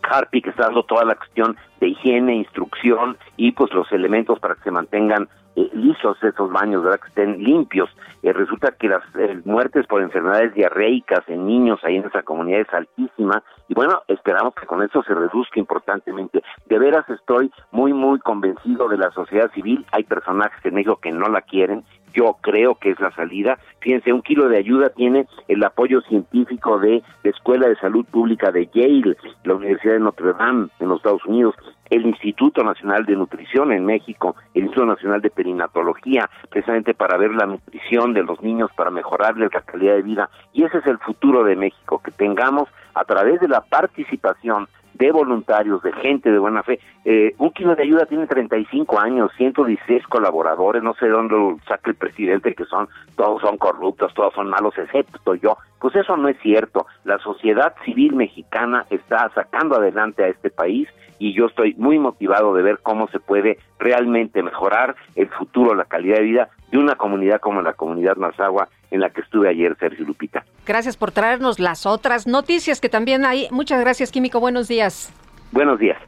Carpi, que está dando toda la cuestión de higiene, instrucción y pues los elementos para que se mantengan eh, lisos esos baños, ¿verdad? Que estén limpios. Eh, resulta que las eh, muertes por enfermedades diarreicas en niños ahí en esa comunidad es altísima y bueno, esperamos que con eso se reduzca importantemente. De veras estoy muy, muy convencido de la sociedad civil. Hay personajes en México que no la quieren yo creo que es la salida. Fíjense, un kilo de ayuda tiene el apoyo científico de la Escuela de Salud Pública de Yale, la Universidad de Notre Dame en los Estados Unidos, el Instituto Nacional de Nutrición en México, el Instituto Nacional de Perinatología, precisamente para ver la nutrición de los niños, para mejorarles la calidad de vida. Y ese es el futuro de México, que tengamos a través de la participación de voluntarios, de gente de buena fe. Eh, un kilo de ayuda tiene 35 años, 116 colaboradores, no sé dónde lo saca el presidente, que son, todos son corruptos, todos son malos, excepto yo. Pues eso no es cierto. La sociedad civil mexicana está sacando adelante a este país y yo estoy muy motivado de ver cómo se puede realmente mejorar el futuro, la calidad de vida de una comunidad como la comunidad Mazagua en la que estuve ayer, Sergio Lupita. Gracias por traernos las otras noticias que también hay. Muchas gracias, Químico. Buenos días. Buenos días.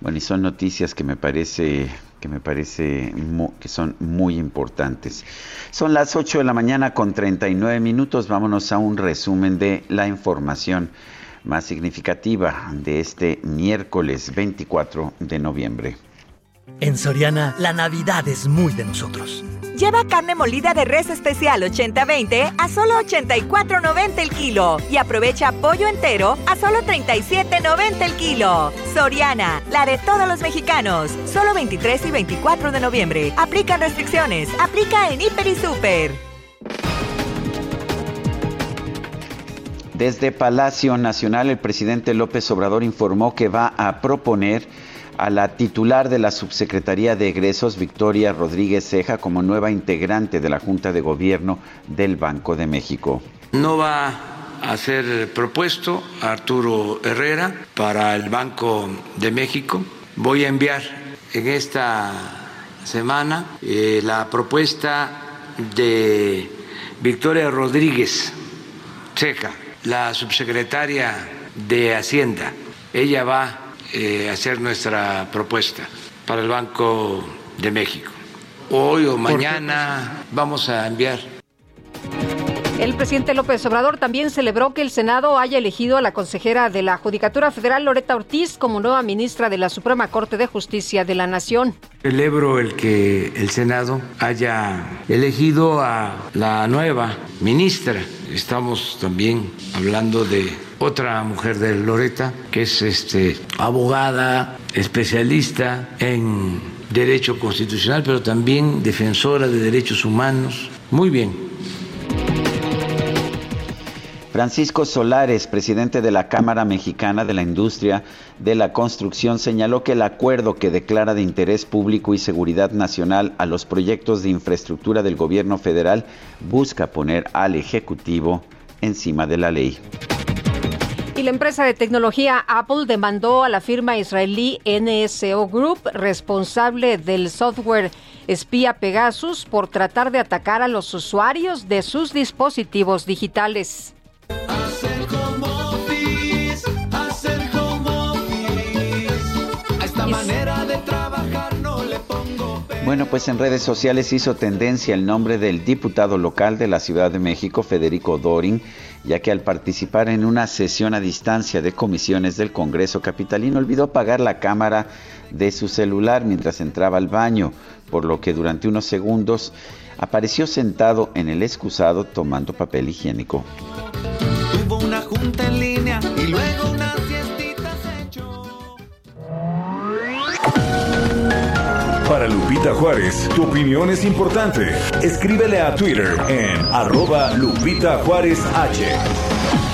Bueno, y son noticias que me parece que me parece que son muy importantes. Son las 8 de la mañana con 39 minutos. Vámonos a un resumen de la información más significativa de este miércoles 24 de noviembre. En Soriana, la Navidad es muy de nosotros. Lleva carne molida de res especial 80-20 a solo 84.90 el kilo y aprovecha pollo entero a solo 37.90 el kilo. Soriana, la de todos los mexicanos. Solo 23 y 24 de noviembre. Aplica restricciones. Aplica en Hiper y Super. Desde Palacio Nacional, el presidente López Obrador informó que va a proponer a la titular de la Subsecretaría de Egresos, Victoria Rodríguez Ceja, como nueva integrante de la Junta de Gobierno del Banco de México. No va a ser propuesto Arturo Herrera para el Banco de México. Voy a enviar en esta semana eh, la propuesta de Victoria Rodríguez Ceja, la subsecretaria de Hacienda. Ella va eh, hacer nuestra propuesta para el Banco de México. Hoy o mañana vamos a enviar. El presidente López Obrador también celebró que el Senado haya elegido a la consejera de la Judicatura Federal, Loreta Ortiz, como nueva ministra de la Suprema Corte de Justicia de la Nación. Celebro el que el Senado haya elegido a la nueva ministra. Estamos también hablando de otra mujer de Loreta, que es este, abogada, especialista en derecho constitucional, pero también defensora de derechos humanos. Muy bien. Francisco Solares, presidente de la Cámara Mexicana de la Industria de la Construcción, señaló que el acuerdo que declara de interés público y seguridad nacional a los proyectos de infraestructura del gobierno federal busca poner al Ejecutivo encima de la ley. Y la empresa de tecnología Apple demandó a la firma israelí NSO Group, responsable del software espía Pegasus, por tratar de atacar a los usuarios de sus dispositivos digitales. Bueno, pues en redes sociales hizo tendencia el nombre del diputado local de la Ciudad de México, Federico Dorin, ya que al participar en una sesión a distancia de comisiones del Congreso Capitalino olvidó apagar la cámara de su celular mientras entraba al baño, por lo que durante unos segundos apareció sentado en el excusado tomando papel higiénico. Tuvo una junta en línea y luego una Para Lupita Juárez, tu opinión es importante. Escríbele a Twitter en arroba Lupita Juárez H.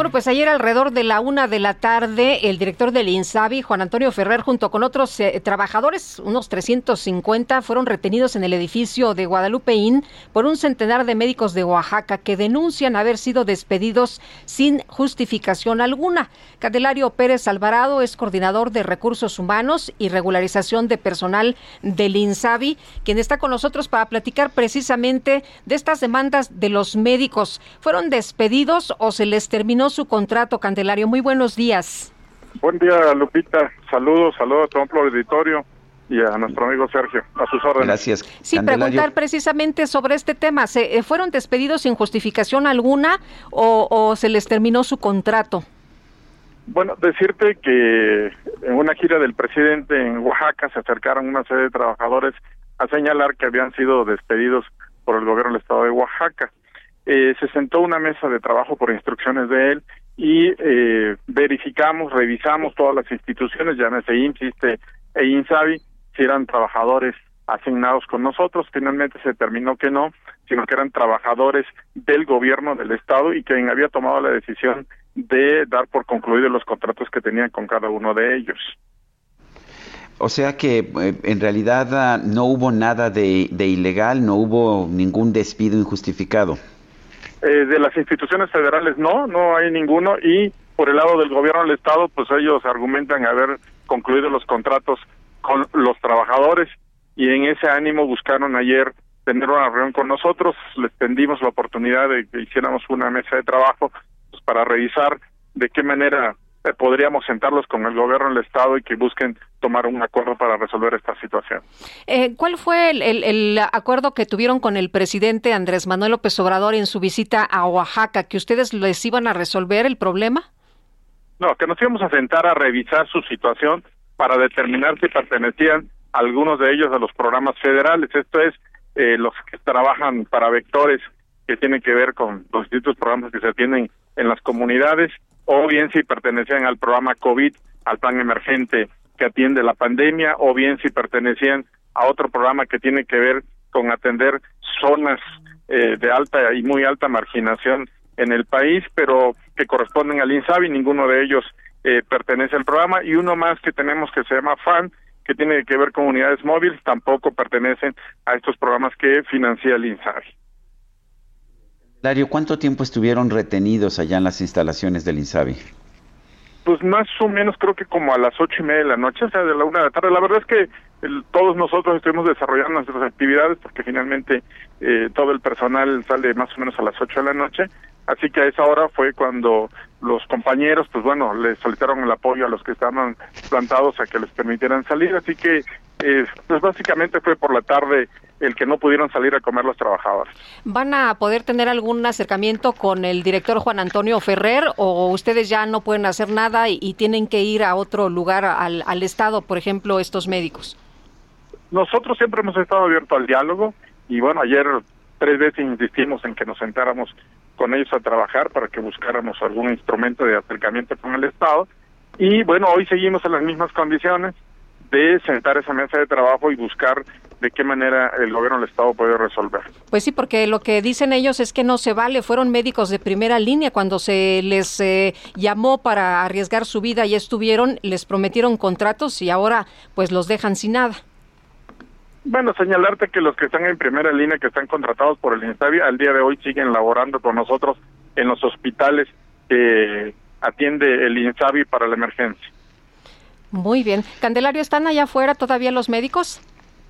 Bueno, pues ayer alrededor de la una de la tarde, el director del INSABI, Juan Antonio Ferrer, junto con otros eh, trabajadores, unos 350, fueron retenidos en el edificio de Guadalupe Inn por un centenar de médicos de Oaxaca que denuncian haber sido despedidos sin justificación alguna. Candelario Pérez Alvarado es coordinador de recursos humanos y regularización de personal del INSABI, quien está con nosotros para platicar precisamente de estas demandas de los médicos. ¿Fueron despedidos o se les terminó su contrato, Candelario. Muy buenos días. Buen día, Lupita. Saludos, saludos a todo el auditorio y a nuestro amigo Sergio, a sus órdenes. Gracias. Sí, preguntar precisamente sobre este tema. ¿Se eh, fueron despedidos sin justificación alguna o, se les terminó su contrato? Bueno, decirte que en una gira del presidente en Oaxaca se acercaron una serie de trabajadores a señalar que habían sido despedidos por el gobierno del estado de Oaxaca. Eh, se sentó una mesa de trabajo por instrucciones de él y eh, verificamos, revisamos todas las instituciones, llámese IMSS e INSABI, si eran trabajadores asignados con nosotros. Finalmente se determinó que no, sino que eran trabajadores del gobierno del Estado y quien había tomado la decisión de dar por concluidos los contratos que tenían con cada uno de ellos. O sea que eh, en realidad ah, no hubo nada de, de ilegal, no hubo ningún despido injustificado. Eh, de las instituciones federales no, no hay ninguno y por el lado del gobierno del estado pues ellos argumentan haber concluido los contratos con los trabajadores y en ese ánimo buscaron ayer tener una reunión con nosotros, les tendimos la oportunidad de que hiciéramos una mesa de trabajo pues, para revisar de qué manera eh, podríamos sentarlos con el gobierno del estado y que busquen tomar un acuerdo para resolver esta situación. Eh, ¿Cuál fue el, acuerdo que tuvieron con el presidente Andrés Manuel López Obrador en su visita a Oaxaca? ¿Que ustedes les iban a resolver el problema? No, que nos íbamos a sentar a revisar su situación para determinar si pertenecían algunos de ellos a los programas federales. Esto es, eh, los que trabajan para vectores que tienen que ver con los distintos programas que se tienen en las comunidades o bien si pertenecían al programa COVID, al plan emergente que atiende la pandemia, o bien si pertenecían a otro programa que tiene que ver con atender zonas eh, de alta y muy alta marginación en el país, pero que corresponden al INSABI, ninguno de ellos eh, pertenece al programa, y uno más que tenemos que se llama FAN, que tiene que ver con unidades móviles, tampoco pertenecen a estos programas que financia el INSABI. Dario, ¿cuánto tiempo estuvieron retenidos allá en las instalaciones del INSABI? Pues más o menos creo que como a las ocho y media de la noche, o sea, de la una de la tarde. La verdad es que todos nosotros estuvimos desarrollando nuestras actividades porque finalmente eh, todo el personal sale más o menos a las ocho de la noche. Así que a esa hora fue cuando los compañeros, pues bueno, les solicitaron el apoyo a los que estaban plantados a que les permitieran salir. Así que, eh, pues básicamente fue por la tarde el que no pudieron salir a comer los trabajadores. ¿Van a poder tener algún acercamiento con el director Juan Antonio Ferrer o ustedes ya no pueden hacer nada y, tienen que ir a otro lugar, al, al Estado, por ejemplo, estos médicos? Nosotros siempre hemos estado abiertos al diálogo y bueno, ayer tres veces insistimos en que nos sentáramos con ellos a trabajar para que buscáramos algún instrumento de acercamiento con el Estado y bueno, hoy seguimos en las mismas condiciones de sentar esa mesa de trabajo y buscar de qué manera el gobierno del Estado puede resolver. Pues sí, porque lo que dicen ellos es que no se vale, fueron médicos de primera línea cuando se les eh, llamó para arriesgar su vida y estuvieron, les prometieron contratos y ahora pues los dejan sin nada. Bueno, señalarte que los que están en primera línea, que están contratados por el INSABI, al día de hoy siguen laborando con nosotros en los hospitales que atiende el INSABI para la emergencia. Muy bien. Candelario, ¿están allá afuera todavía los médicos?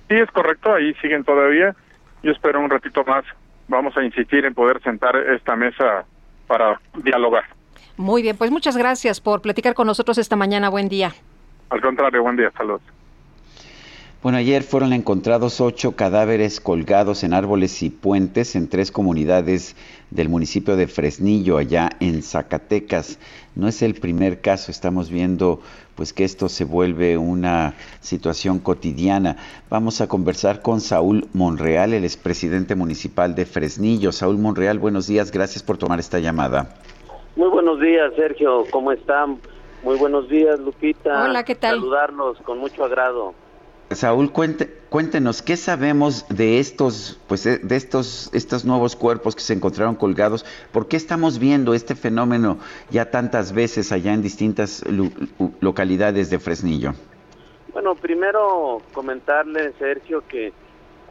Sí, es correcto, ahí siguen todavía. Yo espero un ratito más. Vamos a insistir en poder sentar esta mesa para dialogar. Muy bien, pues muchas gracias por platicar con nosotros esta mañana. Buen día. Al contrario, buen día. Saludos. Bueno, ayer fueron encontrados ocho cadáveres colgados en árboles y puentes en tres comunidades del municipio de Fresnillo, allá en Zacatecas. No es el primer caso, estamos viendo pues que esto se vuelve una situación cotidiana. Vamos a conversar con Saúl Monreal, el expresidente municipal de Fresnillo. Saúl Monreal, buenos días, gracias por tomar esta llamada. Muy buenos días, Sergio, ¿cómo están? Muy buenos días, Lupita. Hola, ¿qué tal? Saludarlos con mucho agrado. Saúl, cuéntenos, ¿qué sabemos de estos, pues, de estos, estos nuevos cuerpos que se encontraron colgados? ¿Por qué estamos viendo este fenómeno ya tantas veces allá en distintas localidades de Fresnillo? Bueno, primero comentarle, Sergio, que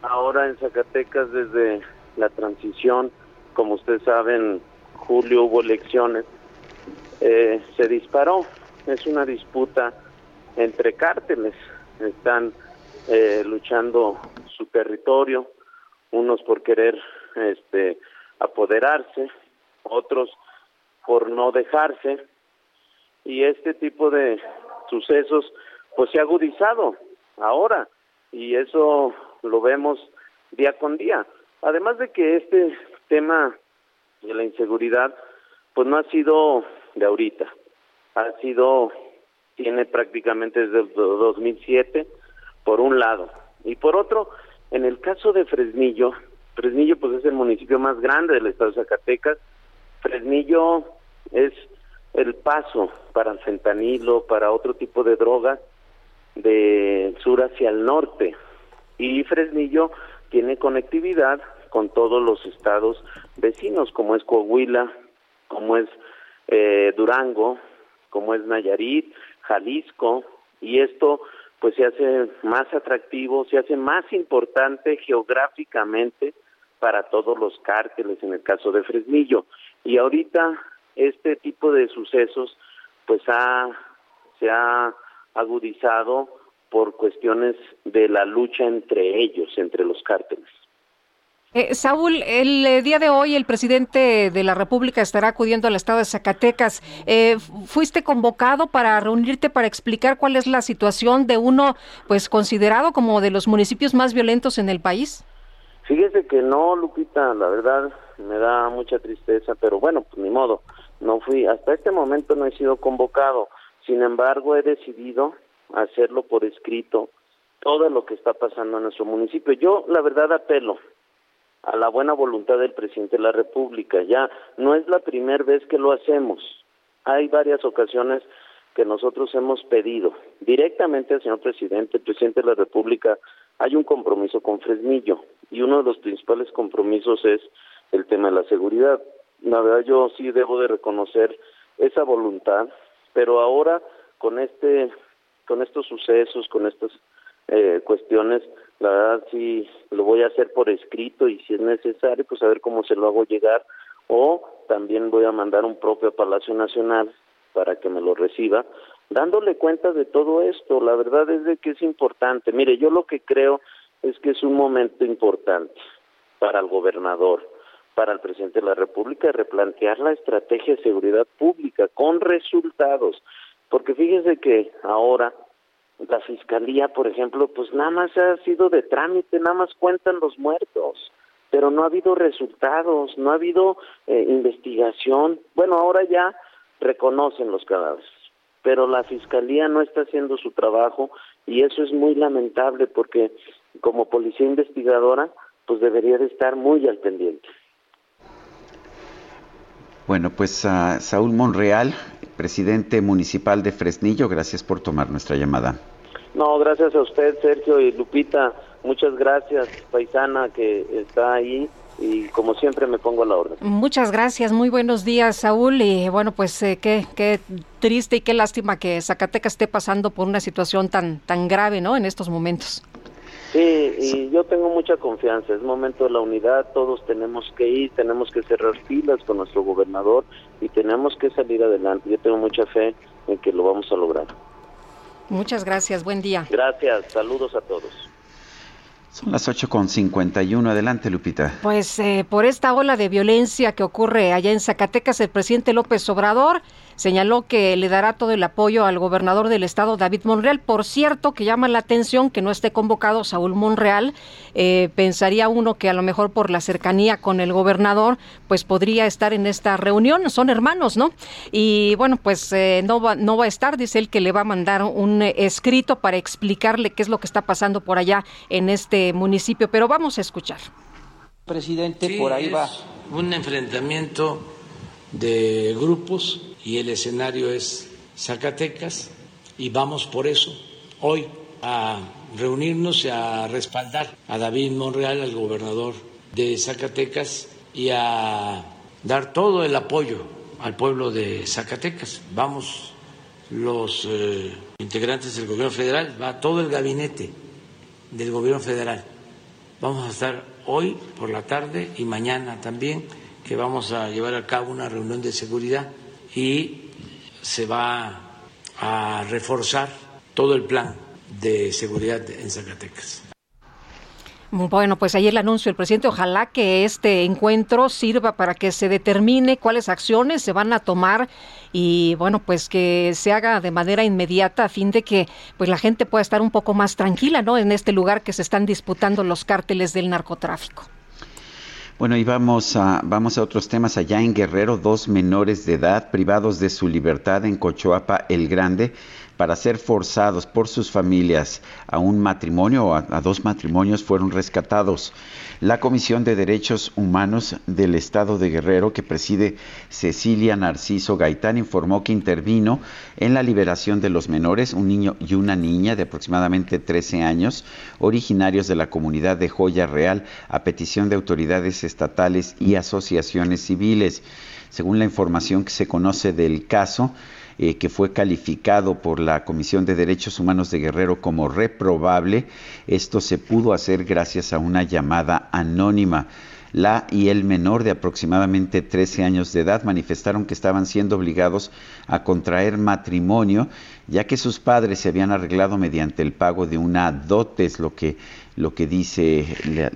ahora en Zacatecas, desde la transición, como ustedes saben, julio hubo elecciones, eh, se disparó. Es una disputa entre cárteles. Están eh, luchando su territorio, unos por querer este, apoderarse, otros por no dejarse. Y este tipo de sucesos pues se ha agudizado ahora y eso lo vemos día con día. Además de que este tema de la inseguridad pues no ha sido de ahorita, ha sido, tiene prácticamente desde el 2007, por un lado. Y por otro, en el caso de Fresnillo, Fresnillo pues es el municipio más grande del estado de Zacatecas, Fresnillo es el paso para el fentanilo, para otro tipo de drogas, de sur hacia el norte y Fresnillo tiene conectividad con todos los estados vecinos como es Coahuila, como es eh, Durango, como es Nayarit, Jalisco y esto pues se hace más atractivo, se hace más importante geográficamente para todos los cárteles en el caso de Fresnillo y ahorita este tipo de sucesos pues ha se ha agudizado por cuestiones de la lucha entre ellos, entre los cárteles. Eh, Saúl, el eh, día de hoy el presidente de la República estará acudiendo al estado de Zacatecas. Eh, ¿Fuiste convocado para reunirte para explicar cuál es la situación de uno, pues considerado como de los municipios más violentos en el país? Fíjese que no, Lupita, la verdad me da mucha tristeza, pero bueno, pues ni modo, no fui. Hasta este momento no he sido convocado. Sin embargo, he decidido hacerlo por escrito todo lo que está pasando en nuestro municipio. Yo, la verdad, apelo a la buena voluntad del presidente de la República. Ya no es la primera vez que lo hacemos. Hay varias ocasiones que nosotros hemos pedido directamente al señor presidente, el presidente de la República, hay un compromiso con Fresnillo y uno de los principales compromisos es el tema de la seguridad. La verdad yo sí debo de reconocer esa voluntad, pero ahora con este con estos sucesos, con estas eh, cuestiones, la verdad sí lo voy a hacer por escrito y si es necesario, pues a ver cómo se lo hago llegar o también voy a mandar un propio Palacio Nacional para que me lo reciba, dándole cuenta de todo esto. La verdad es de que es importante. Mire, yo lo que creo es que es un momento importante para el gobernador, para el presidente de la República, replantear la estrategia de seguridad pública con resultados. Porque fíjese que ahora la fiscalía, por ejemplo, pues nada más ha sido de trámite, nada más cuentan los muertos, pero no ha habido resultados, no ha habido eh, investigación. Bueno, ahora ya reconocen los cadáveres, pero la fiscalía no está haciendo su trabajo y eso es muy lamentable porque como policía investigadora, pues debería de estar muy al pendiente. Bueno, pues a Saúl Monreal, presidente municipal de Fresnillo, gracias por tomar nuestra llamada. No, gracias a usted, Sergio y Lupita. Muchas gracias, paisana, que está ahí y como siempre me pongo a la orden. Muchas gracias, muy buenos días, Saúl. Y bueno, pues eh, qué, qué triste y qué lástima que Zacatecas esté pasando por una situación tan, tan grave, ¿no? En estos momentos. Sí, y yo tengo mucha confianza, es momento de la unidad, todos tenemos que ir, tenemos que cerrar filas con nuestro gobernador y tenemos que salir adelante. Yo tengo mucha fe en que lo vamos a lograr. Muchas gracias, buen día. Gracias, saludos a todos. Son las 8.51. Adelante, Lupita. Pues eh, por esta ola de violencia que ocurre allá en Zacatecas, el presidente López Obrador señaló que le dará todo el apoyo al gobernador del estado, David Monreal. Por cierto, que llama la atención que no esté convocado Saúl Monreal. Eh, pensaría uno que a lo mejor por la cercanía con el gobernador, pues podría estar en esta reunión. Son hermanos, ¿no? Y bueno, pues eh, no, va, no va a estar. Dice él que le va a mandar un escrito para explicarle qué es lo que está pasando por allá en este municipio. Pero vamos a escuchar. Presidente, por ahí va. Un enfrentamiento de grupos y el escenario es Zacatecas y vamos por eso hoy a reunirnos y a respaldar a David Monreal, al gobernador de Zacatecas, y a dar todo el apoyo al pueblo de Zacatecas. Vamos los eh, integrantes del gobierno federal, va todo el gabinete del gobierno federal. Vamos a estar hoy por la tarde y mañana también, que vamos a llevar a cabo una reunión de seguridad y se va a reforzar todo el plan de seguridad en Zacatecas. Bueno, pues ahí el anuncio del presidente. Ojalá que este encuentro sirva para que se determine cuáles acciones se van a tomar y bueno, pues que se haga de manera inmediata a fin de que pues la gente pueda estar un poco más tranquila, ¿no? En este lugar que se están disputando los cárteles del narcotráfico. Bueno, y vamos a, vamos a otros temas. Allá en Guerrero, dos menores de edad privados de su libertad en Cochoapa el Grande para ser forzados por sus familias a un matrimonio o a, dos matrimonios fueron rescatados. La Comisión de Derechos Humanos del Estado de Guerrero, que preside Cecilia Narciso Gaitán, informó que intervino en la liberación de los menores, un niño y una niña de aproximadamente 13 años, originarios de la comunidad de Joya Real, a petición de autoridades estatales y asociaciones civiles. Según la información que se conoce del caso, eh, que fue calificado por la Comisión de Derechos Humanos de Guerrero como reprobable. Esto se pudo hacer gracias a una llamada anónima. La y el menor de aproximadamente 13 años de edad manifestaron que estaban siendo obligados a contraer matrimonio, ya que sus padres se habían arreglado mediante el pago de una dote, es lo que lo que dice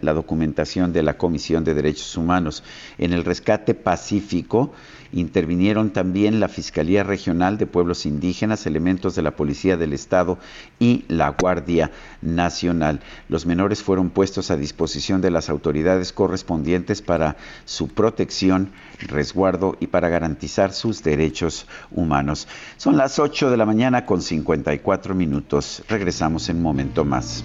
la, documentación de la Comisión de Derechos Humanos. En el rescate pacífico intervinieron también la Fiscalía Regional de Pueblos Indígenas, elementos de la Policía del Estado y la Guardia Nacional. Los menores fueron puestos a disposición de las autoridades correspondientes para su protección, resguardo y para garantizar sus derechos humanos. Son las 8 de la mañana con 54 minutos. Regresamos en un momento más.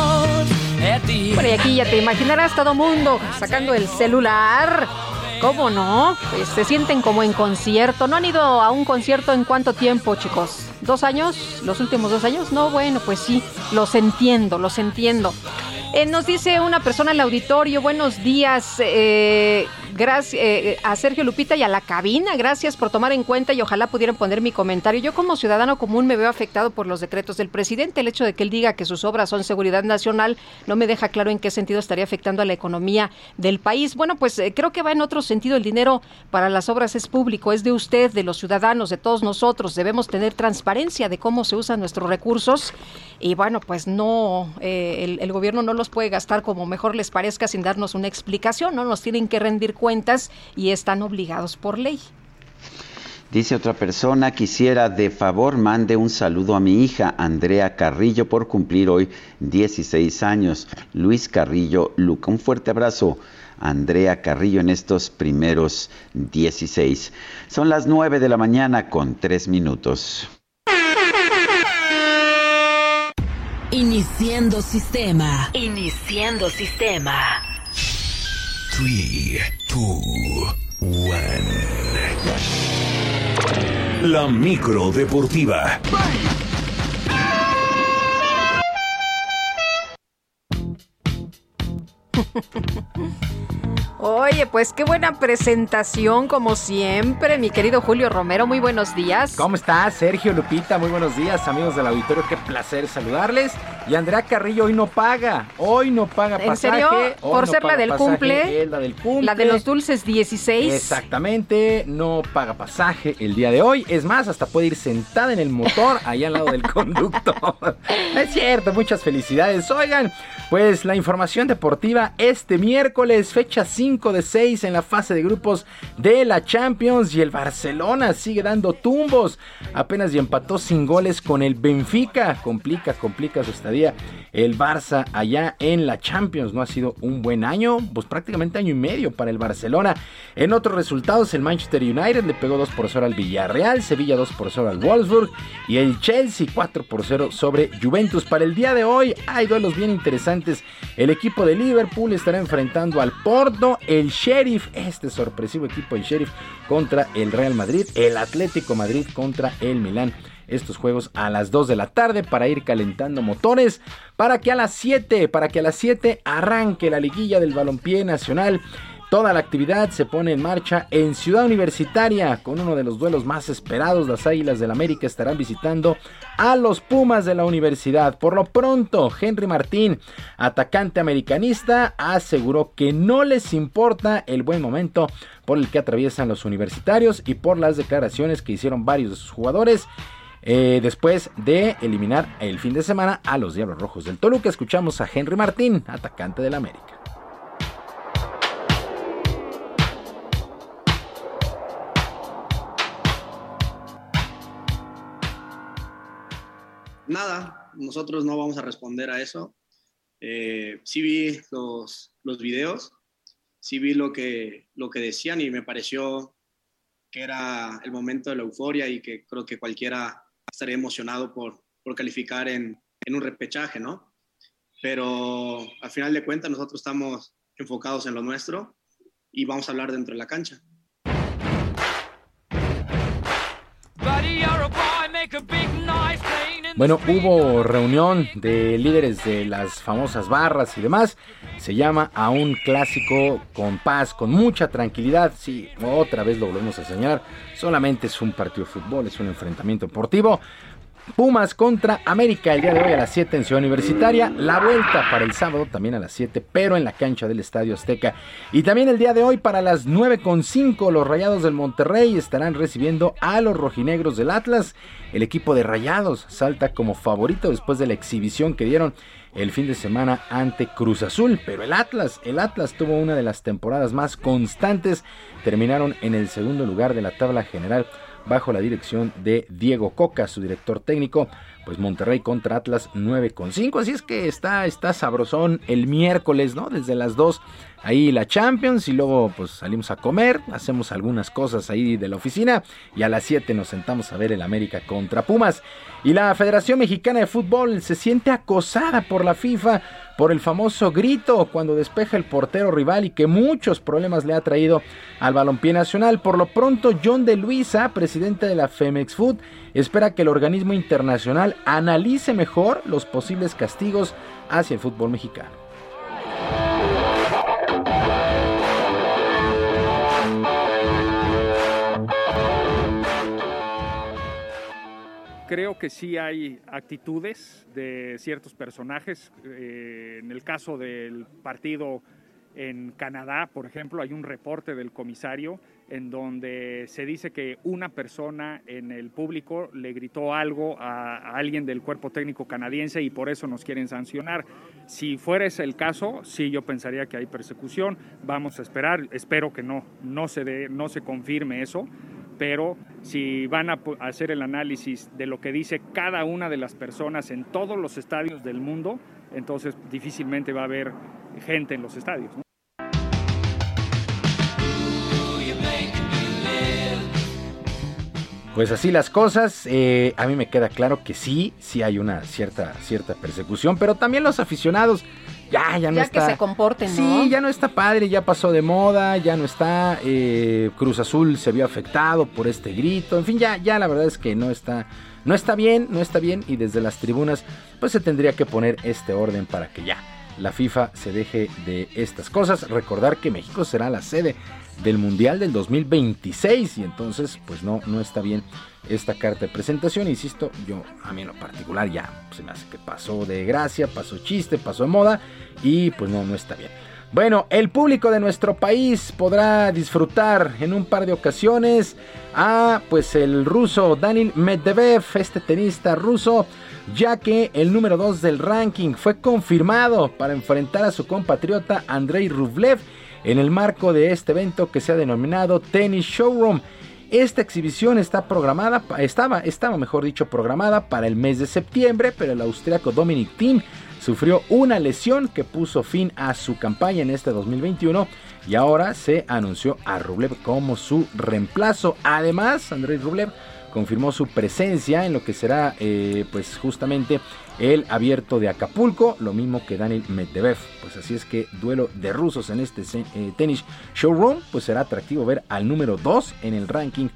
Bueno, y aquí ya te imaginarás todo mundo sacando el celular. ¿Cómo no? Pues se sienten como en concierto. ¿No han ido a un concierto en cuánto tiempo, chicos? ¿Dos años? ¿Los últimos dos años? No, bueno, pues sí, los entiendo, los entiendo. Eh, nos dice una persona el auditorio, buenos días, eh, gracias eh, a Sergio Lupita y a la cabina, gracias por tomar en cuenta y ojalá pudieran poner mi comentario. Yo como ciudadano común me veo afectado por los decretos del presidente. El hecho de que él diga que sus obras son seguridad nacional no me deja claro en qué sentido estaría afectando a la economía del país. Bueno, pues creo que va en otro sentido. El dinero para las obras es público, es de usted, de los ciudadanos, de todos nosotros. Debemos tener transparencia de cómo se usan nuestros recursos y bueno, pues no, el, gobierno no los puede gastar como mejor les parezca sin darnos una explicación, no nos tienen que rendir cuentas y están obligados por ley. Dice otra persona, quisiera de favor mande un saludo a mi hija Andrea Carrillo por cumplir hoy 16 años. Luis Carrillo Luca, un fuerte abrazo. Andrea Carrillo en estos primeros 16. Son las 9 de la mañana con 3 minutos. Iniciando sistema. Iniciando sistema. 3, 2, 1. La micro deportiva. Oye, pues qué buena presentación como siempre, mi querido Julio Romero, muy buenos días. ¿Cómo estás, Sergio Lupita? Muy buenos días, amigos del auditorio, qué placer saludarles. Y Andrea Carrillo hoy no paga, hoy no paga ¿En pasaje. serio? hoy Por no ser la del pasaje, cumple. la del cumple. La de los dulces 16. Exactamente, no paga pasaje el día de hoy. Es más, hasta puede ir sentada en el motor allá al lado del conducto. es cierto, muchas felicidades. Oigan, pues la información deportiva este miércoles, fecha 5 de 6 en la fase de grupos de la Champions y el Barcelona sigue dando tumbos. Apenas y empató sin goles con el Benfica. Complica, complica su estadía. El Barça allá en la Champions no ha sido un buen año, pues prácticamente año y medio para el Barcelona. En otros resultados, el Manchester United le pegó 2 por 0 al Villarreal, Sevilla 2 por 0 al Wolfsburg y el Chelsea 4 por 0 sobre Juventus. Para el día de hoy hay duelos bien interesantes. El equipo de Liverpool estará enfrentando al Porto, el Sheriff, este sorpresivo equipo del Sheriff contra el Real Madrid, el Atlético Madrid contra el Milán estos juegos a las 2 de la tarde para ir calentando motores para que a las 7, para que a las 7 arranque la liguilla del balompié nacional. Toda la actividad se pone en marcha en Ciudad Universitaria con uno de los duelos más esperados. Las Águilas del América estarán visitando a los Pumas de la universidad. Por lo pronto, Henry Martín, atacante americanista, aseguró que no les importa el buen momento por el que atraviesan los universitarios y por las declaraciones que hicieron varios de sus jugadores. Eh, después de eliminar el fin de semana a los Diablos Rojos del Toluca, escuchamos a Henry Martín, atacante del América. Nada, nosotros no vamos a responder a eso. Eh, sí vi los, los videos, sí vi lo que, lo que decían y me pareció que era el momento de la euforia y que creo que cualquiera estaría emocionado por, por calificar en, en un repechaje, ¿no? Pero al final de cuentas nosotros estamos enfocados en lo nuestro y vamos a hablar dentro de la cancha. Buddy, Bueno, hubo reunión de líderes de las famosas barras y demás. Se llama a un clásico con paz, con mucha tranquilidad. Sí, otra vez lo volvemos a señalar. Solamente es un partido de fútbol, es un enfrentamiento deportivo. Pumas contra América el día de hoy a las 7 en Ciudad Universitaria. La vuelta para el sábado también a las 7, pero en la cancha del Estadio Azteca. Y también el día de hoy para las 9.5 los Rayados del Monterrey estarán recibiendo a los rojinegros del Atlas. El equipo de Rayados salta como favorito después de la exhibición que dieron el fin de semana ante Cruz Azul, pero el Atlas, el Atlas tuvo una de las temporadas más constantes, terminaron en el segundo lugar de la tabla general bajo la dirección de Diego Coca, su director técnico. Pues Monterrey contra Atlas 9 con 5. Así es que está, está sabrosón el miércoles, ¿no? Desde las 2 ahí la Champions y luego pues salimos a comer, hacemos algunas cosas ahí de la oficina y a las 7 nos sentamos a ver el América contra Pumas. Y la Federación Mexicana de Fútbol se siente acosada por la FIFA por el famoso grito cuando despeja el portero rival y que muchos problemas le ha traído al balompié nacional. Por lo pronto, John de Luisa, presidente de la Femex Food, espera que el organismo internacional analice mejor los posibles castigos hacia el fútbol mexicano. Creo que sí hay actitudes de ciertos personajes. Eh, en el caso del partido en Canadá, por ejemplo, hay un reporte del comisario en donde se dice que una persona en el público le gritó algo a, alguien del cuerpo técnico canadiense y por eso nos quieren sancionar. Si fuera ese el caso, sí yo pensaría que hay persecución. Vamos a esperar, espero que no, no se, dé, no se confirme eso, pero si van a hacer el análisis de lo que dice cada una de las personas en todos los estadios del mundo, entonces difícilmente va a haber gente en los estadios. Pues así las cosas, eh, a mí me queda claro que sí, sí hay una cierta, cierta persecución, pero también los aficionados ya, ya no ya está. que se comporten, ¿no? Sí, ya no está padre, ya pasó de moda, ya no está. eh, Cruz Azul se vio afectado por este grito. En fin, ya, ya la verdad es que no está. No está bien, no está bien. Y desde las tribunas, pues se tendría que poner este orden para que ya la FIFA se deje de estas cosas. Recordar que México será la sede del Mundial del 2026. Y entonces, pues no, no está bien esta carta de presentación. Insisto, yo a mí en lo particular ya se me hace que pasó de gracia, pasó chiste, pasó de moda y pues no, no está bien. Bueno, el público de nuestro país podrá disfrutar en un par de ocasiones a pues el ruso Daniil Medvedev, este tenista ruso, ya que el número 2 del ranking fue confirmado para enfrentar a su compatriota Andrei Rublev en el marco de este evento que se ha denominado Tennis Showroom. Esta exhibición está programada, estaba, estaba mejor dicho programada para el mes de septiembre, pero el austriaco Dominic Thiem sufrió una lesión que puso fin a su campaña en este 2021 y ahora se anunció a Rublev como su reemplazo. Además, Andrei Rublev confirmó su presencia en lo que será eh, pues justamente el abierto de Acapulco, lo mismo que Daniel Medvedev. Pues así es que duelo de rusos en este eh, tenis showroom, pues será atractivo ver al número 2 en el ranking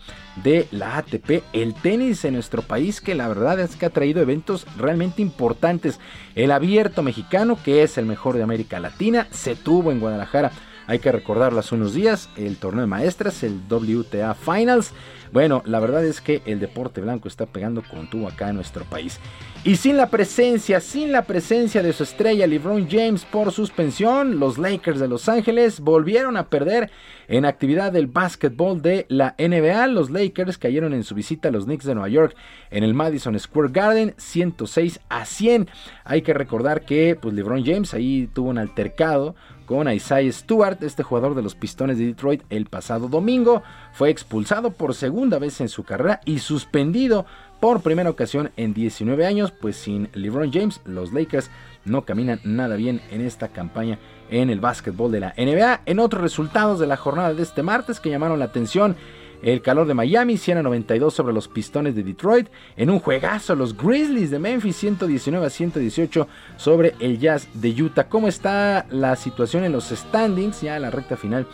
de la ATP. El tenis en nuestro país que la verdad es que ha traído eventos realmente importantes. El abierto mexicano, que es el mejor de América Latina, se tuvo en Guadalajara. Hay que recordarlo hace unos días, el torneo de maestras, el WTA Finals. Bueno, la verdad es que el deporte blanco está pegando con tubo acá en nuestro país. Y sin la presencia, sin la presencia de su estrella LeBron James por suspensión, los Lakers de Los Ángeles volvieron a perder en actividad del básquetbol de la NBA. Los Lakers cayeron en su visita a los Knicks de Nueva York en el Madison Square Garden 106 a 100. Hay que recordar que pues LeBron James ahí tuvo un altercado con Isaiah Stewart, este jugador de los Pistones de Detroit, el pasado domingo. Fue expulsado por segunda vez en su carrera y suspendido por primera ocasión en 19 años, pues sin LeBron James, los Lakers no caminan nada bien en esta campaña en el básquetbol de la NBA. En otros resultados de la jornada de este martes que llamaron la atención, el calor de Miami 100 a 92 sobre los Pistones de Detroit. En un juegazo, los Grizzlies de Memphis 119 a 118 sobre el Jazz de Utah. ¿Cómo está la situación en los standings? Ya la recta final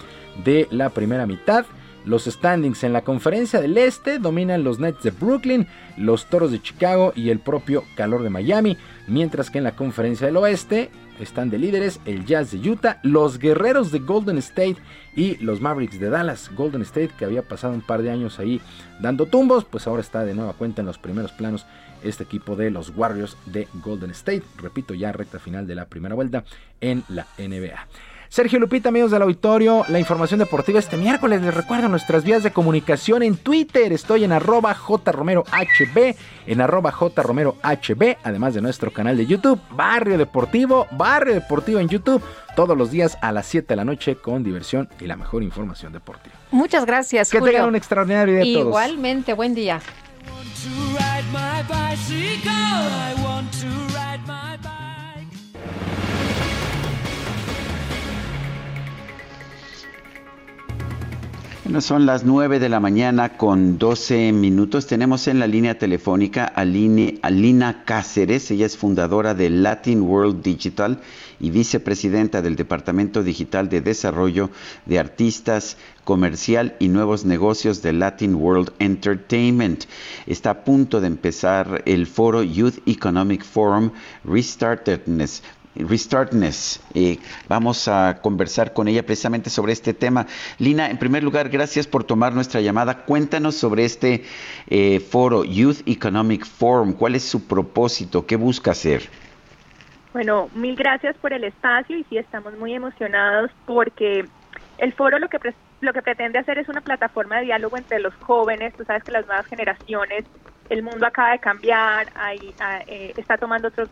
de la primera mitad. Los standings en la conferencia del este dominan los Nets de Brooklyn, los Toros de Chicago y el propio calor de Miami, mientras que en la conferencia del oeste están de líderes el Jazz de Utah, los Guerreros de Golden State y los Mavericks de Dallas. Golden State que había pasado un par de años ahí dando tumbos, pues ahora está de nueva cuenta en los primeros planos este equipo de los Warriors de Golden State. Repito, ya recta final de la primera vuelta en la NBA. Sergio Lupita, amigos del auditorio, la información deportiva este miércoles. Les recuerdo nuestras vías de comunicación en Twitter. Estoy en arroba jromerohb, en arroba jromerohb, además de nuestro canal de YouTube, Barrio Deportivo, Barrio Deportivo en YouTube, todos los días a las 7 de la noche con diversión y la mejor información deportiva. Muchas gracias, Que Julio. tengan un extraordinario día todos. Igualmente, buen día. Son las 9 de la mañana con 12 minutos. Tenemos en la línea telefónica a, Lina Cáceres. Ella es fundadora de Latin World Digital y vicepresidenta del Departamento Digital de Desarrollo de Artistas, Comercial y Nuevos Negocios de Latin World Entertainment. Está a punto de empezar el foro Youth Economic Forum Restartedness Restartness. Eh, vamos a conversar con ella precisamente sobre este tema. Lina, en primer lugar, gracias por tomar nuestra llamada. Cuéntanos sobre este eh, foro, Youth Economic Forum. ¿Cuál es su propósito? ¿Qué busca hacer? Bueno, mil gracias por el espacio y sí estamos muy emocionados porque el foro lo que lo que pretende hacer es una plataforma de diálogo entre los jóvenes. Tú sabes que las nuevas generaciones el mundo acaba de cambiar, hay, eh, está tomando otros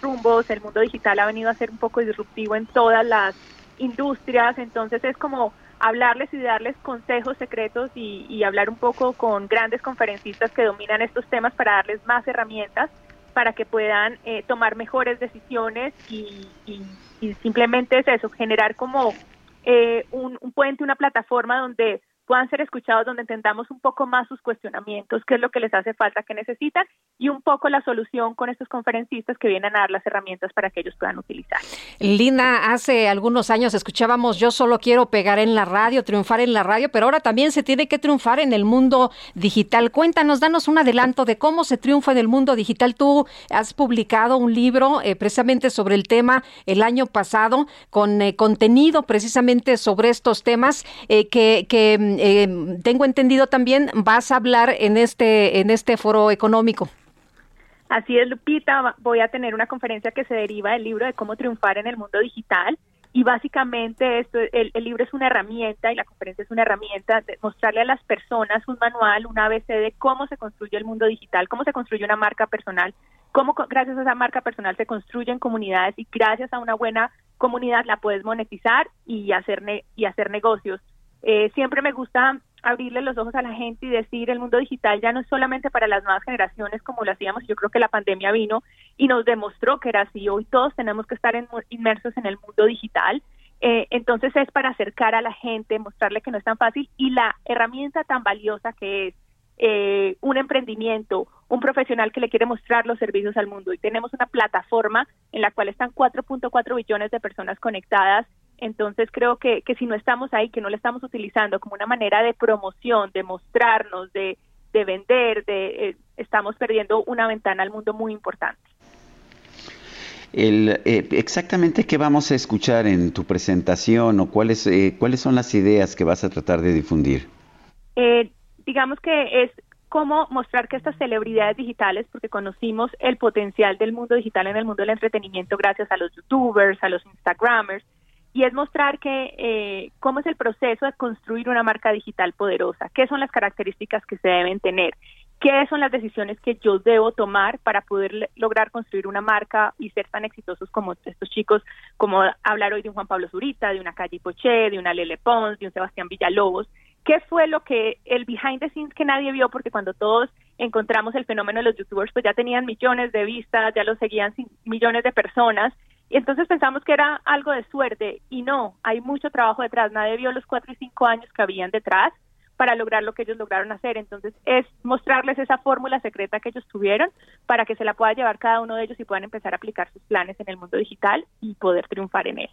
rumbos, el mundo digital ha venido a ser un poco disruptivo en todas las industrias, entonces es como hablarles y darles consejos secretos y, hablar un poco con grandes conferencistas que dominan estos temas para darles más herramientas para que puedan eh, tomar mejores decisiones y, simplemente es eso, generar como eh, un puente, una plataforma donde puedan ser escuchados, donde entendamos un poco más sus cuestionamientos, qué es lo que les hace falta, qué necesitan y un poco la solución con estos conferencistas que vienen a dar las herramientas para que ellos puedan utilizar. Lina, hace algunos años escuchábamos yo solo quiero pegar en la radio, triunfar en la radio, pero ahora también se tiene que triunfar en el mundo digital. Cuéntanos, danos un adelanto de cómo se triunfa en el mundo digital. Tú has publicado un libro eh, precisamente sobre el tema el año pasado con eh, contenido precisamente sobre estos temas eh, que, que eh, tengo entendido también vas a hablar en este en este foro económico. Así es, Lupita. Voy a tener una conferencia que se deriva del libro de cómo triunfar en el mundo digital. Y básicamente esto, el, libro es una herramienta y la conferencia es una herramienta de mostrarle a las personas un manual, un ABC de cómo se construye el mundo digital, cómo se construye una marca personal, cómo gracias a esa marca personal se construyen comunidades y gracias a una buena comunidad la puedes monetizar y hacer, y hacer negocios. Eh, siempre me gusta abrirle los ojos a la gente y decir el mundo digital ya no es solamente para las nuevas generaciones como lo hacíamos. Yo creo que la pandemia vino y nos demostró que era así. Hoy todos tenemos que estar inmersos en el mundo digital. Eh, entonces es para acercar a la gente, mostrarle que no es tan fácil y la herramienta tan valiosa que es eh, un emprendimiento, un profesional que le quiere mostrar los servicios al mundo. Y tenemos una plataforma en la cual están 4.4 billones de personas conectadas entonces creo que, que si no estamos ahí, que no la estamos utilizando como una manera de promoción, de mostrarnos, de, de vender, de, eh, estamos perdiendo una ventana al mundo muy importante. El, eh, exactamente qué vamos a escuchar en tu presentación o cuáles eh, cuáles son las ideas que vas a tratar de difundir. digamos que es cómo mostrar que estas celebridades digitales, porque conocimos el potencial del mundo digital en el mundo del entretenimiento gracias a los youtubers, a los instagramers, y es mostrar que eh, cómo es el proceso de construir una marca digital poderosa, qué son las características que se deben tener, qué son las decisiones que yo debo tomar para poder lograr construir una marca y ser tan exitosos como estos chicos, como hablar hoy de un Juan Pablo Zurita, de una Calle Poché, de una Lele Pons, de un Sebastián Villalobos, qué fue lo que el behind the scenes que nadie vio, porque cuando todos encontramos el fenómeno de los youtubers, pues ya tenían millones de vistas, ya los seguían millones de personas, y entonces pensamos que era algo de suerte y no, hay mucho trabajo detrás. Nadie vio los cuatro y cinco años que habían detrás para lograr lo que ellos lograron hacer. Entonces es mostrarles esa fórmula secreta que ellos tuvieron para que se la pueda llevar cada uno de ellos y puedan empezar a aplicar sus planes en el mundo digital y poder triunfar en él.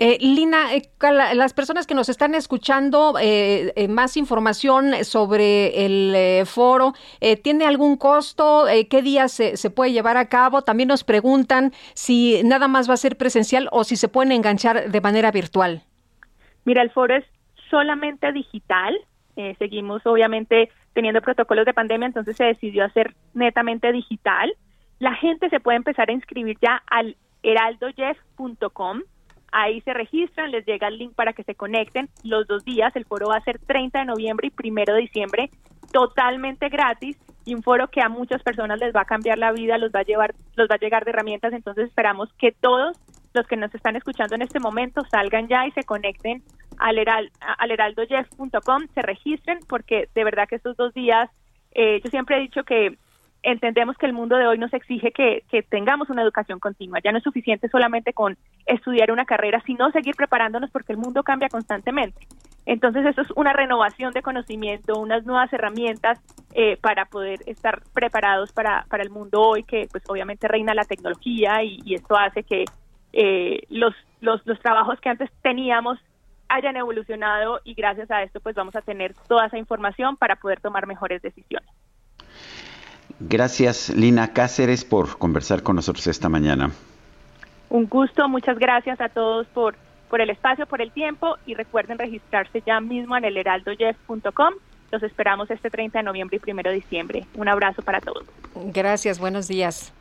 Eh, Lina, eh, las personas que nos están escuchando, eh, más información sobre el foro, ¿tiene algún costo? ¿Qué días se, se, puede llevar a cabo? También nos preguntan si nada más va a ser presencial o si se pueden enganchar de manera virtual. Mira, el foro es solamente digital. seguimos obviamente teniendo protocolos de pandemia, entonces se decidió hacer netamente digital. La gente se puede empezar a inscribir ya al heraldojeff.com Ahí se registran, les llega el link para que se conecten los dos días. El foro va a ser 30 de noviembre y 1 de diciembre, totalmente gratis y un foro que a muchas personas les va a cambiar la vida, los va a llevar, los va a llegar de herramientas. Entonces esperamos que todos los que nos están escuchando en este momento salgan ya y se conecten al, heral, al heraldojeff.com, se registren porque de verdad que estos dos días, eh, yo siempre he dicho que entendemos que el mundo de hoy nos exige que, tengamos una educación continua. Ya no es suficiente solamente con estudiar una carrera, sino seguir preparándonos porque el mundo cambia constantemente. Entonces, eso es una renovación de conocimiento, unas nuevas herramientas eh, para poder estar preparados para, para el mundo hoy, que pues obviamente reina la tecnología y, y esto hace que eh, los, los, los trabajos que antes teníamos hayan evolucionado y gracias a esto pues vamos a tener toda esa información para poder tomar mejores decisiones. Gracias Lina Cáceres por conversar con nosotros esta mañana. Un gusto, muchas gracias a todos por, por el espacio, por el tiempo y recuerden registrarse ya mismo en el heraldojeff.com. Los esperamos este 30 de noviembre y 1 de diciembre. Un abrazo para todos. Gracias, buenos días.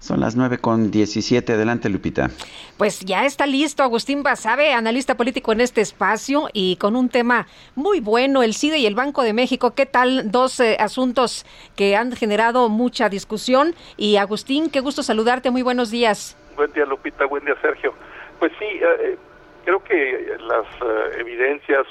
Son las 9 con 17. Adelante, Lupita. Pues ya está listo Agustín Basabe, analista político en este espacio y con un tema muy bueno, el CIDE y el Banco de México. ¿Qué tal? Dos eh, asuntos que han generado mucha discusión. Y Agustín, qué gusto saludarte. Muy buenos días. Buen día, Lupita. Buen día, Sergio. Pues sí, eh, creo que las eh, evidencias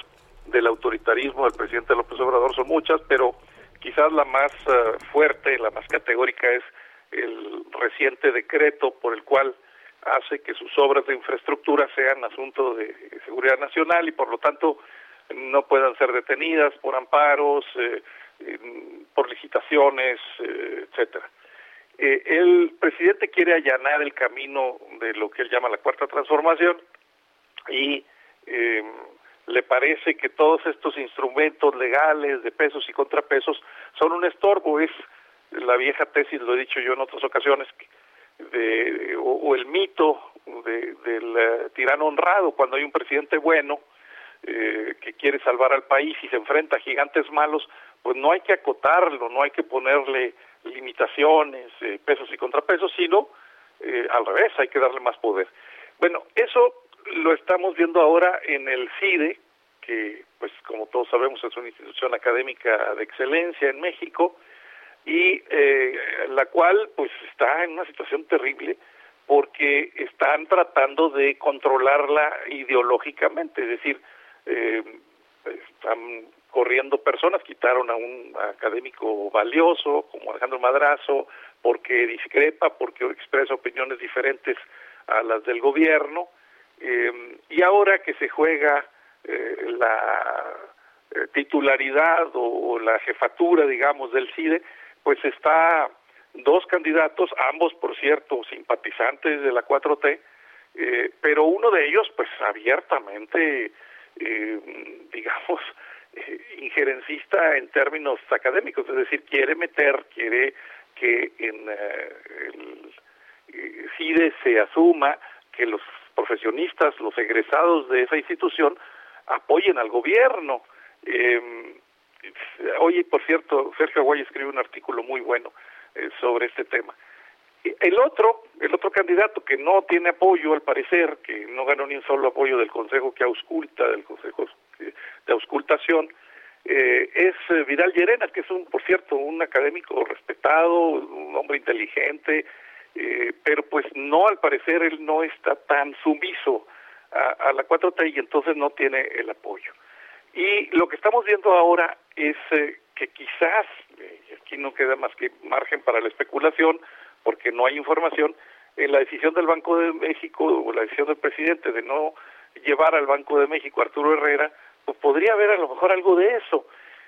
del autoritarismo del presidente López Obrador son muchas, pero quizás la más eh, fuerte, la más categórica es el reciente decreto por el cual hace que sus obras de infraestructura sean asunto de seguridad nacional y por lo tanto no puedan ser detenidas por amparos, eh, por licitaciones, eh, etcétera. Eh, el presidente quiere allanar el camino de lo que él llama la cuarta transformación y eh, le parece que todos estos instrumentos legales de pesos y contrapesos son un estorbo, es la vieja tesis, lo he dicho yo en otras ocasiones, de, o, el mito de, del uh, tirano honrado, cuando hay un presidente bueno eh, que quiere salvar al país y se enfrenta a gigantes malos, pues no hay que acotarlo, no hay que ponerle limitaciones, eh, pesos y contrapesos, sino eh, al revés, hay que darle más poder. Bueno, eso lo estamos viendo ahora en el CIDE, que pues como todos sabemos es una institución académica de excelencia en México, y eh, la cual pues está en una situación terrible porque están tratando de controlarla ideológicamente, es decir, eh, están corriendo personas, quitaron a un académico valioso como Alejandro Madrazo porque discrepa, porque expresa opiniones diferentes a las del gobierno, eh, y ahora que se juega eh, la eh, titularidad o, o, la jefatura, digamos, del CIDE, pues está dos candidatos, ambos, por cierto, simpatizantes de la 4T, eh, pero uno de ellos, pues abiertamente, eh, digamos, eh, injerencista en términos académicos, es decir, quiere meter, quiere que en el CIDE se asuma que los profesionistas, los egresados de esa institución, apoyen al gobierno. Eh, Oye, por cierto, Sergio Aguay escribe un artículo muy bueno eh, sobre este tema. El otro, el otro candidato que no tiene apoyo, al parecer, que no ganó ni un solo apoyo del Consejo que ausculta, del Consejo de Auscultación, eh, es Vidal Llerena, que es un, por cierto, un académico respetado, un hombre inteligente, eh, pero pues no, al parecer, él no está tan sumiso a, a la 4T y entonces no tiene el apoyo. Y lo que estamos viendo ahora es eh, que quizás, eh, aquí no queda más que margen para la especulación, porque no hay información, en la decisión del Banco de México o la decisión del presidente de no llevar al Banco de México a Arturo Herrera, pues podría haber a lo mejor algo de eso.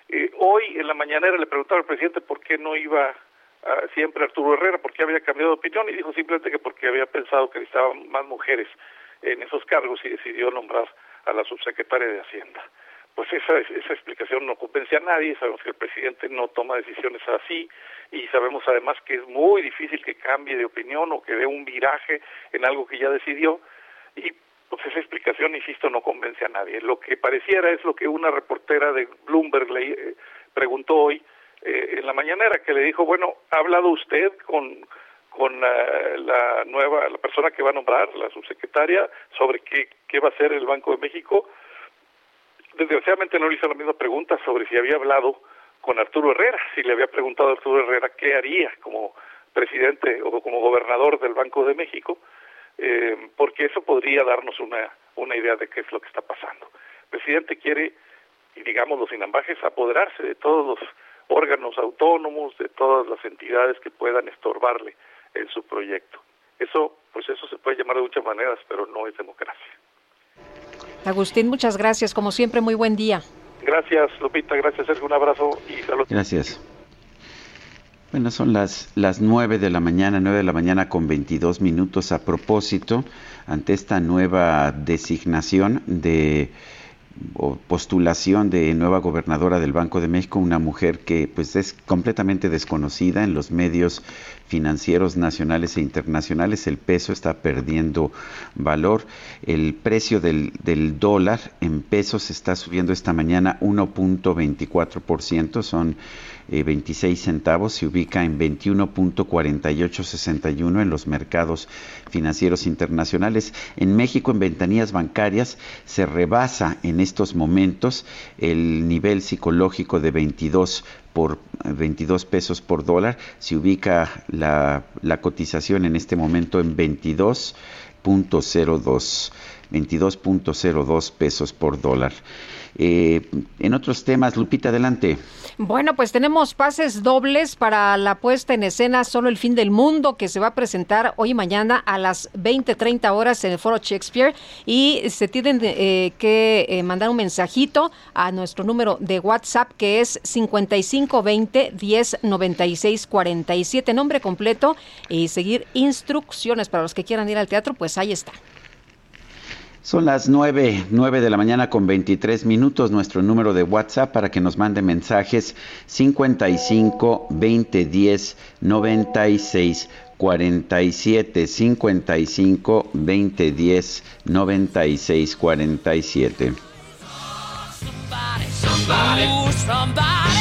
Eh, hoy en la mañanera le preguntaba al presidente por qué no iba a, siempre Arturo Herrera, por qué había cambiado de opinión y dijo simplemente que porque había pensado que necesitaban más mujeres en esos cargos y decidió nombrar a la subsecretaria de Hacienda pues esa, esa explicación no convence a nadie, sabemos que el presidente no toma decisiones así y sabemos además que es muy difícil que cambie de opinión o que dé un viraje en algo que ya decidió y pues esa explicación, insisto, no convence a nadie. Lo que pareciera es lo que una reportera de Bloomberg le eh, preguntó hoy eh, en la mañanera, que le dijo, bueno, ¿ha hablado usted con con la, la nueva, la persona que va a nombrar, la subsecretaria, sobre qué, qué va a hacer el Banco de México? Desgraciadamente no le hizo la misma pregunta sobre si había hablado con Arturo Herrera, si le había preguntado a Arturo Herrera qué haría como presidente o como gobernador del Banco de México, eh, porque eso podría darnos una, una idea de qué es lo que está pasando. El presidente quiere, y digámoslo sin ambajes, apoderarse de todos los órganos autónomos, de todas las entidades que puedan estorbarle en su proyecto. Eso, pues eso se puede llamar de muchas maneras, pero no es democracia. Agustín, muchas gracias. Como siempre, muy buen día. Gracias, Lupita. Gracias, Sergio. Un abrazo y salud. Gracias. Bueno, son las, las 9 de la mañana, 9 de la mañana con 22 minutos a propósito, ante esta nueva designación de o postulación de nueva gobernadora del Banco de México, una mujer que pues es completamente desconocida en los medios financieros nacionales e internacionales, el peso está perdiendo valor, el precio del, del dólar en pesos está subiendo esta mañana 1.24%, son 26 eh, centavos, se ubica en 21.4861 en los mercados financieros internacionales. En México, en ventanillas bancarias, se rebasa en estos momentos el nivel psicológico de 22 por 22 pesos por dólar. Se ubica la, la cotización en este momento en 22.02. 22.02 pesos por dólar. Eh, en otros temas, Lupita, adelante. Bueno, pues tenemos pases dobles para la puesta en escena Solo el fin del mundo que se va a presentar hoy y mañana a las 20:30 horas en el Foro Shakespeare y se tienen eh, que eh, mandar un mensajito a nuestro número de WhatsApp que es 5520 10 96 47 nombre completo y seguir instrucciones para los que quieran ir al teatro, pues ahí está. Son las 9, 9 de la mañana con 23 minutos. Nuestro número de WhatsApp para que nos mande mensajes 55 20 10 96 47 55 20 10 96 47. Somebody, somebody,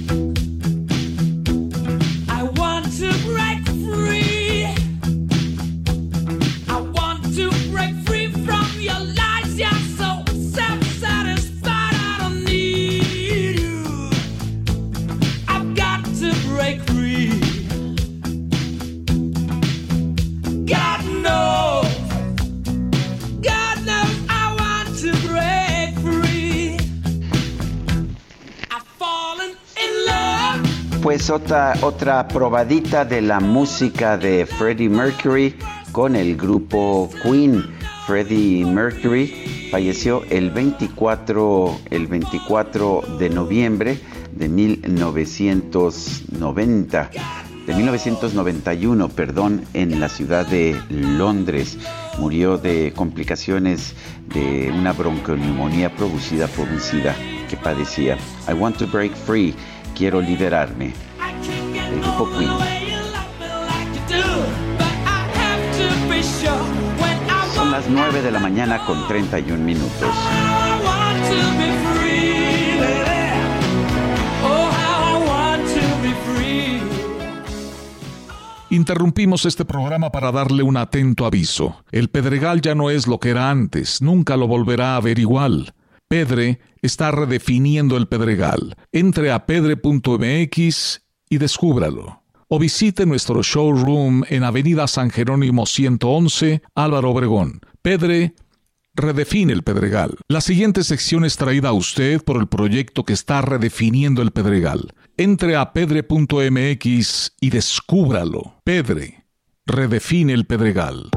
Pues otra, otra probadita de la música de Freddie Mercury con el grupo Queen. Freddie Mercury falleció el 24, el 24 de noviembre de 1990, de 1991, perdón, en la ciudad de Londres. Murió de complicaciones de una bronconeumonía producida por un SIDA que padecía. I want to break free quiero liberarme. El grupo Queen. Son las 9 de la mañana con 31 minutos. Interrumpimos este programa para darle un atento aviso. El Pedregal ya no es lo que era antes, nunca lo volverá a ver igual. Pedre está redefiniendo el Pedregal. Entre a pedre.mx y descúbralo. O visite nuestro showroom en Avenida San Jerónimo 111, Álvaro Obregón. Pedre redefine el Pedregal. La siguiente sección es traída a usted por el proyecto que está redefiniendo el Pedregal. Entre a pedre.mx y descúbralo. Pedre redefine el Pedregal.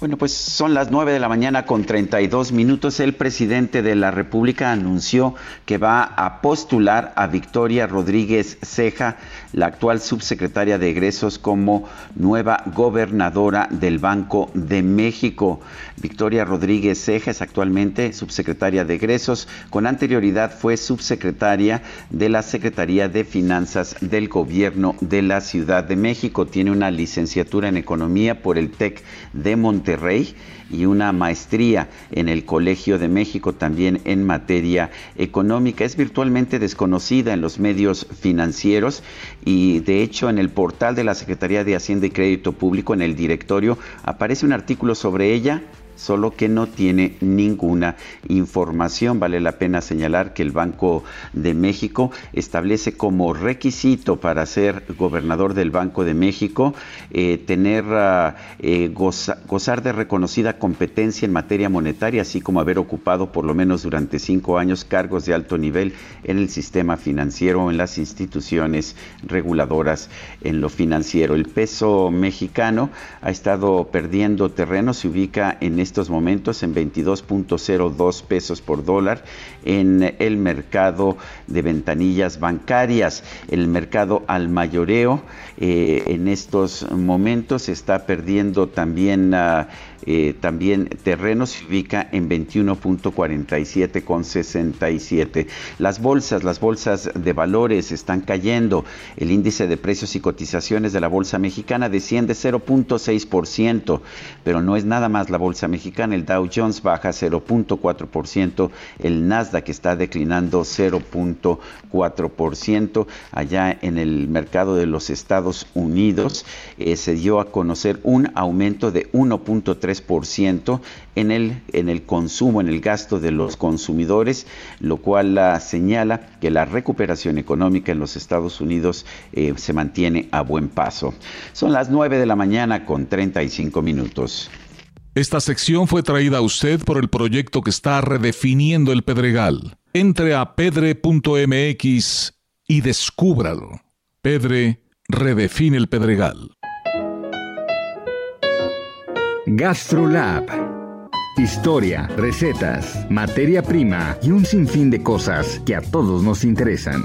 Bueno, pues son las 9 de la mañana con 32 minutos. El presidente de la República anunció que va a postular a Victoria Rodríguez Ceja, la actual subsecretaria de egresos, como nueva gobernadora del Banco de México. Victoria Rodríguez Ceja actualmente subsecretaria de egresos. Con anterioridad fue subsecretaria de la Secretaría de Finanzas del Gobierno de la Ciudad de México. Tiene una licenciatura en Economía por el TEC de Monterrey Rey y una maestría en el Colegio de México también en materia económica. Es virtualmente desconocida en los medios financieros y de hecho en el portal de la Secretaría de Hacienda y Crédito Público, en el directorio, aparece un artículo sobre ella solo que no tiene ninguna información. Vale la pena señalar que el Banco de México establece como requisito para ser gobernador del Banco de México eh, tener, ah, eh, gozar de reconocida competencia en materia monetaria, así como haber ocupado por lo menos durante cinco años cargos de alto nivel en el sistema financiero en las instituciones reguladoras en lo financiero. El peso mexicano ha estado perdiendo terreno, se ubica en este estos momentos en 22.02 pesos por dólar en el mercado de ventanillas bancarias. El mercado al mayoreo eh, en estos momentos está perdiendo también... Uh, eh, también terreno se ubica en 21.47 con 67. Las bolsas, las bolsas de valores están cayendo. El índice de precios y cotizaciones de la bolsa mexicana desciende 0.6%, pero no es nada más la bolsa mexicana. El Dow Jones baja 0.4%, el Nasdaq está declinando 0.4%. Allá en el mercado de los Estados Unidos eh, se dio a conocer un aumento de 1.3 en el, en el consumo, en el gasto de los consumidores, lo cual señala que la recuperación económica en los Estados Unidos eh, se mantiene a buen paso. Son las 9 de la mañana con 35 minutos. Esta sección fue traída a usted por el proyecto que está redefiniendo el Pedregal. Entre a pedre.mx y descúbralo. Pedre redefine el Pedregal. GastroLab. Historia, recetas, materia prima y un sinfín de cosas que a todos nos interesan.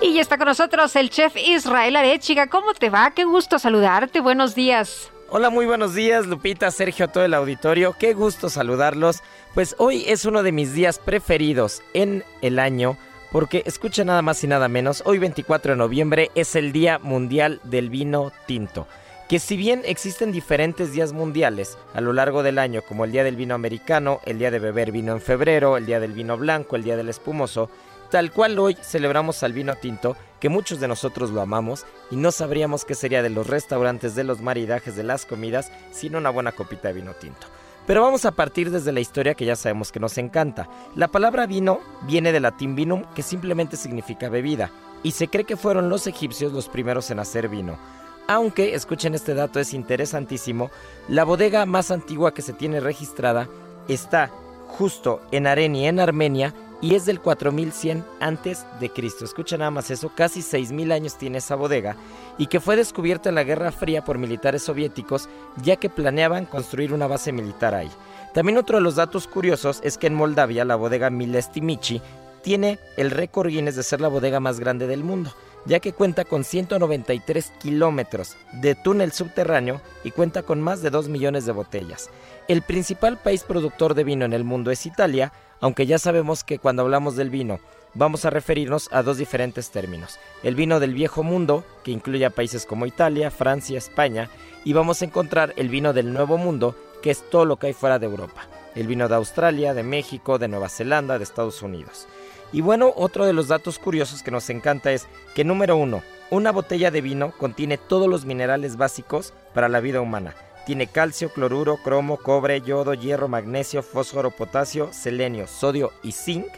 Y ya está con nosotros el chef Israel Arechiga. ¿Cómo te va? Qué gusto saludarte. Buenos días. Hola, muy buenos días, Lupita, Sergio, todo el auditorio. Qué gusto saludarlos. Pues hoy es uno de mis días preferidos en el año porque escucha nada más y nada menos, hoy 24 de noviembre es el Día Mundial del Vino Tinto que si bien existen diferentes días mundiales a lo largo del año, como el Día del Vino Americano, el Día de Beber Vino en febrero, el Día del Vino Blanco, el Día del Espumoso, tal cual hoy celebramos al vino tinto, que muchos de nosotros lo amamos y no sabríamos qué sería de los restaurantes, de los maridajes, de las comidas, sin una buena copita de vino tinto. Pero vamos a partir desde la historia que ya sabemos que nos encanta. La palabra vino viene del latín vinum, que simplemente significa bebida, y se cree que fueron los egipcios los primeros en hacer vino. Aunque, escuchen este dato, es interesantísimo, la bodega más antigua que se tiene registrada está justo en Areni, en Armenia, y es del 4100 antes de Cristo. Escuchen nada más eso, casi 6000 años tiene esa bodega y que fue descubierta en la Guerra Fría por militares soviéticos ya que planeaban construir una base militar ahí. También otro de los datos curiosos es que en Moldavia la bodega Milestimichi tiene el récord Guinness de ser la bodega más grande del mundo ya que cuenta con 193 kilómetros de túnel subterráneo y cuenta con más de 2 millones de botellas. El principal país productor de vino en el mundo es Italia, aunque ya sabemos que cuando hablamos del vino vamos a referirnos a dos diferentes términos. El vino del viejo mundo, que incluye a países como Italia, Francia, España, y vamos a encontrar el vino del nuevo mundo, que es todo lo que hay fuera de Europa. El vino de Australia, de México, de Nueva Zelanda, de Estados Unidos. Y bueno, otro de los datos curiosos que nos encanta es que número uno, una botella de vino contiene todos los minerales básicos para la vida humana. Tiene calcio, cloruro, cromo, cobre, yodo, hierro, magnesio, fósforo, potasio, selenio, sodio y zinc.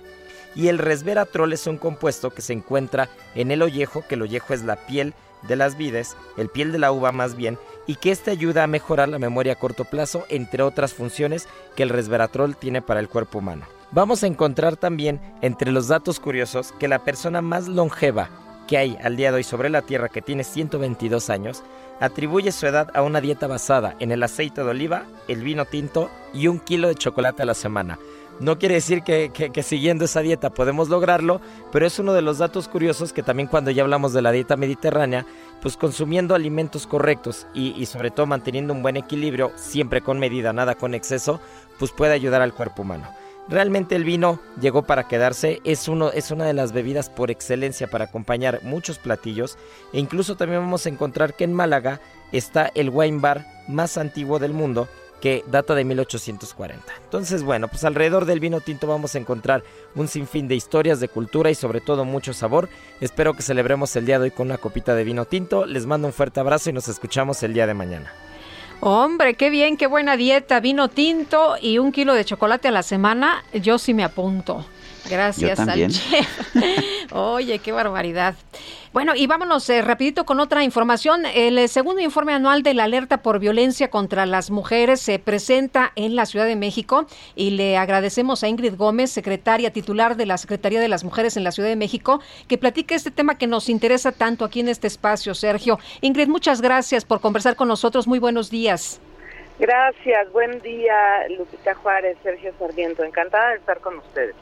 Y el resveratrol es un compuesto que se encuentra en el ollejo, que el ollejo es la piel de las vides, el piel de la uva más bien, y que este ayuda a mejorar la memoria a corto plazo, entre otras funciones que el resveratrol tiene para el cuerpo humano. Vamos a encontrar también entre los datos curiosos que la persona más longeva que hay al día de hoy sobre la Tierra, que tiene 122 años, atribuye su edad a una dieta basada en el aceite de oliva, el vino tinto y un kilo de chocolate a la semana. No quiere decir que, siguiendo esa dieta podemos lograrlo, pero es uno de los datos curiosos que también cuando ya hablamos de la dieta mediterránea, pues consumiendo alimentos correctos y, y sobre todo manteniendo un buen equilibrio, siempre con medida, nada con exceso, pues puede ayudar al cuerpo humano. Realmente el vino llegó para quedarse, es, uno, es una de las bebidas por excelencia para acompañar muchos platillos e incluso también vamos a encontrar que en Málaga está el wine bar más antiguo del mundo que data de 1840. Entonces, bueno, pues alrededor del vino tinto vamos a encontrar un sinfín de historias, de cultura y sobre todo mucho sabor. Espero que celebremos el día de hoy con una copita de vino tinto. Les mando un fuerte abrazo y nos escuchamos el día de mañana. Hombre, qué bien, qué buena dieta, vino tinto y un kilo de chocolate a la semana. Yo sí me apunto. Gracias al chef. Oye, qué barbaridad. Bueno, y vámonos eh, rapidito con otra información. El eh, segundo informe anual de la alerta por violencia contra las mujeres se presenta en la Ciudad de México y le agradecemos a Ingrid Gómez, secretaria titular de la Secretaría de las Mujeres en la Ciudad de México, que platique este tema que nos interesa tanto aquí en este espacio, Sergio. Ingrid, muchas gracias por conversar con nosotros. Muy buenos días. Gracias, buen día, Lupita Juárez, Sergio Sarmiento. Encantada de estar con ustedes.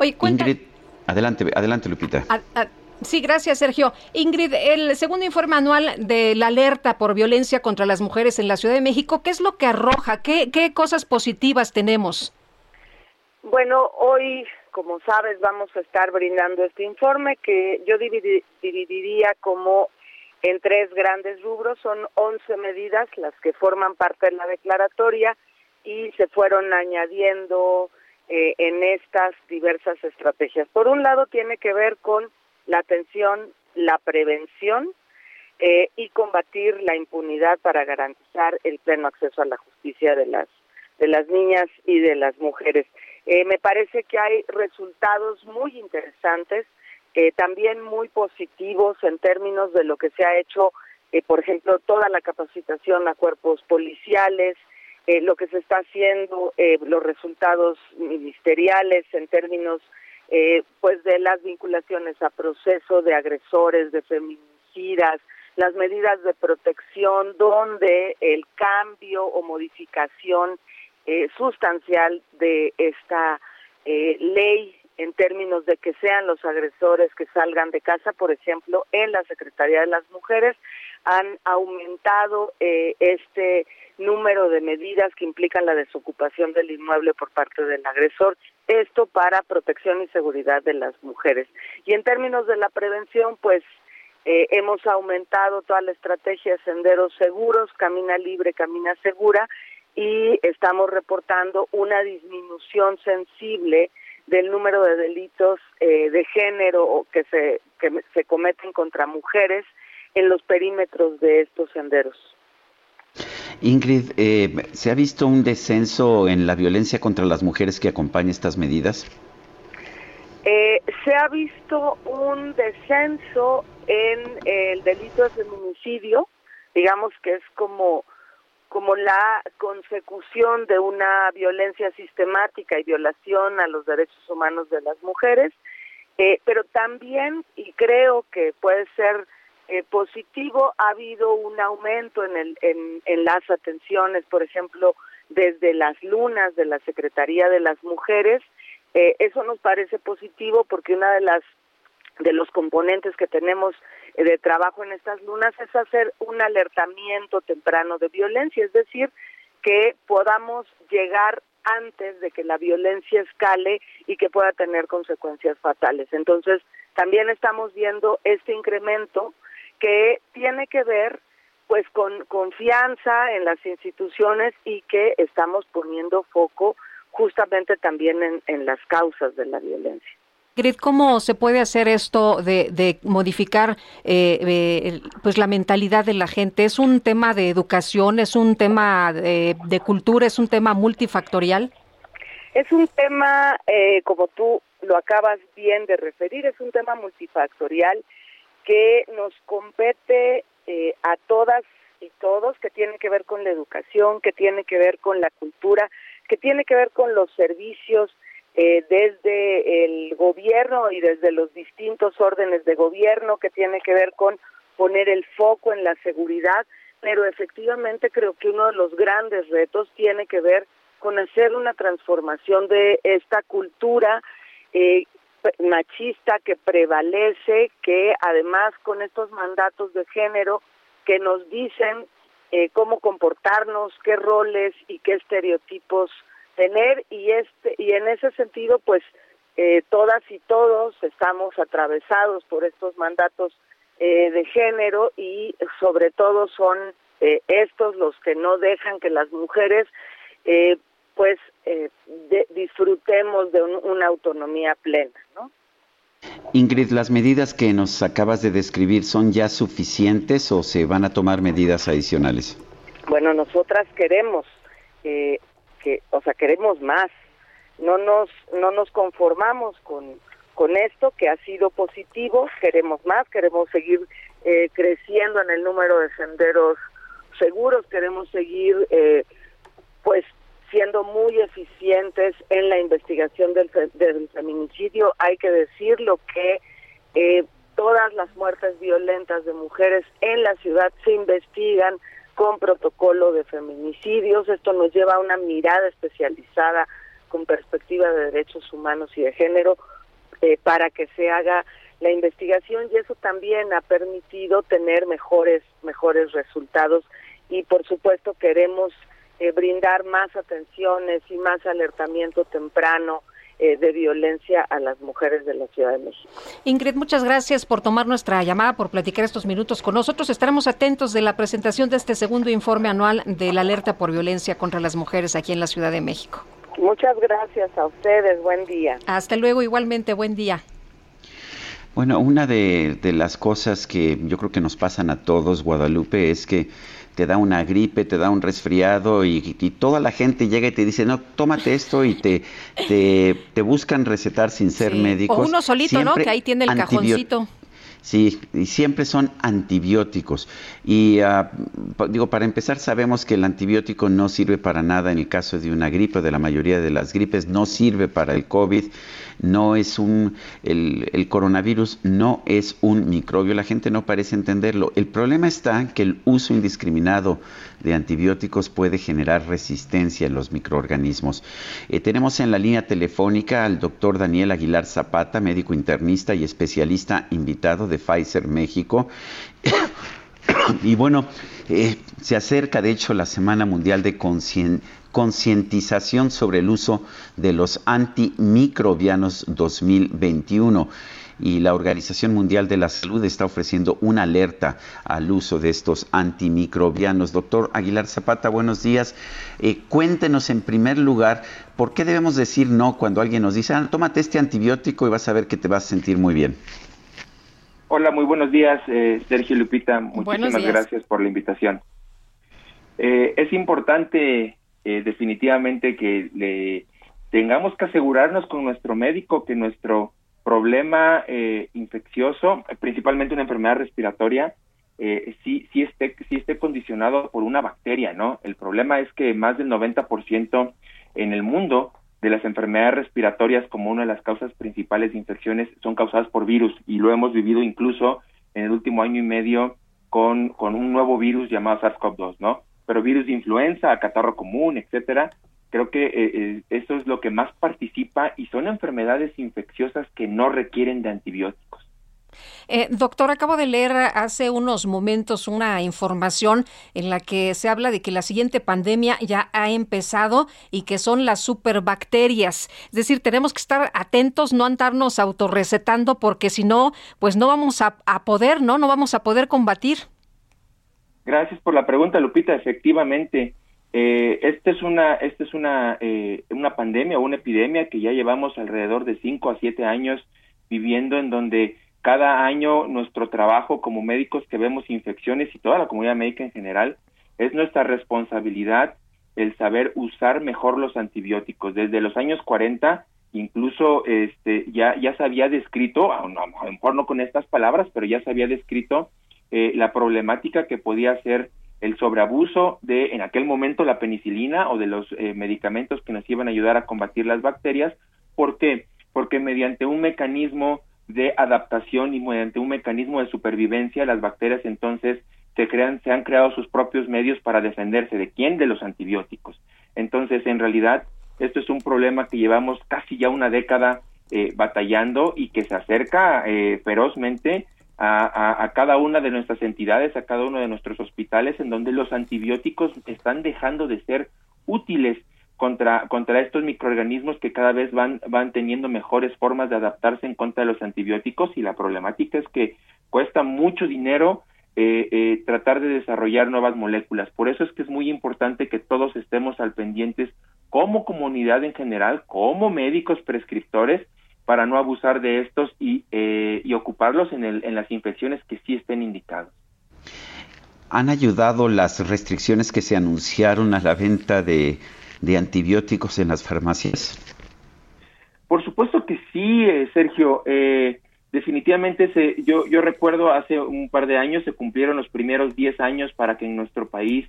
Oye, Ingrid, adelante, adelante, Lupita. Sí, gracias, Sergio. Ingrid, el segundo informe anual de la alerta por violencia contra las mujeres en la Ciudad de México, ¿qué es lo que arroja? ¿Qué, qué cosas positivas tenemos? Bueno, hoy, como sabes, vamos a estar brindando este informe que yo dividiría como en tres grandes rubros. Son 11 medidas las que forman parte de la declaratoria y se fueron añadiendo eh, en estas diversas estrategias. Por un lado, tiene que ver con la atención, la prevención eh, y combatir la impunidad para garantizar el pleno acceso a la justicia de las de las niñas y de las mujeres. Eh, me parece que hay resultados muy interesantes, eh, también muy positivos en términos de lo que se ha hecho, por ejemplo, toda la capacitación a cuerpos policiales, lo que se está haciendo, los resultados ministeriales en términos eh, pues de las vinculaciones a proceso de agresores, de feminicidas, las medidas de protección donde el cambio o modificación eh, sustancial de esta eh, ley en términos de que sean los agresores que salgan de casa, por ejemplo, en la Secretaría de las Mujeres, han aumentado eh, este número de medidas que implican la desocupación del inmueble por parte del agresor, esto para protección y seguridad de las mujeres. Y en términos de la prevención, pues eh, hemos aumentado toda la estrategia de senderos seguros, camina libre, camina segura, y estamos reportando una disminución sensible del número de delitos eh, de género que se, que se cometen contra mujeres en los perímetros de estos senderos. Ingrid, eh, ¿se ha visto un descenso en la violencia contra las mujeres que acompaña estas medidas? Eh, se ha visto un descenso en el delito de feminicidio, digamos que es como como la consecución de una violencia sistemática y violación a los derechos humanos de las mujeres, eh, pero también, y creo que puede ser eh, positivo, ha habido un aumento en, el, en, las atenciones, por ejemplo, desde las lunas de la Secretaría de las Mujeres. Eh, eso nos parece positivo porque una de las de los componentes que tenemos eh, de trabajo en estas lunas es hacer un alertamiento temprano de violencia, es decir, que podamos llegar antes de que la violencia escale y que pueda tener consecuencias fatales. Entonces, también estamos viendo este incremento que tiene que ver pues con confianza en las instituciones y que estamos poniendo foco justamente también en, en las causas de la violencia. Grid, ¿cómo se puede hacer esto de, modificar eh, eh, pues la mentalidad de la gente? ¿Es un tema de educación, es un tema de, cultura, es un tema multifactorial? Es un tema, eh, como tú lo acabas bien de referir, es un tema multifactorial que nos compete a todas y todos, que tiene que ver con la educación, que tiene que ver con la cultura, que tiene que ver con los servicios eh, desde el gobierno y desde los distintos órdenes de gobierno que tiene que ver con poner el foco en la seguridad, pero efectivamente creo que uno de los grandes retos tiene que ver con hacer una transformación de esta cultura eh, machista que prevalece, que además con estos mandatos de género que nos dicen eh, cómo comportarnos, qué roles y qué estereotipos tener y este y en ese sentido pues eh, todas y todos estamos atravesados por estos mandatos eh, de género y sobre todo son eh, estos los que no dejan que las mujeres pues disfrutemos de una autonomía plena, ¿no? Ingrid, ¿las medidas que nos acabas de describir son ya suficientes o se van a tomar medidas adicionales? Bueno, nosotras queremos eh, que, o sea, queremos más. No nos, no nos conformamos con, con esto que ha sido positivo, queremos más, queremos seguir eh, creciendo en el número de senderos seguros, queremos seguir, eh, pues, siendo muy eficientes en la investigación del, del feminicidio. Hay que decirlo que eh, todas las muertes violentas de mujeres en la ciudad se investigan con protocolo de feminicidios. Esto nos lleva a una mirada especializada con perspectiva de derechos humanos y de género eh, para que se haga la investigación y eso también ha permitido tener mejores mejores resultados y por supuesto queremos eh, brindar más atenciones y más alertamiento temprano eh, de violencia a las mujeres de la Ciudad de México. Ingrid, muchas gracias por tomar nuestra llamada, por platicar estos minutos con nosotros. Estaremos atentos de la presentación de este segundo informe anual de la alerta por violencia contra las mujeres aquí en la Ciudad de México. Muchas gracias a ustedes. Buen día. Hasta luego, igualmente. Buen día. Bueno, una de, de las cosas que yo creo que nos pasan a todos, Guadalupe, es que te da una gripe, te da un resfriado y, toda la gente llega y te dice, no, tómate esto y te, te, buscan recetar sin ser médicos. O uno solito, ¿no? Que ahí tiene el cajoncito. Sí, y siempre son antibióticos. Y ah, digo, para empezar, sabemos que el antibiótico no sirve para nada en el caso de una gripe, de la mayoría de las gripes, no sirve para el COVID no es un, el, coronavirus no es un microbio, la gente no parece entenderlo. El problema está que el uso indiscriminado de antibióticos puede generar resistencia en los microorganismos. Eh, tenemos en la línea telefónica al doctor Daniel Aguilar Zapata, médico internista y especialista invitado de Pfizer México. y bueno, eh, se acerca de hecho la Semana Mundial de Concientización sobre el uso de los antimicrobianos 2021 y la Organización Mundial de la Salud está ofreciendo una alerta al uso de estos antimicrobianos. Doctor Aguilar Zapata, buenos días. Eh, cuéntenos en primer lugar, ¿por qué debemos decir no cuando alguien nos dice, ah, tómate este antibiótico y vas a ver que te vas a sentir muy bien? Hola, muy buenos días, eh, Sergio Lupita. Muchísimas gracias por la invitación. Eh, es importante eh, definitivamente que le tengamos que asegurarnos con nuestro médico que nuestro problema infeccioso, principalmente una enfermedad respiratoria, sí, sí, esté, sí esté condicionado por una bacteria, ¿no? El problema es que más del 90% en el mundo de las enfermedades respiratorias como una de las causas principales de infecciones son causadas por virus y lo hemos vivido incluso en el último año y medio con, con un nuevo virus llamado SARS-CoV-2, ¿no? Pero virus de influenza, catarro común, etcétera, creo que eh, eh, eso es lo que más participa y son enfermedades infecciosas que no requieren de antibióticos. Eh, doctor, acabo de leer hace unos momentos una información en la que se habla de que la siguiente pandemia ya ha empezado y que son las superbacterias. Es decir, tenemos que estar atentos, no andarnos autorrecetando porque si no, pues no vamos a, poder, ¿no? No vamos a poder combatir. Gracias por la pregunta, Lupita. Efectivamente, eh, esta es una, esta es una, eh, una pandemia o una epidemia que ya llevamos alrededor de 5 a 7 años viviendo en donde cada año nuestro trabajo como médicos que vemos infecciones y toda la comunidad médica en general, es nuestra responsabilidad el saber usar mejor los antibióticos. Desde los años 40 incluso este ya ya se había descrito, a lo mejor no con estas palabras, pero ya se había descrito eh, la problemática que podía ser el sobreabuso de en aquel momento la penicilina o de los eh, medicamentos que nos iban a ayudar a combatir las bacterias. ¿Por qué? Porque mediante un mecanismo de adaptación y mediante un mecanismo de supervivencia las bacterias entonces se crean se han creado sus propios medios para defenderse de quién de los antibióticos. Entonces en realidad esto es un problema que llevamos casi ya una década eh, batallando y que se acerca eh, ferozmente a, a, cada una de nuestras entidades, a cada uno de nuestros hospitales, en donde los antibióticos están dejando de ser útiles contra, contra estos microorganismos que cada vez van, van teniendo mejores formas de adaptarse en contra de los antibióticos y la problemática es que cuesta mucho dinero eh, eh, tratar de desarrollar nuevas moléculas. Por eso es que es muy importante que todos estemos al pendientes como comunidad en general, como médicos prescriptores, para no abusar de estos y, eh, y ocuparlos en, el, en las infecciones que sí estén indicadas. ¿Han ayudado las restricciones que se anunciaron a la venta de de antibióticos en las farmacias? Por supuesto que sí, eh, Sergio. Eh, definitivamente, se, yo, yo recuerdo hace un par de años se cumplieron los primeros 10 años para que en nuestro país,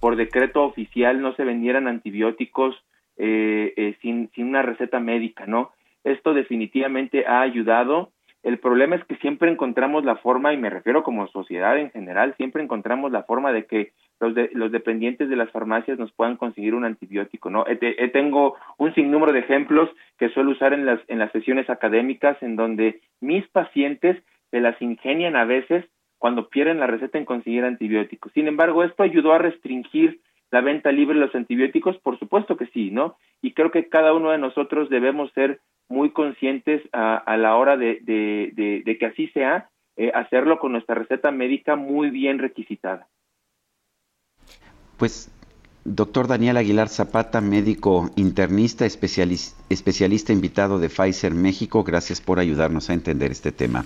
por decreto oficial, no se vendieran antibióticos eh, sin, sin una receta médica, ¿no? Esto definitivamente ha ayudado el problema es que siempre encontramos la forma, y me refiero como sociedad en general, siempre encontramos la forma de que los, los dependientes de las farmacias nos puedan conseguir un antibiótico, ¿no? tengo un sinnúmero de ejemplos que suelo usar en las, en las sesiones académicas en donde mis pacientes se las ingenian a veces cuando pierden la receta en conseguir antibióticos. Sin embargo, esto ayudó a restringir la venta libre de los antibióticos, por supuesto que sí, ¿no? Y creo que cada uno de nosotros debemos ser muy conscientes a, la hora de, que así sea, eh, hacerlo con nuestra receta médica muy bien requisitada. Pues, doctor Daniel Aguilar Zapata, médico internista, especialista invitado de Pfizer México, gracias por ayudarnos a entender este tema.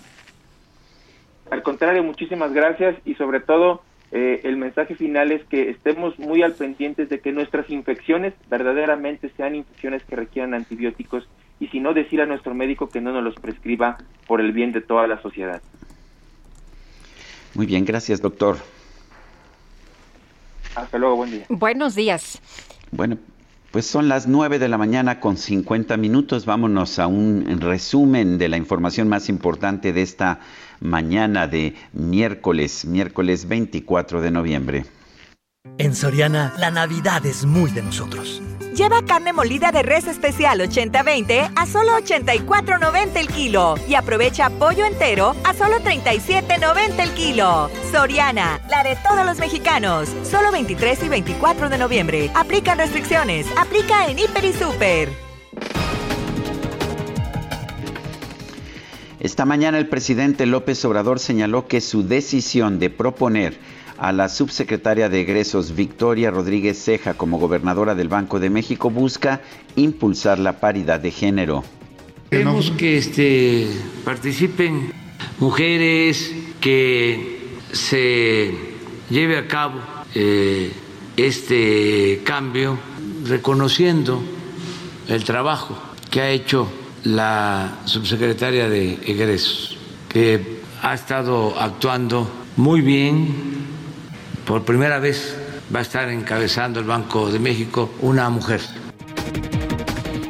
Al contrario, muchísimas gracias y sobre todo eh, el mensaje final es que estemos muy al pendientes de que nuestras infecciones verdaderamente sean infecciones que requieran antibióticos y si no decir a nuestro médico que no nos los prescriba por el bien de toda la sociedad. Muy bien, gracias doctor. Hasta luego, buen día. Buenos días. Bueno, pues son las 9 de la mañana con 50 minutos. Vámonos a un resumen de la información más importante de esta mañana de miércoles, miércoles 24 de noviembre. En Soriana, la Navidad es muy de nosotros. Lleva carne molida de res especial 80-20 a solo 84.90 el kilo y aprovecha pollo entero a solo 37.90 el kilo. Soriana, la de todos los mexicanos. Solo 23 y 24 de noviembre. Aplica restricciones. Aplica en Hiper y Super. Esta mañana el presidente López Obrador señaló que su decisión de proponer a la subsecretaria de egresos Victoria Rodríguez Ceja como gobernadora del Banco de México busca impulsar la paridad de género. Queremos que este, participen mujeres, que se lleve a cabo eh, este cambio reconociendo el trabajo que ha hecho la subsecretaria de egresos, que ha estado actuando muy bien por primera vez va a estar encabezando el Banco de México una mujer.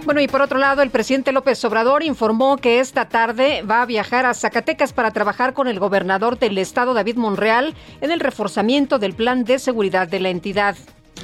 Bueno, y por otro lado, el presidente López Obrador informó que esta tarde va a viajar a Zacatecas para trabajar con el gobernador del estado, David Monreal, en el reforzamiento del plan de seguridad de la entidad.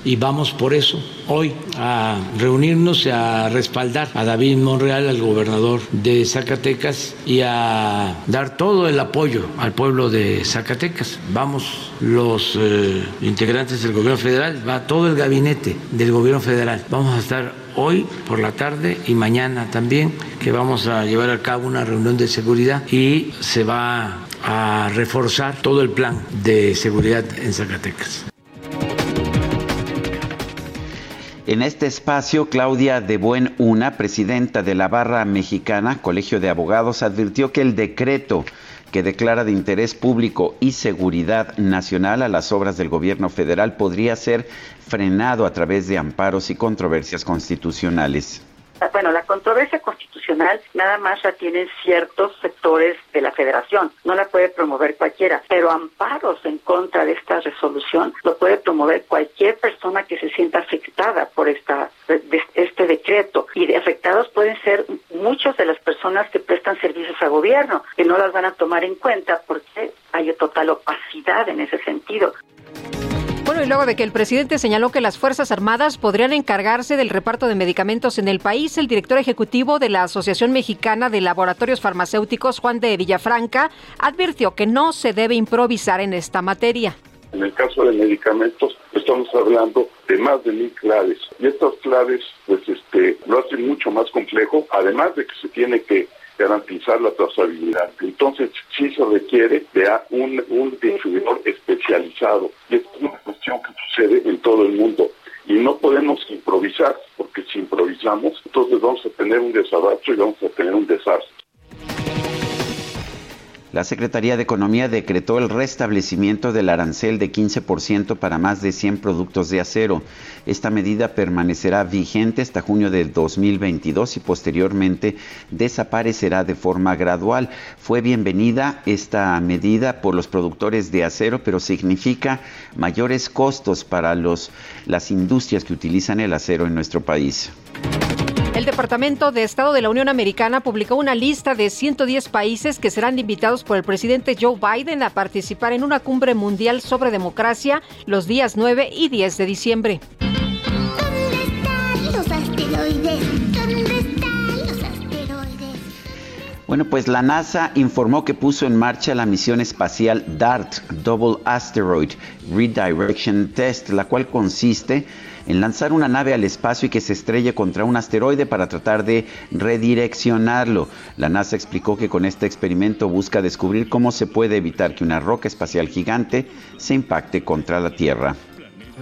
Y vamos por eso hoy a reunirnos y a respaldar a David Monreal, al gobernador de Zacatecas, y a dar todo el apoyo al pueblo de Zacatecas. Vamos los eh, integrantes del gobierno federal, va todo el gabinete del gobierno federal. Vamos a estar hoy por la tarde y mañana también, que vamos a llevar a cabo una reunión de seguridad y se va a reforzar todo el plan de seguridad en Zacatecas. En este espacio, Claudia de Buen Una, presidenta de la Barra Mexicana, Colegio de Abogados, advirtió que el decreto que declara de interés público y seguridad nacional a las obras del gobierno federal podría ser frenado a través de amparos y controversias constitucionales. Bueno, la controversia constitucional nada más la tienen ciertos sectores de la federación, no la puede promover cualquiera, pero amparos en contra de esta resolución lo puede promover cualquier persona que se sienta afectada por esta este decreto y de afectados pueden ser muchas de las personas que prestan servicios al gobierno, que no las van a tomar en cuenta porque hay total opacidad en ese sentido. Y luego de que el presidente señaló que las Fuerzas Armadas podrían encargarse del reparto de medicamentos en el país, el director ejecutivo de la Asociación Mexicana de Laboratorios Farmacéuticos, Juan de Villafranca, advirtió que no se debe improvisar en esta materia. En el caso de medicamentos, estamos hablando de más de mil claves. Y estas claves, pues, este, lo hacen mucho más complejo, además de que se tiene que garantizar la trazabilidad. Entonces, sí se requiere de un, un distribuidor especializado. Y es una cuestión que sucede en todo el mundo. Y no podemos improvisar, porque si improvisamos, entonces vamos a tener un desabasto y vamos a tener un desastre. La Secretaría de Economía decretó el restablecimiento del arancel de 15% para más de 100 productos de acero. Esta medida permanecerá vigente hasta junio de 2022 y posteriormente desaparecerá de forma gradual. Fue bienvenida esta medida por los productores de acero, pero significa mayores costos para los, las industrias que utilizan el acero en nuestro país. El Departamento de Estado de la Unión Americana publicó una lista de 110 países que serán invitados por el presidente Joe Biden a participar en una cumbre mundial sobre democracia los días 9 y 10 de diciembre. Bueno, pues la NASA informó que puso en marcha la misión espacial DART, Double Asteroid Redirection Test, la cual consiste en lanzar una nave al espacio y que se estrelle contra un asteroide para tratar de redireccionarlo. La NASA explicó que con este experimento busca descubrir cómo se puede evitar que una roca espacial gigante se impacte contra la Tierra.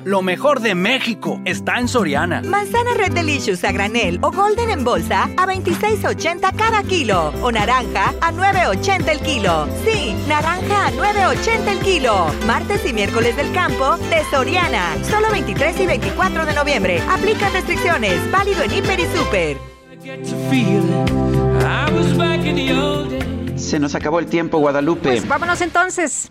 Lo mejor de México está en Soriana. Manzana Red Delicious a granel o Golden en bolsa a 26.80 cada kilo. O naranja a 9.80 el kilo. Sí, naranja a 9.80 el kilo. Martes y miércoles del campo de Soriana. Solo 23 y 24 de noviembre. Aplica restricciones. Válido en Hiper y Super. Se nos acabó el tiempo, Guadalupe. Pues vámonos entonces.